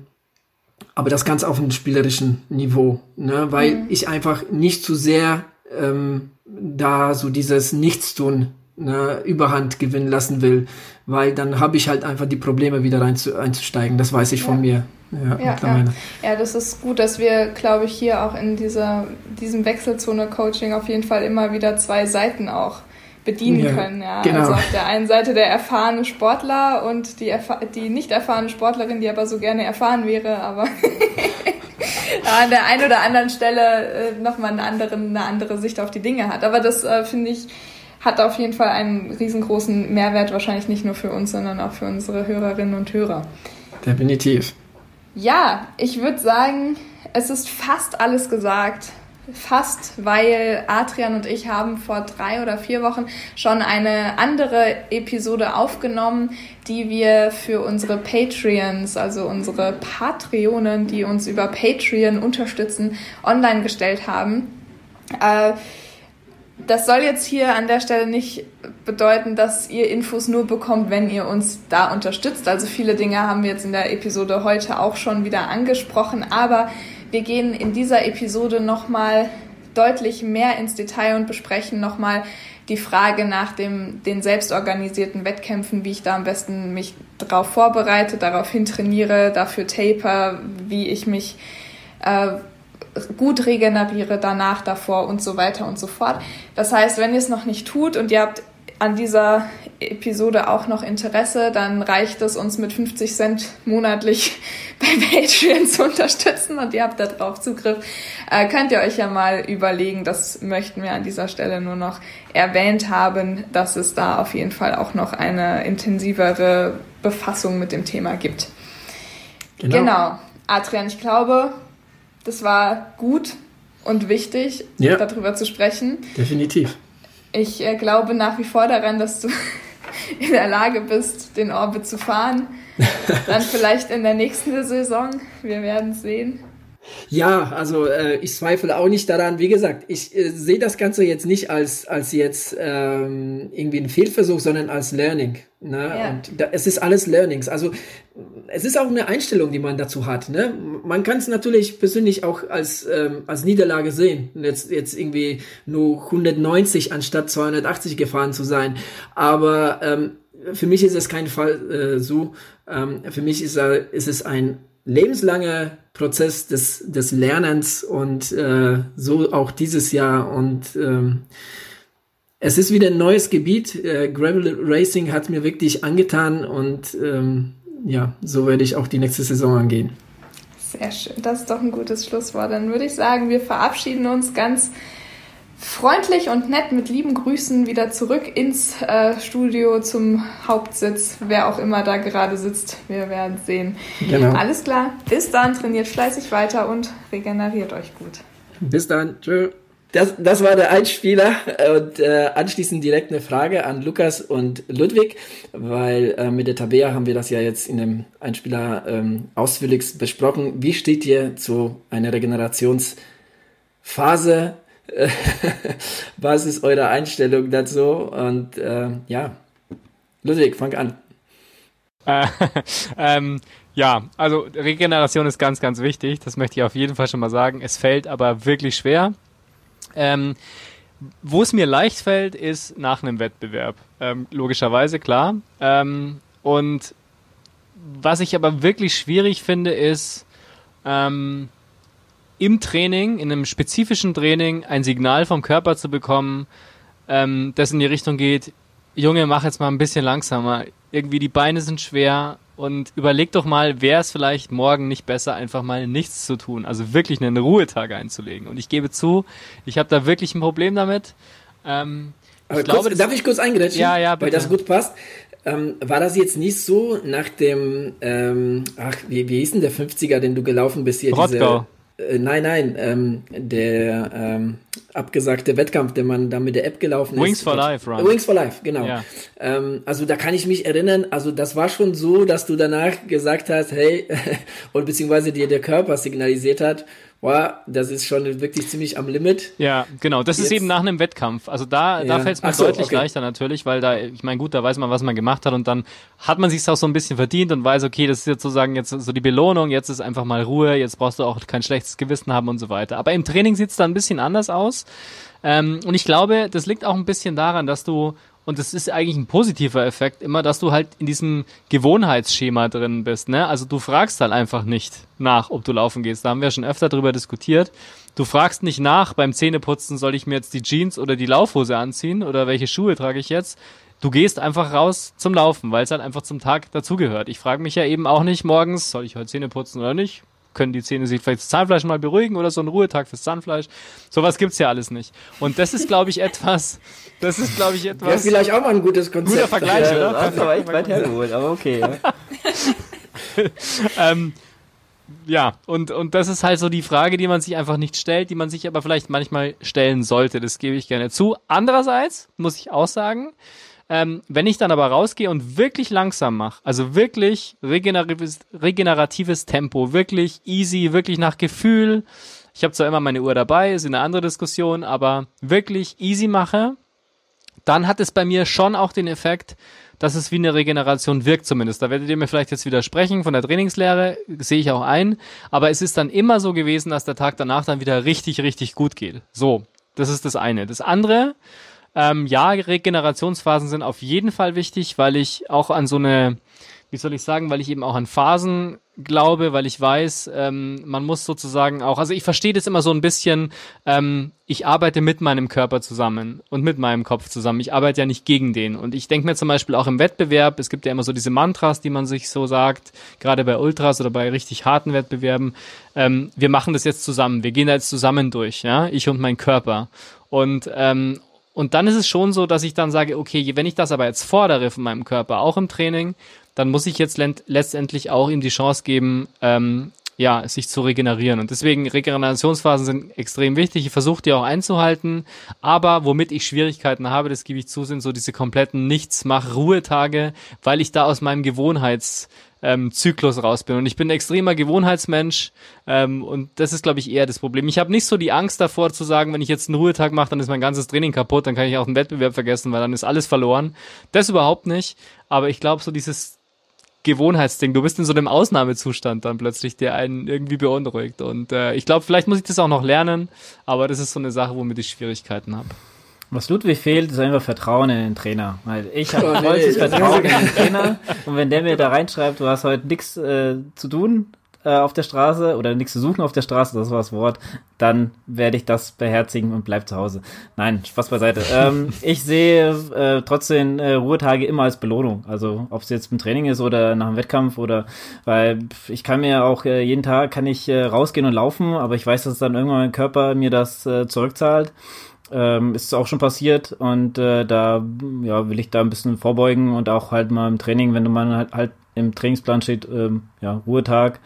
aber das ganz auf einem spielerischen Niveau, ne? weil mhm. ich einfach nicht zu sehr ähm, da so dieses Nichtstun ne, Überhand gewinnen lassen will, weil dann habe ich halt einfach die Probleme wieder rein zu, einzusteigen. Das weiß ich ja. von mir. Ja, ja, ja. ja, das ist gut, dass wir, glaube ich, hier auch in dieser, diesem Wechselzone-Coaching auf jeden Fall immer wieder zwei Seiten auch bedienen ja, können. Ja. Genau. Also auf der einen Seite der erfahrene Sportler und die, die nicht erfahrene Sportlerin, die aber so gerne erfahren wäre, aber an der einen oder anderen Stelle äh, nochmal eine andere, eine andere Sicht auf die Dinge hat. Aber das äh, finde ich hat auf jeden Fall einen riesengroßen Mehrwert, wahrscheinlich nicht nur für uns, sondern auch für unsere Hörerinnen und Hörer. Definitiv. Ja, ich würde sagen, es ist fast alles gesagt. Fast, weil Adrian und ich haben vor drei oder vier Wochen schon eine andere Episode aufgenommen, die wir für unsere Patreons, also unsere Patreonen, die uns über Patreon unterstützen, online gestellt haben. Äh, das soll jetzt hier an der Stelle nicht bedeuten, dass ihr Infos nur bekommt, wenn ihr uns da unterstützt. Also viele Dinge haben wir jetzt in der Episode heute auch schon wieder angesprochen, aber wir gehen in dieser Episode nochmal deutlich mehr ins Detail und besprechen nochmal die Frage nach dem, den selbstorganisierten Wettkämpfen, wie ich da am besten mich darauf vorbereite, darauf trainiere, dafür taper, wie ich mich äh, gut regeneriere danach, davor und so weiter und so fort. Das heißt, wenn ihr es noch nicht tut und ihr habt an dieser Episode auch noch Interesse, dann reicht es uns mit 50 Cent monatlich bei Patreon zu unterstützen und ihr habt da drauf Zugriff. Äh, könnt ihr euch ja mal überlegen, das möchten wir an dieser Stelle nur noch erwähnt haben, dass es da auf jeden Fall auch noch eine intensivere Befassung mit dem Thema gibt. Genau. genau. Adrian, ich glaube, das war gut und wichtig, ja. darüber zu sprechen. Definitiv. Ich äh, glaube nach wie vor daran, dass du in der Lage bist, den Orbit zu fahren. Dann vielleicht in der nächsten Saison. Wir werden sehen. Ja, also äh, ich zweifle auch nicht daran. Wie gesagt, ich äh, sehe das Ganze jetzt nicht als, als jetzt ähm, irgendwie ein Fehlversuch, sondern als Learning. Ne? Ja. Und da, es ist alles Learnings. Also es ist auch eine Einstellung, die man dazu hat. Ne? Man kann es natürlich persönlich auch als, ähm, als Niederlage sehen, jetzt, jetzt irgendwie nur 190 anstatt 280 gefahren zu sein. Aber ähm, für mich ist es kein Fall äh, so. Ähm, für mich ist, äh, ist es ein lebenslanger Prozess des, des Lernens und äh, so auch dieses Jahr. Und ähm, es ist wieder ein neues Gebiet. Äh, Gravel Racing hat mir wirklich angetan und ähm, ja, so werde ich auch die nächste Saison angehen. Sehr schön, das ist doch ein gutes Schlusswort. Dann würde ich sagen, wir verabschieden uns ganz freundlich und nett mit lieben Grüßen wieder zurück ins äh, Studio zum Hauptsitz, wer auch immer da gerade sitzt. Wir werden sehen. Genau. Alles klar. Bis dann, trainiert fleißig weiter und regeneriert euch gut. Bis dann. Tschö. Das, das war der Einspieler und äh, anschließend direkt eine Frage an Lukas und Ludwig, weil äh, mit der Tabea haben wir das ja jetzt in dem Einspieler ähm, ausführlich besprochen. Wie steht ihr zu einer Regenerationsphase was ist eure Einstellung dazu? Und äh, ja, Ludwig, fang an. Äh, ähm, ja, also Regeneration ist ganz, ganz wichtig. Das möchte ich auf jeden Fall schon mal sagen. Es fällt aber wirklich schwer. Ähm, wo es mir leicht fällt, ist nach einem Wettbewerb. Ähm, logischerweise, klar. Ähm, und was ich aber wirklich schwierig finde, ist, ähm, im Training, in einem spezifischen Training, ein Signal vom Körper zu bekommen, ähm, das in die Richtung geht, Junge, mach jetzt mal ein bisschen langsamer. Irgendwie die Beine sind schwer und überleg doch mal, wäre es vielleicht morgen nicht besser, einfach mal nichts zu tun, also wirklich einen Ruhetag einzulegen. Und ich gebe zu, ich habe da wirklich ein Problem damit. Ähm, Aber ich kurz, glaube, darf ich kurz eingrätschen? Ja, ja, bitte. Weil das gut passt. Ähm, war das jetzt nicht so nach dem, ähm, ach, wie, wie hieß denn der 50er, den du gelaufen bist hier? Rottgau. Diese, äh, nein, nein, ähm, der ähm, abgesagte Wettkampf, den man da mit der App gelaufen ist. Wings for Life, right? Wings for Life, genau. Ja. Ähm, also da kann ich mich erinnern, also das war schon so, dass du danach gesagt hast, hey, und beziehungsweise dir der Körper signalisiert hat, wow, das ist schon wirklich ziemlich am Limit. Ja, genau. Das Jetzt. ist eben nach einem Wettkampf. Also da, ja. da fällt es mir so, deutlich okay. leichter natürlich, weil da, ich meine, gut, da weiß man, was man gemacht hat und dann hat man sich auch so ein bisschen verdient und weiß, okay, das ist jetzt sozusagen jetzt so die Belohnung, jetzt ist einfach mal Ruhe, jetzt brauchst du auch kein schlechtes Gewissen haben und so weiter. Aber im Training sieht es dann ein bisschen anders aus. Ähm, und ich glaube, das liegt auch ein bisschen daran, dass du und das ist eigentlich ein positiver Effekt immer, dass du halt in diesem Gewohnheitsschema drin bist. Ne? Also du fragst halt einfach nicht nach, ob du laufen gehst. Da haben wir schon öfter drüber diskutiert. Du fragst nicht nach beim Zähneputzen, soll ich mir jetzt die Jeans oder die Laufhose anziehen oder welche Schuhe trage ich jetzt? Du gehst einfach raus zum Laufen, weil es halt einfach zum Tag dazugehört. Ich frage mich ja eben auch nicht morgens, soll ich heute Zähne putzen oder nicht? Können die Zähne sich vielleicht das Zahnfleisch mal beruhigen oder so ein Ruhetag fürs Zahnfleisch. Sowas gibt's ja alles nicht. Und das ist, glaube ich, etwas, das ist, glaube ich, etwas. Wäre vielleicht auch mal ein gutes Konzept. Guter Vergleich, ja, oder? Das war echt weit hergeholt, aber okay. Ja. ähm, ja, und, und das ist halt so die Frage, die man sich einfach nicht stellt, die man sich aber vielleicht manchmal stellen sollte. Das gebe ich gerne zu. Andererseits muss ich auch sagen, ähm, wenn ich dann aber rausgehe und wirklich langsam mache, also wirklich regeneratives, regeneratives Tempo, wirklich easy, wirklich nach Gefühl, ich habe zwar immer meine Uhr dabei, ist eine andere Diskussion, aber wirklich easy mache, dann hat es bei mir schon auch den Effekt, dass es wie eine Regeneration wirkt zumindest. Da werdet ihr mir vielleicht jetzt widersprechen von der Trainingslehre, sehe ich auch ein. Aber es ist dann immer so gewesen, dass der Tag danach dann wieder richtig, richtig gut geht. So, das ist das eine. Das andere, ähm, ja, Regenerationsphasen sind auf jeden Fall wichtig, weil ich auch an so eine wie soll ich sagen, weil ich eben auch an Phasen glaube, weil ich weiß, ähm, man muss sozusagen auch, also ich verstehe das immer so ein bisschen, ähm, ich arbeite mit meinem Körper zusammen und mit meinem Kopf zusammen. Ich arbeite ja nicht gegen den. Und ich denke mir zum Beispiel auch im Wettbewerb, es gibt ja immer so diese Mantras, die man sich so sagt, gerade bei Ultras oder bei richtig harten Wettbewerben, ähm, wir machen das jetzt zusammen, wir gehen da jetzt zusammen durch, ja, ich und mein Körper. Und, ähm, und dann ist es schon so, dass ich dann sage, okay, wenn ich das aber jetzt fordere von meinem Körper, auch im Training, dann muss ich jetzt letztendlich auch ihm die Chance geben, ähm, ja, sich zu regenerieren. Und deswegen Regenerationsphasen sind extrem wichtig. Ich versuche die auch einzuhalten. Aber womit ich Schwierigkeiten habe, das gebe ich zu, sind so diese kompletten Nichtsmach-Ruhetage, weil ich da aus meinem Gewohnheits ähm, Zyklus raus bin. Und ich bin ein extremer Gewohnheitsmensch ähm, und das ist, glaube ich, eher das Problem. Ich habe nicht so die Angst davor zu sagen, wenn ich jetzt einen Ruhetag mache, dann ist mein ganzes Training kaputt, dann kann ich auch den Wettbewerb vergessen, weil dann ist alles verloren. Das überhaupt nicht. Aber ich glaube, so dieses Gewohnheitsding. Du bist in so einem Ausnahmezustand dann plötzlich, der einen irgendwie beunruhigt. Und äh, ich glaube, vielleicht muss ich das auch noch lernen, aber das ist so eine Sache, womit ich Schwierigkeiten habe. Was Ludwig fehlt, ist einfach Vertrauen in den Trainer. Weil ich habe oh, vollstes Vertrauen in den Trainer. Und wenn der mir da reinschreibt, du hast heute nichts äh, zu tun, äh, auf der Straße oder nichts zu suchen auf der Straße, das war das Wort, dann werde ich das beherzigen und bleib zu Hause. Nein, Spaß beiseite. ähm, ich sehe äh, trotzdem äh, Ruhetage immer als Belohnung. Also ob es jetzt im Training ist oder nach einem Wettkampf oder weil ich kann mir auch äh, jeden Tag kann ich äh, rausgehen und laufen, aber ich weiß, dass dann irgendwann mein Körper mir das äh, zurückzahlt. Ähm, ist auch schon passiert und äh, da ja, will ich da ein bisschen vorbeugen und auch halt mal im Training, wenn du mal halt, halt im Trainingsplan steht, ähm, ja, Ruhetag,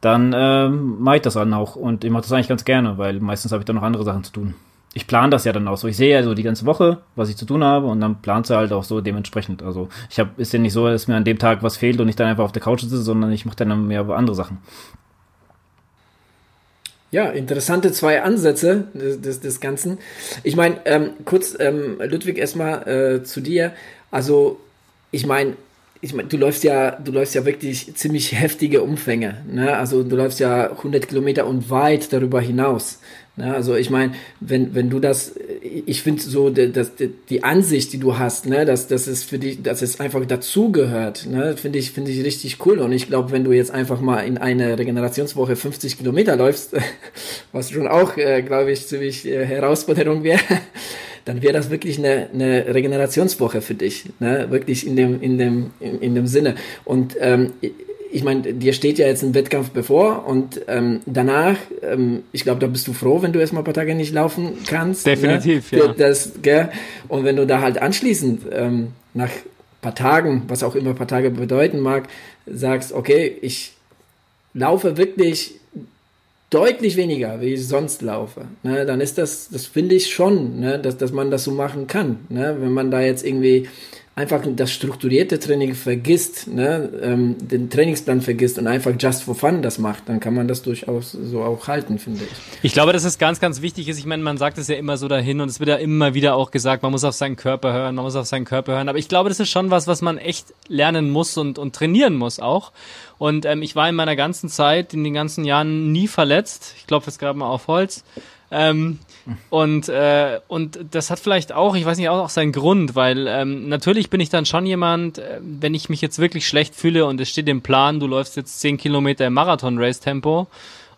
dann ähm, mache ich das dann auch. Und ich mache das eigentlich ganz gerne, weil meistens habe ich dann noch andere Sachen zu tun. Ich plane das ja dann auch so. Ich sehe ja so die ganze Woche, was ich zu tun habe und dann planst du halt auch so dementsprechend. Also ich habe, ist ja nicht so, dass mir an dem Tag was fehlt und ich dann einfach auf der Couch sitze, sondern ich mache dann mehr andere Sachen. Ja, interessante zwei Ansätze des, des, des Ganzen. Ich meine, ähm, kurz, ähm, Ludwig, erstmal äh, zu dir. Also, ich meine, ich meine, du läufst ja, du läufst ja wirklich ziemlich heftige Umfänge. Ne? Also du läufst ja 100 Kilometer und weit darüber hinaus. Ne? Also ich meine, wenn wenn du das, ich finde so, dass die Ansicht, die du hast, ne, dass das ist für dich, dass es einfach dazugehört, ne, finde ich finde ich richtig cool. Und ich glaube, wenn du jetzt einfach mal in eine Regenerationswoche 50 Kilometer läufst, was schon auch, äh, glaube ich, ziemlich äh, Herausforderung wäre dann wäre das wirklich eine, eine Regenerationswoche für dich, ne? wirklich in dem, in dem, in, in dem Sinne. Und ähm, ich meine, dir steht ja jetzt ein Wettkampf bevor und ähm, danach, ähm, ich glaube, da bist du froh, wenn du erstmal ein paar Tage nicht laufen kannst. Ne? Definitiv, ne? ja. Das, gell? Und wenn du da halt anschließend ähm, nach paar Tagen, was auch immer paar Tage bedeuten mag, sagst, okay, ich laufe wirklich deutlich weniger, wie ich sonst laufe, ne, dann ist das, das finde ich schon, ne, dass, dass man das so machen kann. Ne, wenn man da jetzt irgendwie einfach das strukturierte Training vergisst, ne, ähm, den Trainingsplan vergisst und einfach just for fun das macht, dann kann man das durchaus so auch halten, finde ich. Ich glaube, dass es ganz, ganz wichtig ist. Ich meine, man sagt es ja immer so dahin und es wird ja immer wieder auch gesagt, man muss auf seinen Körper hören, man muss auf seinen Körper hören. Aber ich glaube, das ist schon was, was man echt lernen muss und, und trainieren muss auch. Und ähm, ich war in meiner ganzen Zeit, in den ganzen Jahren nie verletzt. Ich glaube, jetzt gerade mal auf Holz. Ähm, und, äh, und das hat vielleicht auch, ich weiß nicht, auch, auch seinen Grund, weil ähm, natürlich bin ich dann schon jemand, äh, wenn ich mich jetzt wirklich schlecht fühle und es steht im Plan, du läufst jetzt 10 Kilometer im Marathon-Race-Tempo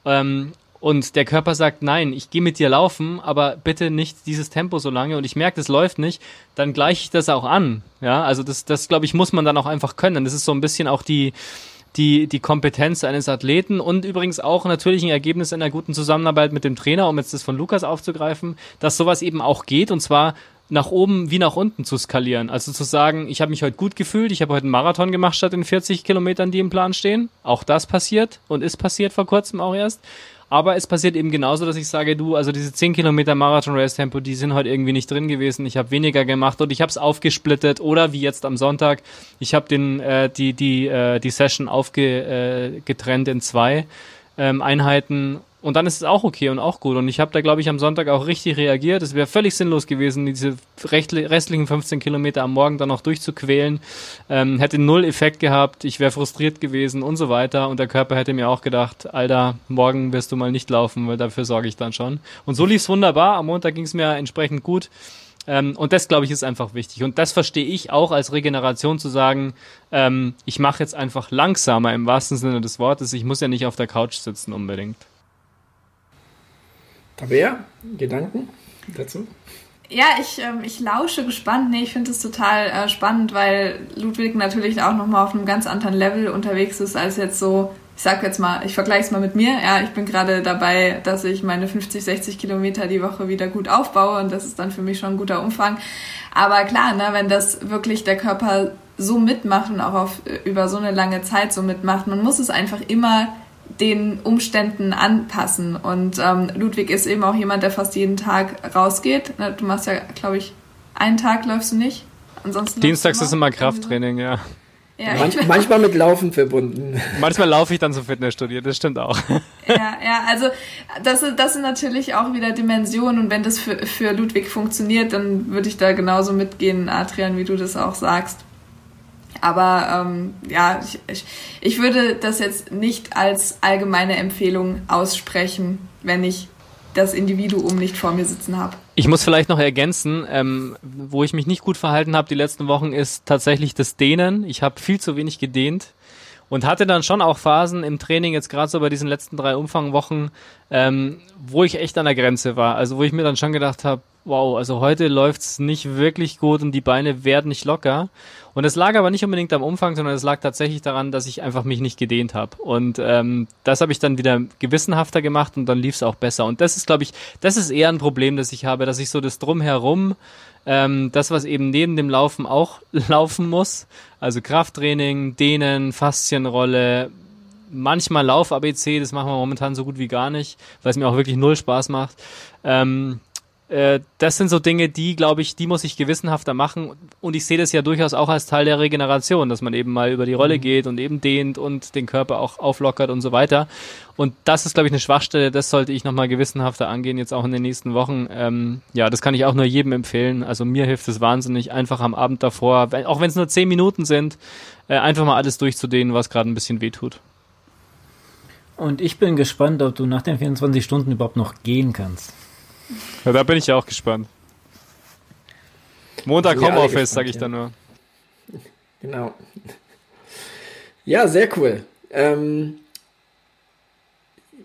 ähm, und der Körper sagt, nein, ich gehe mit dir laufen, aber bitte nicht dieses Tempo so lange und ich merke, das läuft nicht, dann gleiche ich das auch an. Ja, also das, das glaube ich, muss man dann auch einfach können. Das ist so ein bisschen auch die, die, die Kompetenz eines Athleten und übrigens auch natürlich ein Ergebnis einer guten Zusammenarbeit mit dem Trainer, um jetzt das von Lukas aufzugreifen, dass sowas eben auch geht und zwar nach oben wie nach unten zu skalieren. Also zu sagen, ich habe mich heute gut gefühlt, ich habe heute einen Marathon gemacht statt den 40 Kilometern, die im Plan stehen. Auch das passiert und ist passiert vor kurzem auch erst. Aber es passiert eben genauso, dass ich sage, du, also diese 10 Kilometer Marathon-Race-Tempo, die sind heute irgendwie nicht drin gewesen. Ich habe weniger gemacht und ich habe es aufgesplittet. Oder wie jetzt am Sonntag, ich habe den äh, die die äh, die Session aufgetrennt äh, in zwei ähm, Einheiten und dann ist es auch okay und auch gut. Und ich habe da, glaube ich, am Sonntag auch richtig reagiert. Es wäre völlig sinnlos gewesen, diese restlichen 15 Kilometer am Morgen dann noch durchzuquälen. Ähm, hätte null Effekt gehabt, ich wäre frustriert gewesen und so weiter. Und der Körper hätte mir auch gedacht, Alter, morgen wirst du mal nicht laufen, weil dafür sorge ich dann schon. Und so lief's wunderbar. Am Montag ging es mir entsprechend gut. Ähm, und das, glaube ich, ist einfach wichtig. Und das verstehe ich auch als Regeneration zu sagen, ähm, ich mache jetzt einfach langsamer im wahrsten Sinne des Wortes. Ich muss ja nicht auf der Couch sitzen unbedingt. Tabea, Gedanken dazu? Ja, ich, ähm, ich lausche gespannt. Nee, ich finde es total äh, spannend, weil Ludwig natürlich auch nochmal auf einem ganz anderen Level unterwegs ist, als jetzt so, ich sag jetzt mal, ich vergleiche es mal mit mir. Ja, ich bin gerade dabei, dass ich meine 50, 60 Kilometer die Woche wieder gut aufbaue und das ist dann für mich schon ein guter Umfang. Aber klar, ne, wenn das wirklich der Körper so mitmacht und auch auf, über so eine lange Zeit so mitmacht, man muss es einfach immer den Umständen anpassen. Und ähm, Ludwig ist eben auch jemand, der fast jeden Tag rausgeht. Du machst ja, glaube ich, einen Tag läufst du nicht. Ansonsten Dienstags ist immer Krafttraining, ja. ja Manch, manchmal mit Laufen verbunden. Manchmal laufe ich dann zum Fitnessstudio, das stimmt auch. Ja, ja, also das, das sind natürlich auch wieder Dimensionen und wenn das für, für Ludwig funktioniert, dann würde ich da genauso mitgehen, Adrian, wie du das auch sagst. Aber ähm, ja, ich, ich, ich würde das jetzt nicht als allgemeine Empfehlung aussprechen, wenn ich das Individuum nicht vor mir sitzen habe. Ich muss vielleicht noch ergänzen, ähm, wo ich mich nicht gut verhalten habe die letzten Wochen, ist tatsächlich das Dehnen. Ich habe viel zu wenig gedehnt und hatte dann schon auch Phasen im Training, jetzt gerade so bei diesen letzten drei Umfangwochen, ähm, wo ich echt an der Grenze war. Also wo ich mir dann schon gedacht habe, wow, also heute läuft's nicht wirklich gut und die Beine werden nicht locker. Und es lag aber nicht unbedingt am Umfang, sondern es lag tatsächlich daran, dass ich einfach mich nicht gedehnt habe. Und ähm, das habe ich dann wieder gewissenhafter gemacht und dann lief's auch besser. Und das ist, glaube ich, das ist eher ein Problem, das ich habe, dass ich so das drumherum, ähm, das, was eben neben dem Laufen auch laufen muss, also Krafttraining, Dehnen, Faszienrolle, manchmal Lauf-ABC, das machen wir momentan so gut wie gar nicht, weil es mir auch wirklich null Spaß macht. Ähm, äh, das sind so Dinge, die, glaube ich, die muss ich gewissenhafter machen. Und ich sehe das ja durchaus auch als Teil der Regeneration, dass man eben mal über die Rolle mhm. geht und eben dehnt und den Körper auch auflockert und so weiter. Und das ist, glaube ich, eine Schwachstelle, das sollte ich nochmal gewissenhafter angehen, jetzt auch in den nächsten Wochen. Ähm, ja, das kann ich auch nur jedem empfehlen. Also mir hilft es wahnsinnig, einfach am Abend davor, auch wenn es nur zehn Minuten sind, äh, einfach mal alles durchzudehnen, was gerade ein bisschen wehtut. Und ich bin gespannt, ob du nach den 24 Stunden überhaupt noch gehen kannst. Ja, da bin ich ja auch gespannt. Montag Homeoffice, sage ich ja. dann nur. Genau. Ja, sehr cool. Ähm,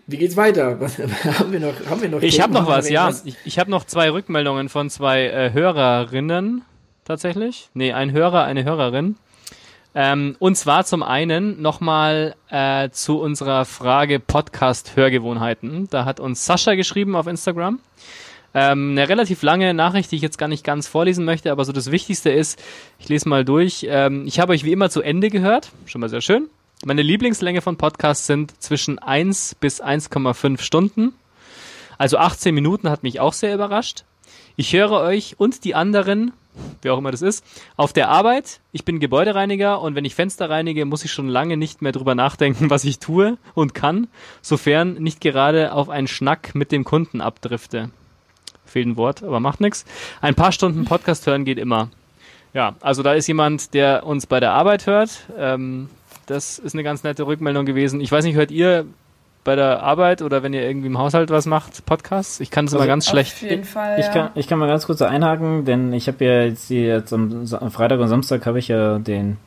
wie geht's weiter? Was, haben wir noch? Haben wir noch ich habe noch was, ja. Was? Ich, ich habe noch zwei Rückmeldungen von zwei äh, Hörerinnen tatsächlich. Nee, ein Hörer, eine Hörerin. Ähm, und zwar zum einen nochmal äh, zu unserer Frage Podcast-Hörgewohnheiten. Da hat uns Sascha geschrieben auf Instagram. Ähm, eine relativ lange Nachricht, die ich jetzt gar nicht ganz vorlesen möchte, aber so das Wichtigste ist, ich lese mal durch. Ähm, ich habe euch wie immer zu Ende gehört, schon mal sehr schön. Meine Lieblingslänge von Podcasts sind zwischen 1 bis 1,5 Stunden. Also 18 Minuten hat mich auch sehr überrascht. Ich höre euch und die anderen wer auch immer das ist, auf der Arbeit. Ich bin Gebäudereiniger und wenn ich Fenster reinige, muss ich schon lange nicht mehr drüber nachdenken, was ich tue und kann, sofern nicht gerade auf einen Schnack mit dem Kunden abdrifte. Fehlt ein Wort, aber macht nichts. Ein paar Stunden Podcast hören geht immer. Ja, also da ist jemand, der uns bei der Arbeit hört. Ähm, das ist eine ganz nette Rückmeldung gewesen. Ich weiß nicht, hört ihr bei der Arbeit oder wenn ihr irgendwie im Haushalt was macht, Podcasts? Ich kann es also immer ganz schlecht. Auf jeden Fall, ich, ja. kann, ich kann mal ganz kurz einhaken, denn ich habe ja jetzt, jetzt am, am Freitag und Samstag habe ich ja den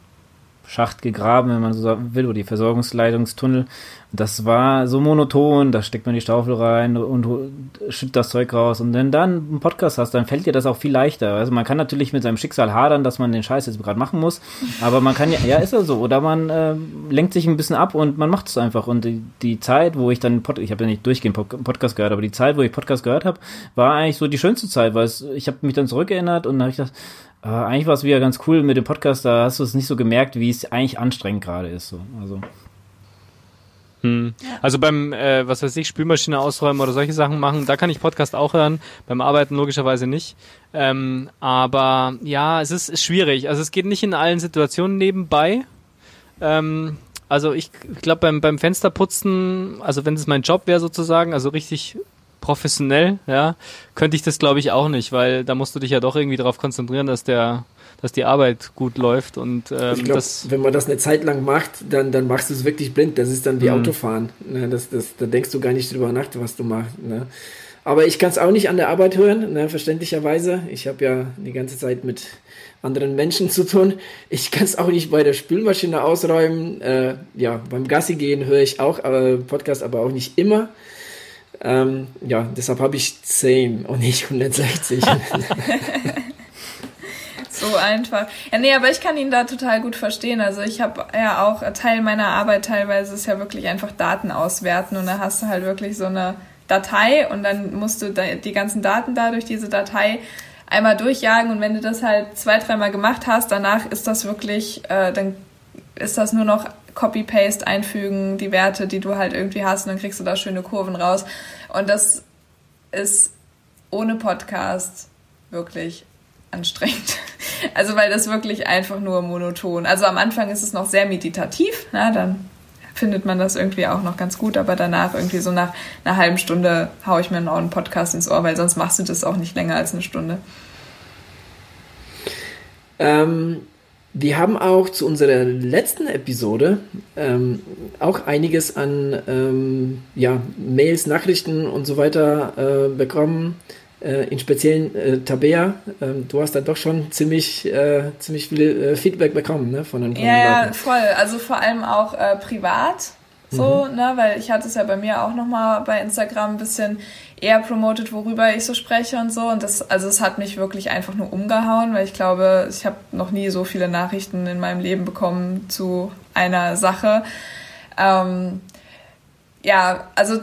Schacht gegraben, wenn man so will, oder die Versorgungsleitungstunnel. Das war so monoton, da steckt man die Staufel rein und, schüttet das Zeug raus. Und wenn dann einen Podcast hast, dann fällt dir das auch viel leichter. Also man kann natürlich mit seinem Schicksal hadern, dass man den Scheiß jetzt gerade machen muss, aber man kann ja, ja, ist ja so. Oder man äh, lenkt sich ein bisschen ab und man macht es einfach. Und die, die Zeit, wo ich dann, Pod ich habe ja nicht durchgehend Podcast gehört, aber die Zeit, wo ich Podcast gehört habe, war eigentlich so die schönste Zeit, weil es, ich habe mich dann zurückerinnert und habe ich gedacht, äh, eigentlich war es wieder ganz cool mit dem Podcast, da hast du es nicht so gemerkt, wie es eigentlich anstrengend gerade ist. So. Also. Hm. Also beim, äh, was weiß ich, Spülmaschine ausräumen oder solche Sachen machen, da kann ich Podcast auch hören, beim Arbeiten logischerweise nicht. Ähm, aber ja, es ist, ist schwierig. Also es geht nicht in allen Situationen nebenbei. Ähm, also ich, glaube beim, beim Fensterputzen, also wenn es mein Job wäre sozusagen, also richtig professionell, ja, könnte ich das glaube ich auch nicht, weil da musst du dich ja doch irgendwie darauf konzentrieren, dass der, dass die Arbeit gut läuft und ähm, ich glaube, wenn man das eine Zeit lang macht, dann, dann machst du es wirklich blind. Das ist dann wie mhm. Autofahren. Ne? Das, das, da denkst du gar nicht drüber nach, was du machst. Ne? Aber ich kann es auch nicht an der Arbeit hören, ne, verständlicherweise. Ich habe ja die ganze Zeit mit anderen Menschen zu tun. Ich kann es auch nicht bei der Spülmaschine ausräumen. Äh, ja, beim Gassi gehen höre ich auch äh, Podcast, aber auch nicht immer. Ähm, ja, deshalb habe ich 10 und nicht 160. so einfach. Ja, nee, aber ich kann ihn da total gut verstehen. Also ich habe ja auch Teil meiner Arbeit teilweise ist ja wirklich einfach Daten auswerten und da hast du halt wirklich so eine Datei und dann musst du die ganzen Daten da durch diese Datei einmal durchjagen und wenn du das halt zwei, dreimal gemacht hast, danach ist das wirklich, äh, dann ist das nur noch Copy-Paste einfügen, die Werte, die du halt irgendwie hast und dann kriegst du da schöne Kurven raus. Und das ist ohne Podcast wirklich anstrengend. Also weil das wirklich einfach nur monoton. Also am Anfang ist es noch sehr meditativ, na, dann findet man das irgendwie auch noch ganz gut, aber danach irgendwie so nach einer halben Stunde haue ich mir noch einen Podcast ins Ohr, weil sonst machst du das auch nicht länger als eine Stunde. Ähm, wir haben auch zu unserer letzten Episode ähm, auch einiges an ähm, ja, Mails, Nachrichten und so weiter äh, bekommen. Äh, in speziellen äh, Tabea, ähm, du hast da doch schon ziemlich, äh, ziemlich viel äh, Feedback bekommen ne, von den, von ja, Ja, voll. Also vor allem auch äh, privat. So, mhm. ne, weil ich hatte es ja bei mir auch nochmal bei Instagram ein bisschen eher promotet, worüber ich so spreche und so. Und das, also es hat mich wirklich einfach nur umgehauen, weil ich glaube, ich habe noch nie so viele Nachrichten in meinem Leben bekommen zu einer Sache. Ähm, ja, also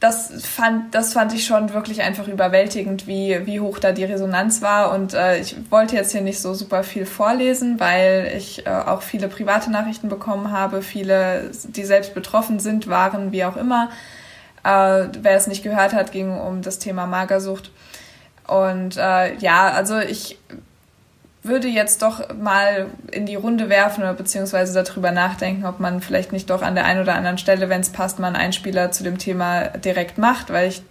das fand, das fand ich schon wirklich einfach überwältigend, wie, wie hoch da die Resonanz war. Und äh, ich wollte jetzt hier nicht so super viel vorlesen, weil ich äh, auch viele private Nachrichten bekommen habe, viele, die selbst betroffen sind, waren, wie auch immer. Äh, wer es nicht gehört hat, ging um das Thema Magersucht. Und äh, ja, also ich würde jetzt doch mal in die Runde werfen oder beziehungsweise darüber nachdenken, ob man vielleicht nicht doch an der einen oder anderen Stelle, wenn es passt, mal einen Einspieler zu dem Thema direkt macht, weil ich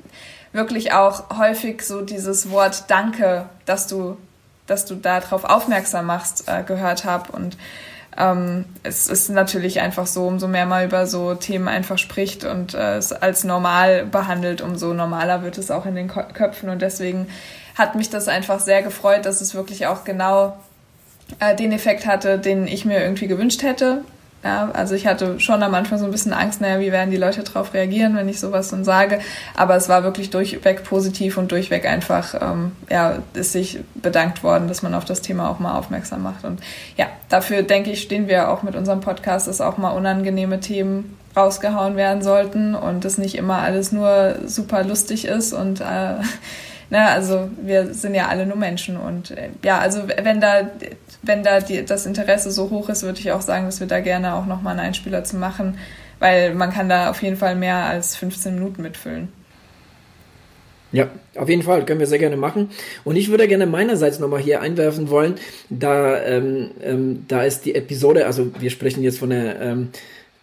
wirklich auch häufig so dieses Wort Danke, dass du, dass du darauf aufmerksam machst, äh, gehört habe und ähm, es ist natürlich einfach so, umso mehr man über so Themen einfach spricht und äh, es als normal behandelt, umso normaler wird es auch in den Köpfen. Und deswegen hat mich das einfach sehr gefreut, dass es wirklich auch genau äh, den Effekt hatte, den ich mir irgendwie gewünscht hätte. Ja, also ich hatte schon am Anfang so ein bisschen Angst, naja, wie werden die Leute darauf reagieren, wenn ich sowas dann sage. Aber es war wirklich durchweg positiv und durchweg einfach, ähm, ja, ist sich bedankt worden, dass man auf das Thema auch mal aufmerksam macht. Und ja, dafür denke ich, stehen wir auch mit unserem Podcast, dass auch mal unangenehme Themen rausgehauen werden sollten und es nicht immer alles nur super lustig ist und äh, Ne, also wir sind ja alle nur Menschen und äh, ja, also wenn da wenn da die, das Interesse so hoch ist, würde ich auch sagen, dass wir da gerne auch nochmal einen Einspieler zu machen, weil man kann da auf jeden Fall mehr als 15 Minuten mitfüllen. Ja, auf jeden Fall, können wir sehr gerne machen. Und ich würde gerne meinerseits nochmal hier einwerfen wollen, da, ähm, ähm, da ist die Episode, also wir sprechen jetzt von der ähm,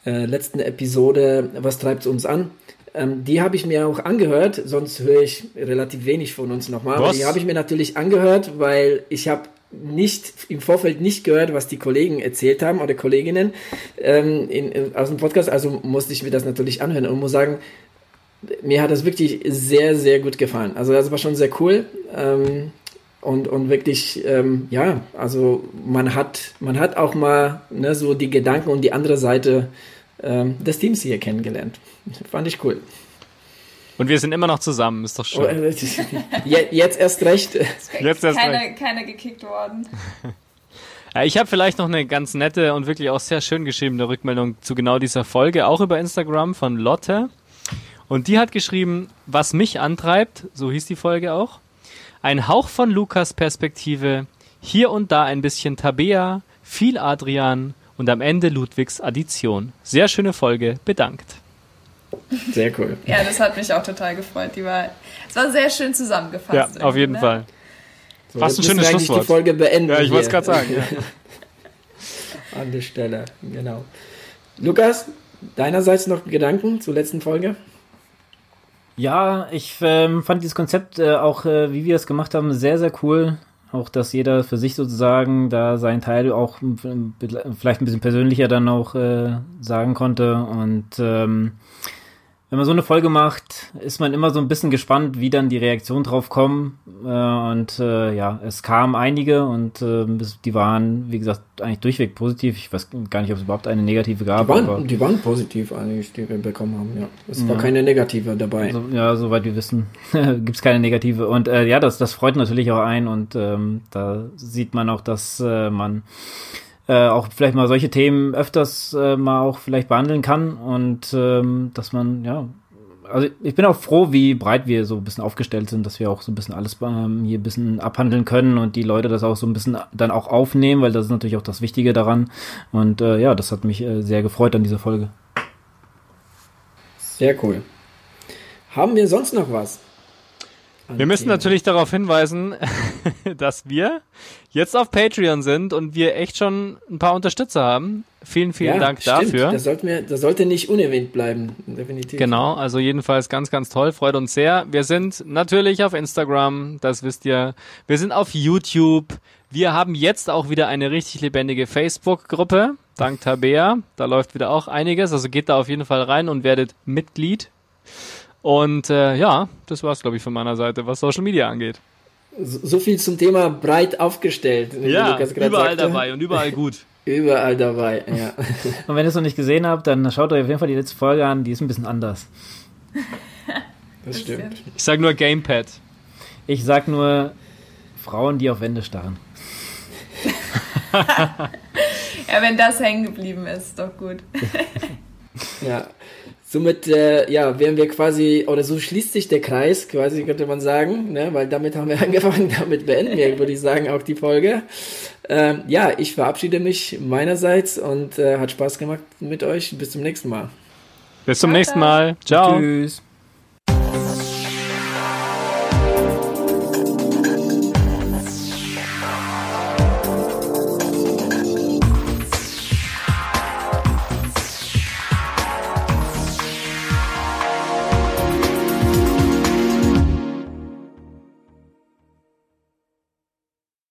äh, letzten Episode, was treibt uns an? Ähm, die habe ich mir auch angehört, sonst höre ich relativ wenig von uns nochmal. Aber die habe ich mir natürlich angehört, weil ich habe nicht im Vorfeld nicht gehört, was die Kollegen erzählt haben oder Kolleginnen ähm, in, aus dem Podcast, also musste ich mir das natürlich anhören und muss sagen, mir hat das wirklich sehr, sehr gut gefallen. Also das war schon sehr cool. Ähm, und, und wirklich, ähm, ja, also man hat, man hat auch mal ne, so die Gedanken und die andere Seite ähm, des Teams hier kennengelernt. Fand ich cool. Und wir sind immer noch zusammen, ist doch schön. Oh, äh, jetzt erst recht. Jetzt erst keine, recht. keine gekickt worden. Ich habe vielleicht noch eine ganz nette und wirklich auch sehr schön geschriebene Rückmeldung zu genau dieser Folge, auch über Instagram von Lotte. Und die hat geschrieben, was mich antreibt, so hieß die Folge auch. Ein Hauch von Lukas Perspektive, hier und da ein bisschen Tabea, viel Adrian und am Ende Ludwigs Addition. Sehr schöne Folge, bedankt. Sehr cool. ja, das hat mich auch total gefreut. Die war, es war sehr schön zusammengefasst. Ja, auf jeden ne? Fall. So, Fast ein schönes Schlusswort. die Folge beenden. Ja, ich wollte es gerade sagen. Ja. An der Stelle, genau. Lukas, deinerseits noch Gedanken zur letzten Folge? Ja, ich ähm, fand dieses Konzept äh, auch, äh, wie wir es gemacht haben, sehr, sehr cool. Auch, dass jeder für sich sozusagen da seinen Teil auch vielleicht ein bisschen persönlicher dann auch äh, sagen konnte. Und ähm, wenn man so eine Folge macht, ist man immer so ein bisschen gespannt, wie dann die Reaktionen drauf kommen. Äh, und äh, ja, es kamen einige und äh, die waren, wie gesagt, eigentlich durchweg positiv. Ich weiß gar nicht, ob es überhaupt eine negative gab. Die waren, die waren positiv eigentlich, die wir bekommen haben, ja. Es war keine negative dabei. So, ja, soweit wir wissen, gibt es keine negative. Und äh, ja, das, das freut natürlich auch ein und ähm, da sieht man auch, dass äh, man äh, auch vielleicht mal solche Themen öfters äh, mal auch vielleicht behandeln kann und ähm, dass man, ja, also ich bin auch froh, wie breit wir so ein bisschen aufgestellt sind, dass wir auch so ein bisschen alles ähm, hier ein bisschen abhandeln können und die Leute das auch so ein bisschen dann auch aufnehmen, weil das ist natürlich auch das Wichtige daran. Und äh, ja, das hat mich äh, sehr gefreut an dieser Folge. Sehr cool. Haben wir sonst noch was? Wir müssen natürlich darauf hinweisen, dass wir jetzt auf Patreon sind und wir echt schon ein paar Unterstützer haben. Vielen, vielen ja, Dank stimmt. dafür. Das, sollten wir, das sollte nicht unerwähnt bleiben, definitiv. Genau, also jedenfalls ganz, ganz toll, freut uns sehr. Wir sind natürlich auf Instagram, das wisst ihr. Wir sind auf YouTube. Wir haben jetzt auch wieder eine richtig lebendige Facebook-Gruppe, dank Tabea. Da läuft wieder auch einiges, also geht da auf jeden Fall rein und werdet Mitglied. Und äh, ja, das war's, glaube ich, von meiner Seite, was Social Media angeht. So, viel zum Thema breit aufgestellt. wie Ja, Lukas gerade überall sagte. dabei und überall gut. Überall dabei, ja. Und wenn ihr es noch nicht gesehen habt, dann schaut euch auf jeden Fall die letzte Folge an, die ist ein bisschen anders. Das stimmt. Ich sag nur Gamepad. Ich sag nur Frauen, die auf Wände starren. Ja, wenn das hängen geblieben ist, ist doch gut. Ja. Somit, äh, ja, wären wir quasi, oder so schließt sich der Kreis, quasi könnte man sagen, ne? weil damit haben wir angefangen, damit beenden wir, würde ich sagen, auch die Folge. Ähm, ja, ich verabschiede mich meinerseits und äh, hat Spaß gemacht mit euch. Bis zum nächsten Mal. Bis zum nächsten Mal. Ciao. Tschüss.